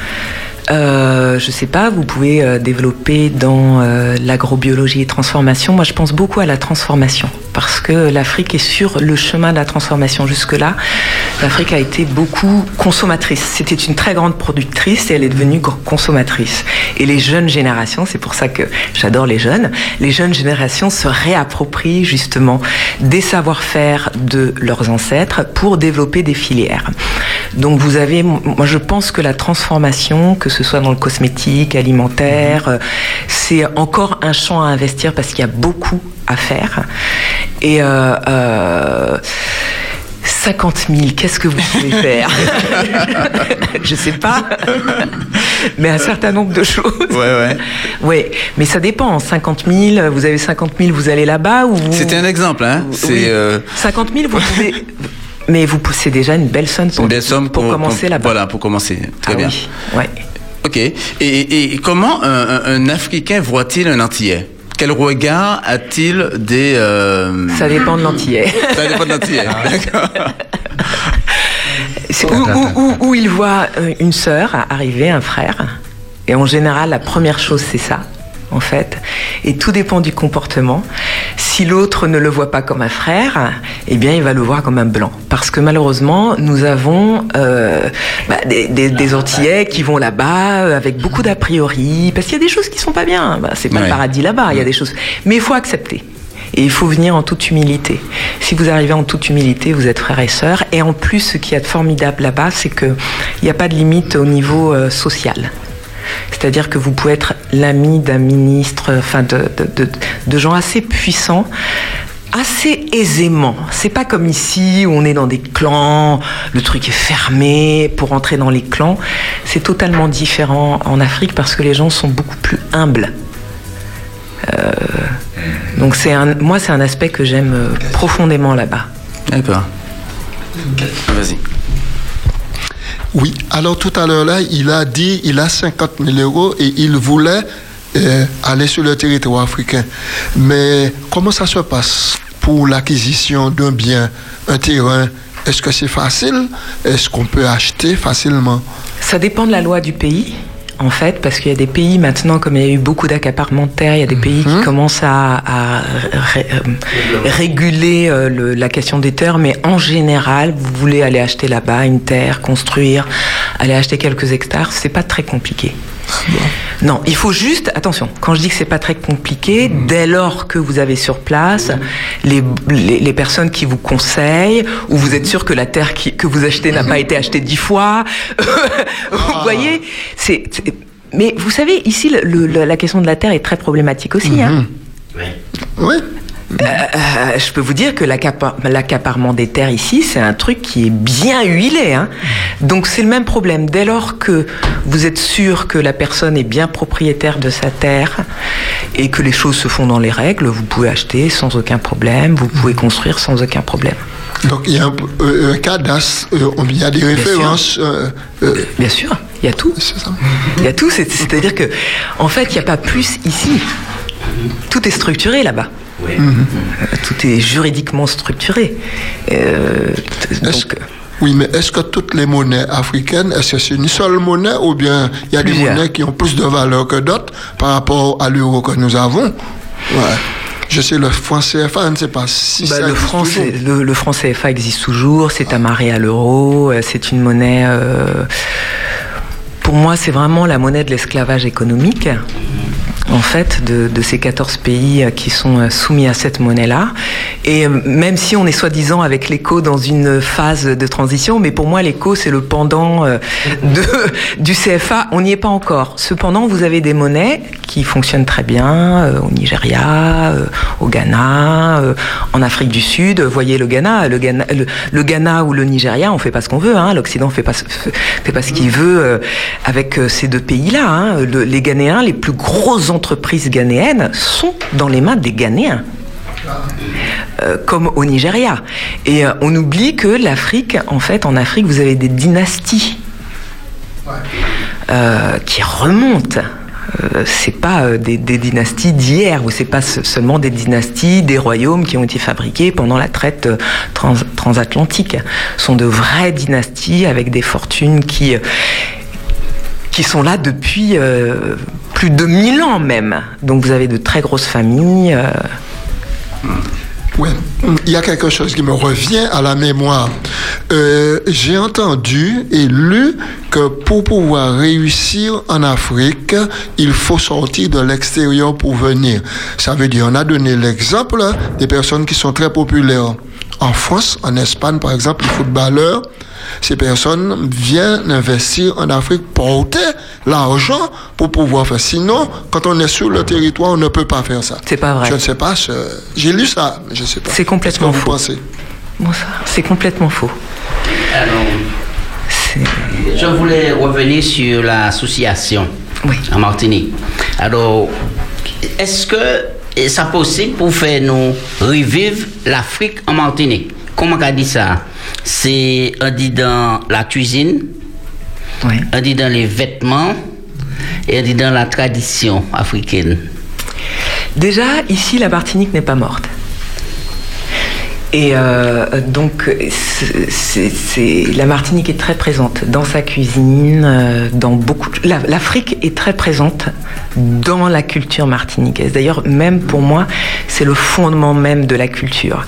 Speaker 14: Euh, je sais pas, vous pouvez développer dans l'agrobiologie et transformation. Moi, je pense beaucoup à la transformation parce que l'Afrique est sur le chemin de la transformation. Jusque-là, l'Afrique a été beaucoup consommatrice. C'était une très grande productrice et elle est devenue consommatrice. Et les jeunes générations, c'est pour ça que j'adore les jeunes, les jeunes générations se réapproprient justement des savoir-faire de leurs ancêtres pour développer des filières. Donc vous avez, moi je pense que la transformation, que ce soit dans le cosmétique, alimentaire, euh, c'est encore un champ à investir parce qu'il y a beaucoup à faire. Et euh, euh, 50 000, qu'est-ce que vous pouvez faire? Je sais pas, mais un certain nombre de choses.
Speaker 4: Ouais, ouais.
Speaker 14: Oui, mais ça dépend. 50 000, vous avez 50 000, vous allez là-bas ou vous-
Speaker 4: C'était un exemple, hein C'est
Speaker 14: Oui.
Speaker 4: euh,
Speaker 14: 50 000, vous pouvez. Mais vous poussez déjà une belle somme pour,
Speaker 4: une belle somme
Speaker 14: pour commencer là-bas.
Speaker 4: Voilà, pour commencer. Très
Speaker 14: Ah
Speaker 4: bien.
Speaker 14: oui, ouais.
Speaker 4: Ok. Et, et- et comment un, un- un Africain voit-il un Antillais? Quel regard a-t-il des... euh,
Speaker 14: Ça dépend de l'antillais.
Speaker 4: Ça dépend de l'Antillais. D'accord.
Speaker 14: C'est où, où- où- où il voit euh, une sœur arriver, un frère. Et en général, la première chose, c'est ça, en fait. Et tout dépend du comportement. Si l'autre ne le voit pas comme un frère, eh bien, il va le voir comme un blanc. Parce que malheureusement, nous avons euh, bah, des, des- des Antillais qui vont là-bas euh, avec beaucoup d'a priori, parce qu'il y a des choses qui sont pas bien. Bah, c'est pas
Speaker 4: Ouais.
Speaker 14: le paradis là-bas. Il y a des choses. Mais il faut accepter. Et il faut venir en toute humilité. Si vous arrivez en toute humilité, vous êtes frères et sœurs. Et en plus, ce qui est formidable là-bas, c'est qu'il n'y a pas de limite au niveau euh, social. C'est-à-dire que vous pouvez être l'ami d'un ministre, enfin de, de- gens assez puissants, assez aisément. C'est pas comme ici où on est dans des clans, le truc est fermé pour entrer dans les clans. C'est totalement différent en Afrique parce que les gens sont beaucoup plus humbles. Euh, donc c'est un, moi c'est un aspect que j'aime euh, profondément là-bas.
Speaker 4: D'accord. Vas-y.
Speaker 3: Oui, alors tout à l'heure là, il a dit il a 50 000 euros et il voulait euh, aller sur le territoire africain. Mais comment ça se passe pour l'acquisition d'un bien, un terrain? Est-ce que c'est facile? Est-ce qu'on peut acheter facilement?
Speaker 14: Ça dépend de la loi du pays. En fait, parce qu'il y a des pays maintenant, comme il y a eu beaucoup d'accaparements de terre, il y a des pays qui commencent à, à ré- euh, réguler euh, le- la question des terres, mais en général, vous voulez aller acheter là-bas une terre, construire, aller acheter quelques hectares, c'est pas très compliqué. Non, il faut juste, attention, quand je dis que c'est pas très compliqué, dès lors que vous avez sur place les, les, les personnes qui vous conseillent, ou vous êtes sûr que la terre qui- que vous achetez n'a pas été achetée dix fois, vous voyez, c'est. Mais vous savez, ici, le- le- la question de la terre est très problématique aussi. hein.
Speaker 3: Oui.
Speaker 14: Euh, euh, je peux vous dire que l'accapa- l'accaparement des terres ici, c'est un truc qui est bien huilé. hein. Donc c'est le même problème. Dès lors que vous êtes sûr que la personne est bien propriétaire de sa terre et que les choses se font dans les règles, vous pouvez acheter sans aucun problème, vous pouvez construire sans aucun problème.
Speaker 3: Donc il y a un, euh, un cadastre, euh, il y a des références. euh, euh,
Speaker 14: Bien sûr, il y a tout. Il y a tout, c'est- c'est-à-dire que, en fait, il n'y a pas plus ici. Tout est structuré là-bas. Euh, Tout est juridiquement structuré. Euh, donc,
Speaker 3: Oui, mais est-ce que toutes les monnaies africaines, est-ce que c'est une seule monnaie ou bien il y a des monnaies qui ont plus de valeur que d'autres par rapport à l'euro que nous avons? Ouais. Je sais, le franc CFA, je ne sais pas si
Speaker 14: Bah,
Speaker 3: ça
Speaker 14: le,
Speaker 3: existe
Speaker 14: franc, le, le franc CFA existe toujours, c'est amarré à l'euro, euh, c'est une monnaie. euh, pour moi, c'est vraiment la monnaie de l'esclavage économique. En fait, de, ces 14 pays euh, qui sont euh, soumis à cette monnaie-là. Et euh, même si on est soi-disant avec l'éco dans une phase de transition, mais pour moi, l'éco, c'est le pendant du CFA. On n'y est pas encore. Cependant, vous avez des monnaies qui fonctionnent très bien au Nigeria, au Ghana, en Afrique du Sud. Voyez le Ghana, le Ghana, ou le Nigeria, on fait pas ce qu'on veut. Hein. L'Occident fait pas fait, pas ce qu'il veut avec ces deux pays-là. Hein. Le- les Ghanéens, les plus grosses entreprises ghanéennes sont dans les mains des Ghanéens. Euh, comme au Nigeria. Et euh, on oublie que l'Afrique, en fait, en Afrique, vous avez des dynasties euh, qui remontent. Euh, c'est pas des, dynasties d'hier, ou c'est pas se- seulement des dynasties, des royaumes qui ont été fabriqués pendant la traite trans- transatlantique. Ce sont de vraies dynasties avec des fortunes qui qui sont là depuis euh, plus de 1000 ans même. Donc vous avez de très grosses familles. euh,
Speaker 3: Ouais. Il y a quelque chose qui me revient à la mémoire. Euh, J'ai entendu et lu que pour pouvoir réussir en Afrique, il faut sortir de l'extérieur pour venir. Ça veut dire, on a donné l'exemple des personnes qui sont très populaires. En France, en Espagne, par exemple, les footballeurs, ces personnes viennent investir en Afrique, porter l'argent pour pouvoir faire. Sinon, quand on est sur le territoire, on ne peut pas faire ça.
Speaker 14: C'est pas vrai.
Speaker 3: Je ne sais pas. J'ai lu ça, mais je ne sais pas.
Speaker 14: C'est complètement
Speaker 3: Qu'est-ce que
Speaker 14: faux.
Speaker 3: vous pensez?
Speaker 14: Bon, ça, c'est complètement faux.
Speaker 2: Je voulais revenir sur l'association en Martinique. Alors, est-ce que c'est possible pour faire nous revivre l'Afrique en Martinique Comment on dit ça? C'est on dit dans la cuisine, on dit dans les vêtements et on dit dans la tradition africaine.
Speaker 14: Déjà, ici, la Martinique n'est pas morte. Et euh, donc, c'est- la Martinique est très présente dans sa cuisine, euh, dans beaucoup. la- L'Afrique est très présente dans la culture martiniquaise. D'ailleurs, même pour moi, c'est le fondement même de la culture.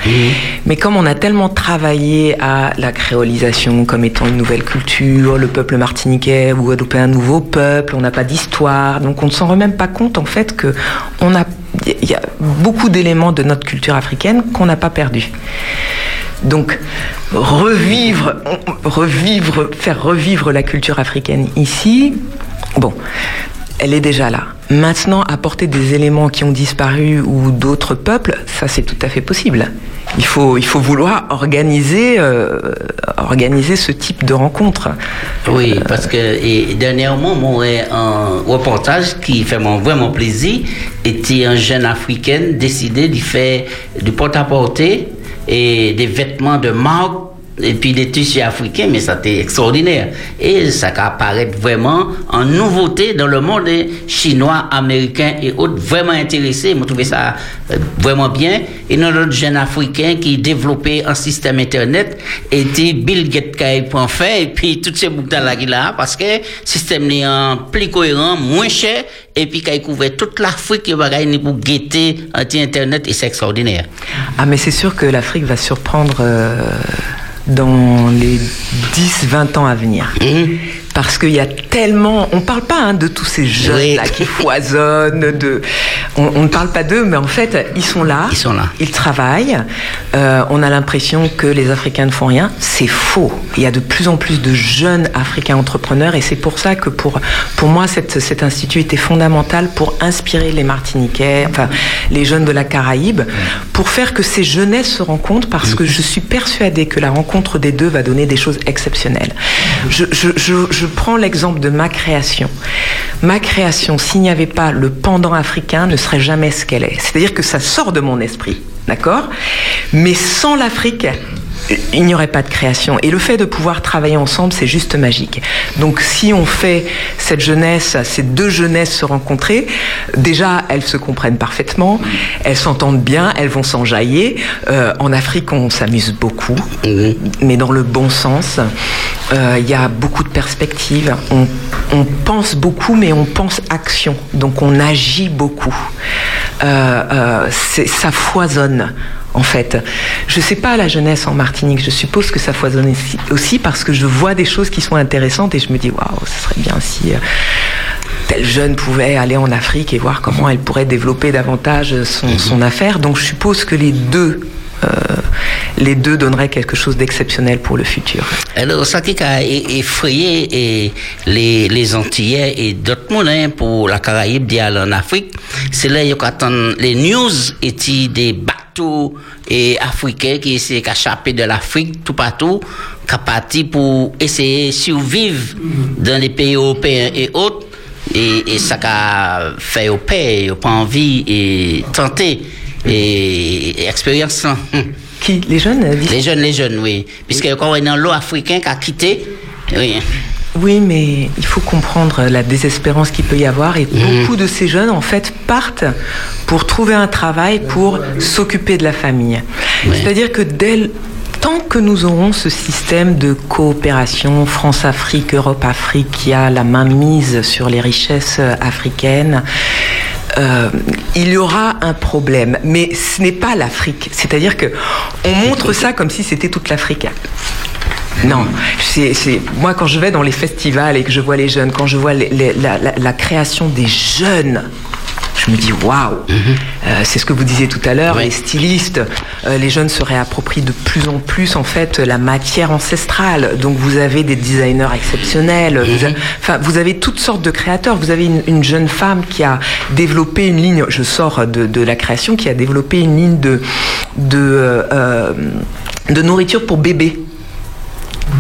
Speaker 14: Mais comme on a tellement travaillé à la créolisation comme étant une nouvelle culture, le peuple martiniquais ou guadeloupéen, un nouveau peuple, on n'a pas d'histoire, donc on ne s'en rend même pas compte en fait que on a, il y a beaucoup d'éléments de notre culture africaine qu'on n'a pas perdus. Donc, revivre, revivre, faire revivre la culture africaine ici, bon, elle est déjà là. Maintenant, apporter des éléments qui ont disparu ou d'autres peuples, ça c'est tout à fait possible. Il faut, il faut vouloir organiser, euh, organiser ce type de rencontre.
Speaker 2: Oui, parce que et dernièrement, moi, un reportage qui fait mon, vraiment plaisir était un jeune africain décidé de faire du porte-à-porter et des vêtements de marque et puis des tissus africains, mais ça c'était extraordinaire. Et ça apparaît vraiment en nouveauté dans le monde des chinois, américains et autres, vraiment intéressés. Moi, trouvé ça euh, vraiment bien. Et notre jeune africain qui développait un système internet était Bill Gates fait, et puis tous ces boucles là qu'il a, parce que le système est plus cohérent, moins cher, et puis qu'il couvert toute l'Afrique, il va pour guetter anti-internet, et c'est extraordinaire.
Speaker 14: Ah, mais c'est sûr que l'Afrique va surprendre euh, dans les 10-20 ans à venir.
Speaker 2: Mhm.
Speaker 14: Parce qu'il y a tellement. On ne parle pas hein, de tous ces jeunes là qui foisonnent. De, on, on ne parle pas d'eux, mais en fait, ils sont là.
Speaker 2: Ils sont là.
Speaker 14: Ils travaillent. Euh, on a l'impression que les Africains ne font rien. C'est faux. Il y a de plus en plus de jeunes Africains entrepreneurs et c'est pour ça que pour, pour moi, cette, cet institut était fondamental pour inspirer les Martiniquais, enfin les jeunes de la Caraïbe, pour faire que ces jeunesses se rencontrent parce que je suis persuadée que la rencontre des deux va donner des choses exceptionnelles. Je, je, je, je prends l'exemple de ma création. Ma création, s'il n'y avait pas le pendant africain, ne serait jamais ce qu'elle est. C'est-à-dire que ça sort de mon esprit, d'accord? Mais sans l'Afrique, il n'y aurait pas de création. Et le fait de pouvoir travailler ensemble, c'est juste magique. Donc si on fait cette jeunesse, ces deux jeunesses se rencontrer, déjà elles se comprennent parfaitement, elles s'entendent bien, elles vont s'enjailler. Euh, en Afrique, on s'amuse beaucoup, mais dans le bon sens. Euh, Il y a beaucoup de perspectives. On, on pense beaucoup, mais on pense action. Donc on agit beaucoup. Euh, euh, ça foisonne en fait. Je sais pas la jeunesse en Martinique, je suppose que ça foisonne aussi, parce que je vois des choses qui sont intéressantes et je me dis waouh, ce serait bien si euh, tel jeune pouvait aller en Afrique et voir comment elle pourrait développer davantage son, son affaire. Donc je suppose que les deux euh, les deux donneraient quelque chose d'exceptionnel pour le futur.
Speaker 2: Alors, ça qui a effrayé et les, les Antillais et d'autres monde hein, pour la Caraïbe d'y aller en Afrique, c'est là qu'ils attendent les news et des et africains qui essaient d'échapper de l'Afrique tout partout, qui parti pour essayer de survivre dans les pays européens et autres. Et, et ça a fait au paix, ils pas envie et tenter et, et expérience.
Speaker 14: Qui Les jeunes
Speaker 2: Les jeunes, les jeunes, oui. Puisque quand on est dans l'eau africain qui a quitté, oui.
Speaker 14: Oui, mais il faut comprendre la désespérance qu'il peut y avoir et beaucoup de ces jeunes en fait partent pour trouver un travail pour s'occuper de la famille. C'est-à-dire que dès tant que nous aurons ce système de coopération France-Afrique, Europe-Afrique qui a la main mise sur les richesses euh, africaines, euh, il y aura un problème. Mais ce n'est pas l'Afrique. C'est-à-dire que on montre ça comme si c'était toute l'Afrique. Non, c'est, moi quand je vais dans les festivals et que je vois les jeunes, quand je vois les- les- la, la- la création des jeunes, je me dis waouh, Euh, c'est ce que vous disiez tout à l'heure, les stylistes, euh, les jeunes se réapproprient de plus en plus en fait la matière ancestrale. Donc vous avez des designers exceptionnels, vous, enfin, vous avez toutes sortes de créateurs. Vous avez une, une jeune femme qui a développé une ligne, je sors de, de la création, qui a développé une ligne de, de, euh, euh, de nourriture pour bébés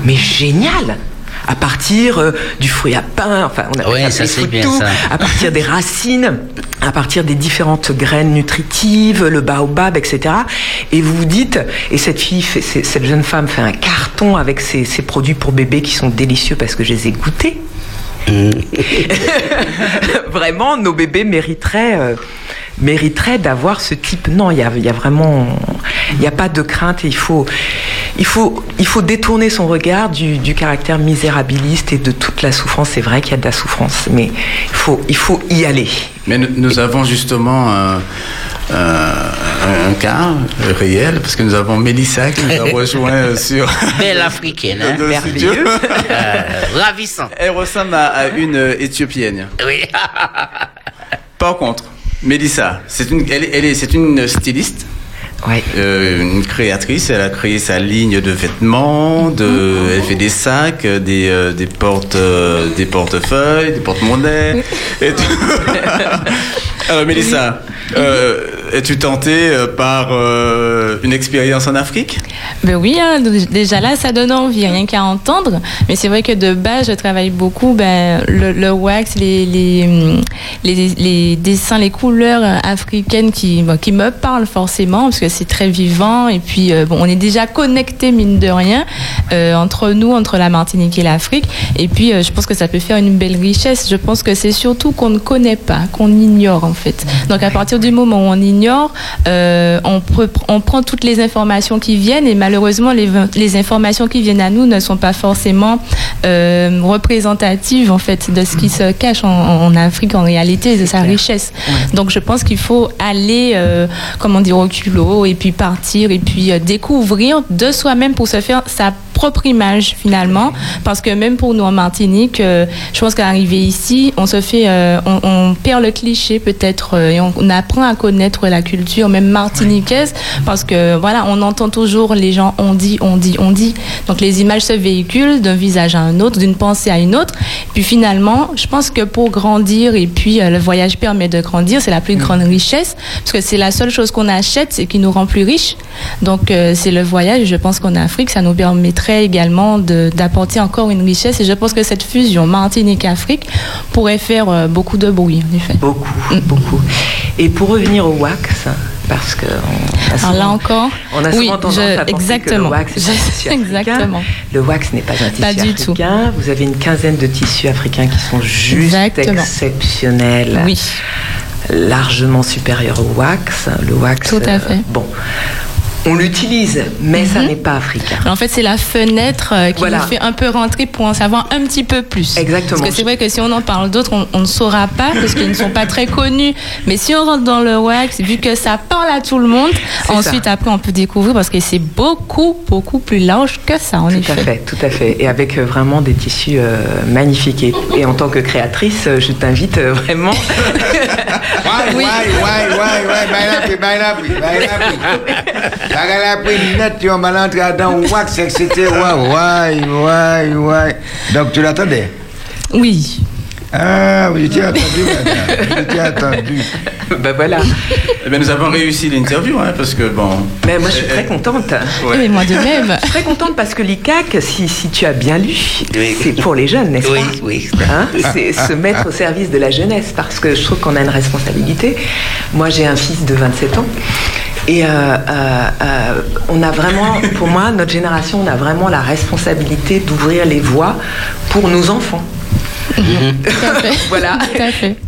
Speaker 14: mais génial à partir euh, du fruit à pain, enfin on appelle
Speaker 2: Ouais,
Speaker 14: ça,
Speaker 2: ça, c'est bien, ça.
Speaker 14: à partir des racines, à partir des différentes graines nutritives, le baobab, etc. Et vous vous dites, et cette fille, fait- cette jeune femme fait un carton avec ces, ces produits pour bébés qui sont délicieux parce que je les ai goûtés. vraiment, nos bébés mériteraient, euh, mériteraient d'avoir ce type. Non, il y a, il y a vraiment, il n'y a pas de crainte. Et il faut, il faut, il faut détourner son regard du, du caractère misérabiliste et de toute la souffrance. C'est vrai qu'il y a de la souffrance, mais il faut, il faut y aller.
Speaker 4: Mais nous, nous avons justement un, un- un cas réel, parce que nous avons Mélissa qui nous a rejoint euh, sur.
Speaker 2: Belle africaine, hein?
Speaker 4: studio.
Speaker 2: Euh, ravissant.
Speaker 4: Elle ressemble à, à une euh, éthiopienne.
Speaker 2: Oui.
Speaker 4: Par contre, Mélissa, c'est une, elle, est- elle est, c'est une styliste? Euh, une créatrice, elle a créé sa ligne de vêtements, de, elle fait des sacs, euh, des, euh, des portes, euh, des portefeuilles, des porte-monnaies, et tout. Alors Mélissa, es-tu tentée par une expérience en Afrique?
Speaker 16: Ben oui, hein, déjà là, ça donne envie, rien qu'à entendre. Mais c'est vrai que de base, je travaille beaucoup ben, le, le wax, les, les, les, les dessins, les couleurs africaines qui, bon, qui me parlent forcément, parce que c'est très vivant. Et puis, euh, bon, on est déjà connectés, mine de rien, euh, entre nous, entre la Martinique et l'Afrique. Et puis, euh, je pense que ça peut faire une belle richesse. Je pense que c'est surtout qu'on ne connaît pas, qu'on ignore, en fait. Donc, à partir du moment où on ignore, on, peut- on prend toutes les informations qui viennent et malheureusement, les, les informations qui viennent à nous ne sont pas forcément euh, représentatives, en fait, de ce qui se cache en, en Afrique en réalité, de sa richesse. Donc, je pense qu'il faut aller, euh, comment dire, au culot et puis partir et puis euh, découvrir de soi-même pour se faire sa propre image finalement. Parce que même pour nous en Martinique euh, je pense qu'arriver ici on se fait euh, on, perd le cliché peut-être et on, apprend à connaître la culture même martiniquaise parce que voilà on entend toujours les gens on dit on dit on dit. Donc les images se véhiculent d'un visage à un autre d'une pensée à une autre. Puis finalement je pense que pour grandir et puis le voyage permet de grandir c'est la plus grande richesse parce que c'est la seule chose qu'on achète et qui nous rend plus riches donc euh, c'est le voyage je pense qu'en Afrique ça nous permettrait également d'apporter encore une richesse et je pense que cette fusion Martinique-Afrique pourrait faire euh, beaucoup de bruit en effet.
Speaker 14: Beaucoup, beaucoup. Et pour revenir au wax, parce que on a
Speaker 16: Alors là encore,
Speaker 14: on a
Speaker 16: oui,
Speaker 14: souvent tendance
Speaker 16: je-
Speaker 14: à penser
Speaker 16: exactement.
Speaker 14: que le wax est un tissu africain.
Speaker 16: Exactement.
Speaker 14: Le wax n'est pas un tissu
Speaker 16: Pas du tout.
Speaker 14: africain. Vous avez une quinzaine de tissus africains qui sont juste
Speaker 16: Exactement.
Speaker 14: exceptionnels.
Speaker 16: Oui.
Speaker 14: Largement supérieurs au wax. Le wax.
Speaker 16: Tout à
Speaker 14: euh,
Speaker 16: fait.
Speaker 14: bon. On l'utilise, mais ça n'est pas africain.
Speaker 16: En fait, c'est la fenêtre euh, qui
Speaker 14: Voilà.
Speaker 16: nous fait un peu rentrer pour en savoir un petit peu plus.
Speaker 14: Exactement.
Speaker 16: Parce que c'est vrai que si on en parle d'autres, on, on ne saura pas parce qu'ils ne sont pas très connus. Mais si on rentre dans le wax, vu que ça parle à tout le monde, ensuite
Speaker 14: ça.
Speaker 16: après on peut découvrir parce que c'est beaucoup, beaucoup plus large que ça, en
Speaker 14: Tout
Speaker 16: effet.
Speaker 14: à fait, tout à fait. Et avec euh, vraiment des tissus euh, magnifiques. Et, et en tant que créatrice, je t'invite euh, vraiment.
Speaker 1: Ouais, ouais, bail la prix net, tu vas l'entrer dans le wax, etc. Ouais, ouais, ouais. Donc tu l'attendais?
Speaker 16: Oui.
Speaker 1: Ah, vous étiez attendu, madame. Vous étiez attendu.
Speaker 14: ben voilà.
Speaker 4: Eh bien, nous avons réussi l'interview, hein, parce que bon.
Speaker 14: Mais moi, je suis très contente.
Speaker 4: Ouais.
Speaker 16: Et moi de même.
Speaker 14: Je suis très contente parce que l'ICAC, si, si tu as bien lu, c'est pour les jeunes, n'est-ce
Speaker 2: Oui,
Speaker 14: pas
Speaker 2: oui.
Speaker 14: Hein c'est se mettre au service de la jeunesse parce que je trouve qu'on a une responsabilité. Moi, j'ai un fils de 27 ans. Et euh, euh, euh, on a vraiment, pour moi, notre génération, on a vraiment la responsabilité d'ouvrir les voies pour nos enfants. voilà.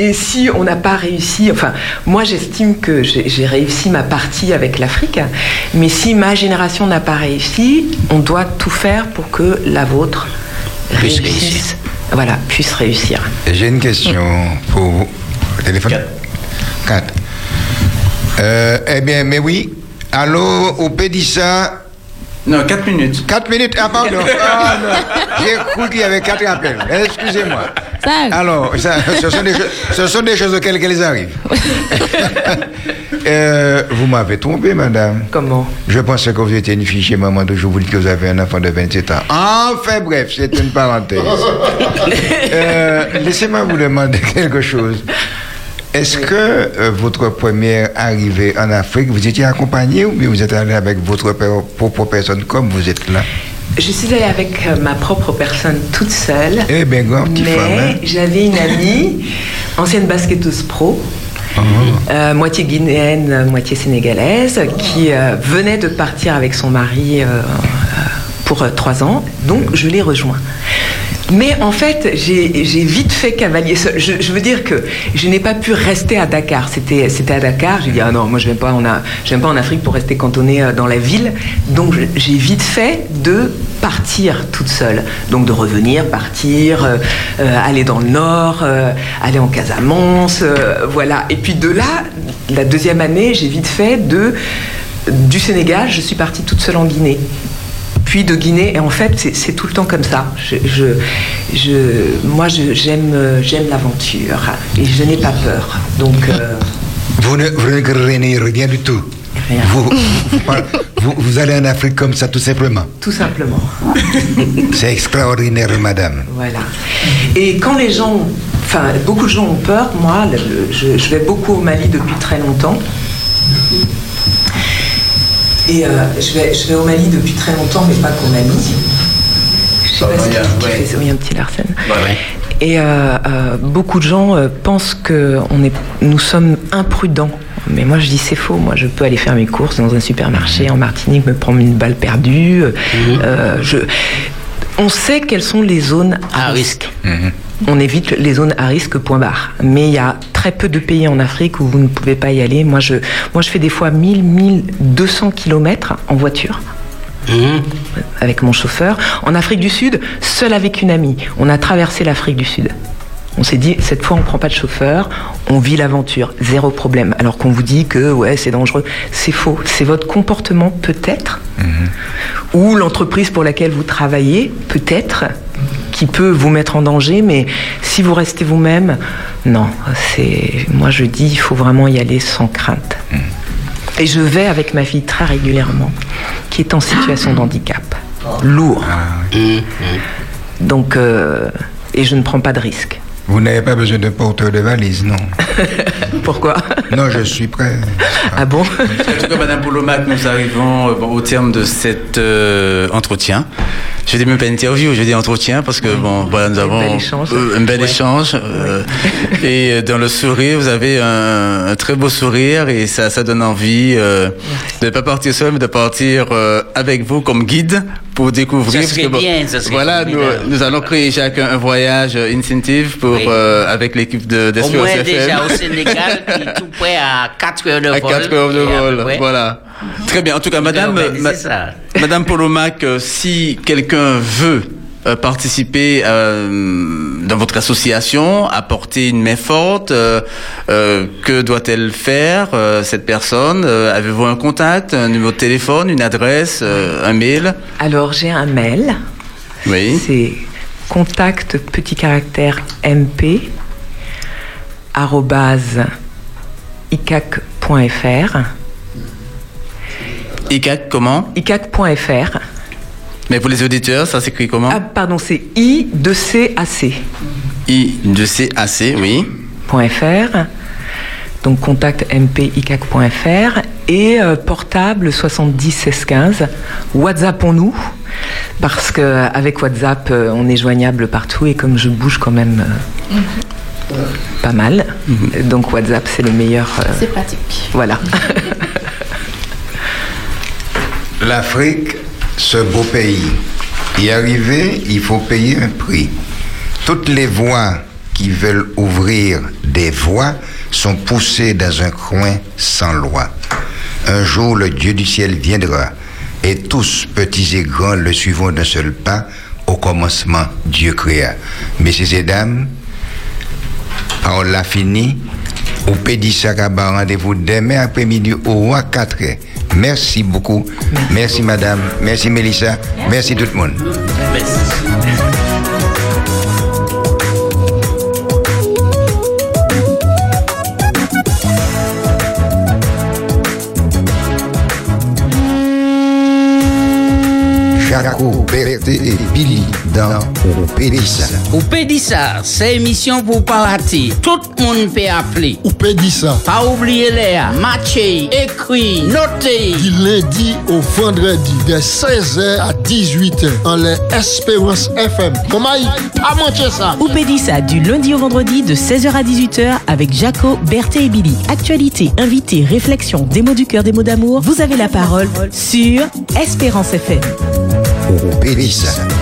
Speaker 14: Et si on n'a pas réussi, enfin, moi j'estime que j'ai réussi ma partie avec l'Afrique, mais si ma génération n'a pas réussi, on doit tout faire pour que la vôtre
Speaker 1: Puisse
Speaker 14: réussisse. Voilà, puisse réussir.
Speaker 1: J'ai une question pour vous. Téléphone 4. Euh, eh bien, mais oui. Allô, au Pédissa?
Speaker 4: Non, 4 minutes.
Speaker 1: 4 minutes? Ah, pardon. Ah, non. J'ai cru qu'il y avait 4 appels. Excusez-moi. Alors, ça, ce, sont des, choses- ce sont des choses auxquelles elles arrivent. Euh, vous m'avez trompé, madame.
Speaker 14: Comment?
Speaker 1: Je pensais que vous étiez une fille chez maman de je vous dis que vous avez un enfant de 27 ans. Enfin, bref, c'est une parenthèse. Euh, Laissez-moi vous demander quelque chose. Est-ce que euh, votre première arrivée en Afrique, vous étiez accompagné ou bien vous êtes allé avec votre propre personne comme vous êtes là?
Speaker 14: Je suis allée avec euh, ma propre personne toute seule.
Speaker 1: Eh bien, grand petit
Speaker 14: mais
Speaker 1: hein.
Speaker 14: j'avais une amie, ancienne basketteuse pro, euh, moitié guinéenne, moitié sénégalaise, qui euh, venait de partir avec son mari euh, pour euh, trois ans. Donc je l'ai rejoint. Mais en fait, j'ai vite fait cavalier seul. Je, veux dire que je n'ai pas pu rester à Dakar. C'était à Dakar. J'ai dit ah non, moi je ne vais pas en pas en Afrique pour rester cantonnée euh, dans la ville. Donc j'ai vite fait de partir toute seule. Donc de revenir, partir, euh, aller dans le nord, aller en Casamance, voilà. Et puis de là, la deuxième année, j'ai vite fait de du Sénégal. Je suis partie toute seule en Guinée puis de Guinée. Et en fait, c'est- tout le temps comme ça. Je, je, je- moi, j'aime euh, j'aime l'aventure et je n'ai pas peur. Donc, euh,
Speaker 1: Vous ne, vous ne rien du tout Vous, vous, par- vous- vous allez en Afrique comme ça, tout simplement.
Speaker 14: tout simplement.
Speaker 1: C'est extraordinaire, madame.
Speaker 14: Voilà. Et quand les gens Enfin, beaucoup de gens ont peur. Moi, le- le- je, je vais beaucoup au Mali depuis très longtemps. Et euh, je, vais, je vais au Mali depuis très longtemps, mais pas qu'au Mali. Je sais pas si ça. Oui, un petit Larsen. Et euh, euh, beaucoup de gens euh, pensent que on est, nous sommes imprudents. Mais moi, je dis c'est faux. Moi, je peux aller faire mes courses dans un supermarché en Martinique, me prendre une balle perdue. Euh, je, on sait quelles sont les zones à, risque. On évite les zones à risque, point barre. Mais il y a très peu de pays en Afrique où vous ne pouvez pas y aller. Moi, je, moi, je fais des fois 1000, 1200 kilomètres en voiture. Avec mon chauffeur. En Afrique du Sud, seul avec une amie. On a traversé l'Afrique du Sud. On s'est dit, cette fois, on prend pas de chauffeur, on vit l'aventure, zéro problème. Alors qu'on vous dit que, ouais, c'est dangereux. C'est faux. C'est votre comportement, peut-être, ou l'entreprise pour laquelle vous travaillez, peut-être, qui peut vous mettre en danger, mais si vous restez vous-même, non. C'est, moi, je dis, il faut vraiment y aller sans crainte. Et je vais avec ma fille très régulièrement, qui est en situation de handicap. Lourd. Donc, euh, et je ne prends pas de risque.
Speaker 1: Vous n'avez pas besoin de porteur de valise, non
Speaker 14: Pourquoi?
Speaker 1: Non, je suis prêt.
Speaker 14: Ah bon?
Speaker 4: En tout cas, Madame Polomac, nous arrivons euh, bon, au terme de cet euh, entretien. Je dis même pas interview, je dis entretien parce que bon, voilà, nous avons
Speaker 14: bel échange.
Speaker 4: euh, un bel échange. euh, et euh, dans le sourire, vous avez un, un très beau sourire et ça, ça donne envie euh, de ne pas partir seul, mais de partir euh, avec vous comme guide pour découvrir.
Speaker 2: Ça serait
Speaker 4: parce que,
Speaker 2: bien, ça serait
Speaker 4: voilà, nous, nous allons créer chacun un voyage euh, incentive pour
Speaker 2: Oui.
Speaker 4: euh, avec l'équipe de
Speaker 2: Au
Speaker 4: d'Espérance
Speaker 2: moins
Speaker 4: FM.
Speaker 2: déjà au Sénégal, qui est tout près à 4 heures de vol.
Speaker 4: À 4 heures de vol,
Speaker 2: près.
Speaker 4: voilà. Très bien. En tout cas, Madame, ma-. Madame Polomac, euh, si quelqu'un veut euh, participer euh, dans votre association, apporter une main forte, euh, que doit-elle faire cette personne Avez-vous un contact, un numéro de téléphone, une adresse, un mail?
Speaker 14: Alors, j'ai un mail.
Speaker 4: Oui.
Speaker 14: C'est contact petit caractère mp arrobase icac.fr.
Speaker 4: ICAC comment
Speaker 14: icac.fr.
Speaker 4: Mais pour les auditeurs, ça s'écrit comment
Speaker 14: Ah, pardon, c'est i de c a c.
Speaker 4: I de C A C, oui.
Speaker 14: .fr. Donc contact mpicac.fr et euh, portable 70 16 15. WhatsAppons-nous parce que avec WhatsApp euh, on est joignable partout et comme je bouge quand même euh, pas mal, donc WhatsApp c'est le meilleur. euh,
Speaker 16: C'est pratique.
Speaker 14: Voilà.
Speaker 1: L'Afrique, ce beau pays. Y arriver, il faut payer un prix. Toutes les voies qui veulent ouvrir des voies sont poussées dans un coin sans loi. Un jour, le Dieu du ciel viendra, et tous, petits et grands, le suivront d'un seul pas. Au commencement, Dieu créa. Messieurs et dames, on l'a fini. Au Pédissa Kaba, rendez-vous demain après-midi au roi 4 Merci beaucoup. Merci, madame. Merci Mélissa. Merci tout le monde. Jaco, Berthe et Billy dans Au Pédissa.
Speaker 2: Dire ça, c'est émission pour pas rater. Tout le monde peut appeler.
Speaker 3: Dire ça.
Speaker 2: Pas oublier les matcher, écrit, noter.
Speaker 3: Du lundi au vendredi, de 16h à 18h, en les Espérance FM. Comment il pas manqué ça?
Speaker 17: Ou Pédissa du lundi au vendredi de 16h à 18h avec Jaco, Berthe et Billy. Actualité, invité, réflexion, des mots du cœur, des mots d'amour. Vous avez la parole sur Espérance FM.
Speaker 1: Pédissa.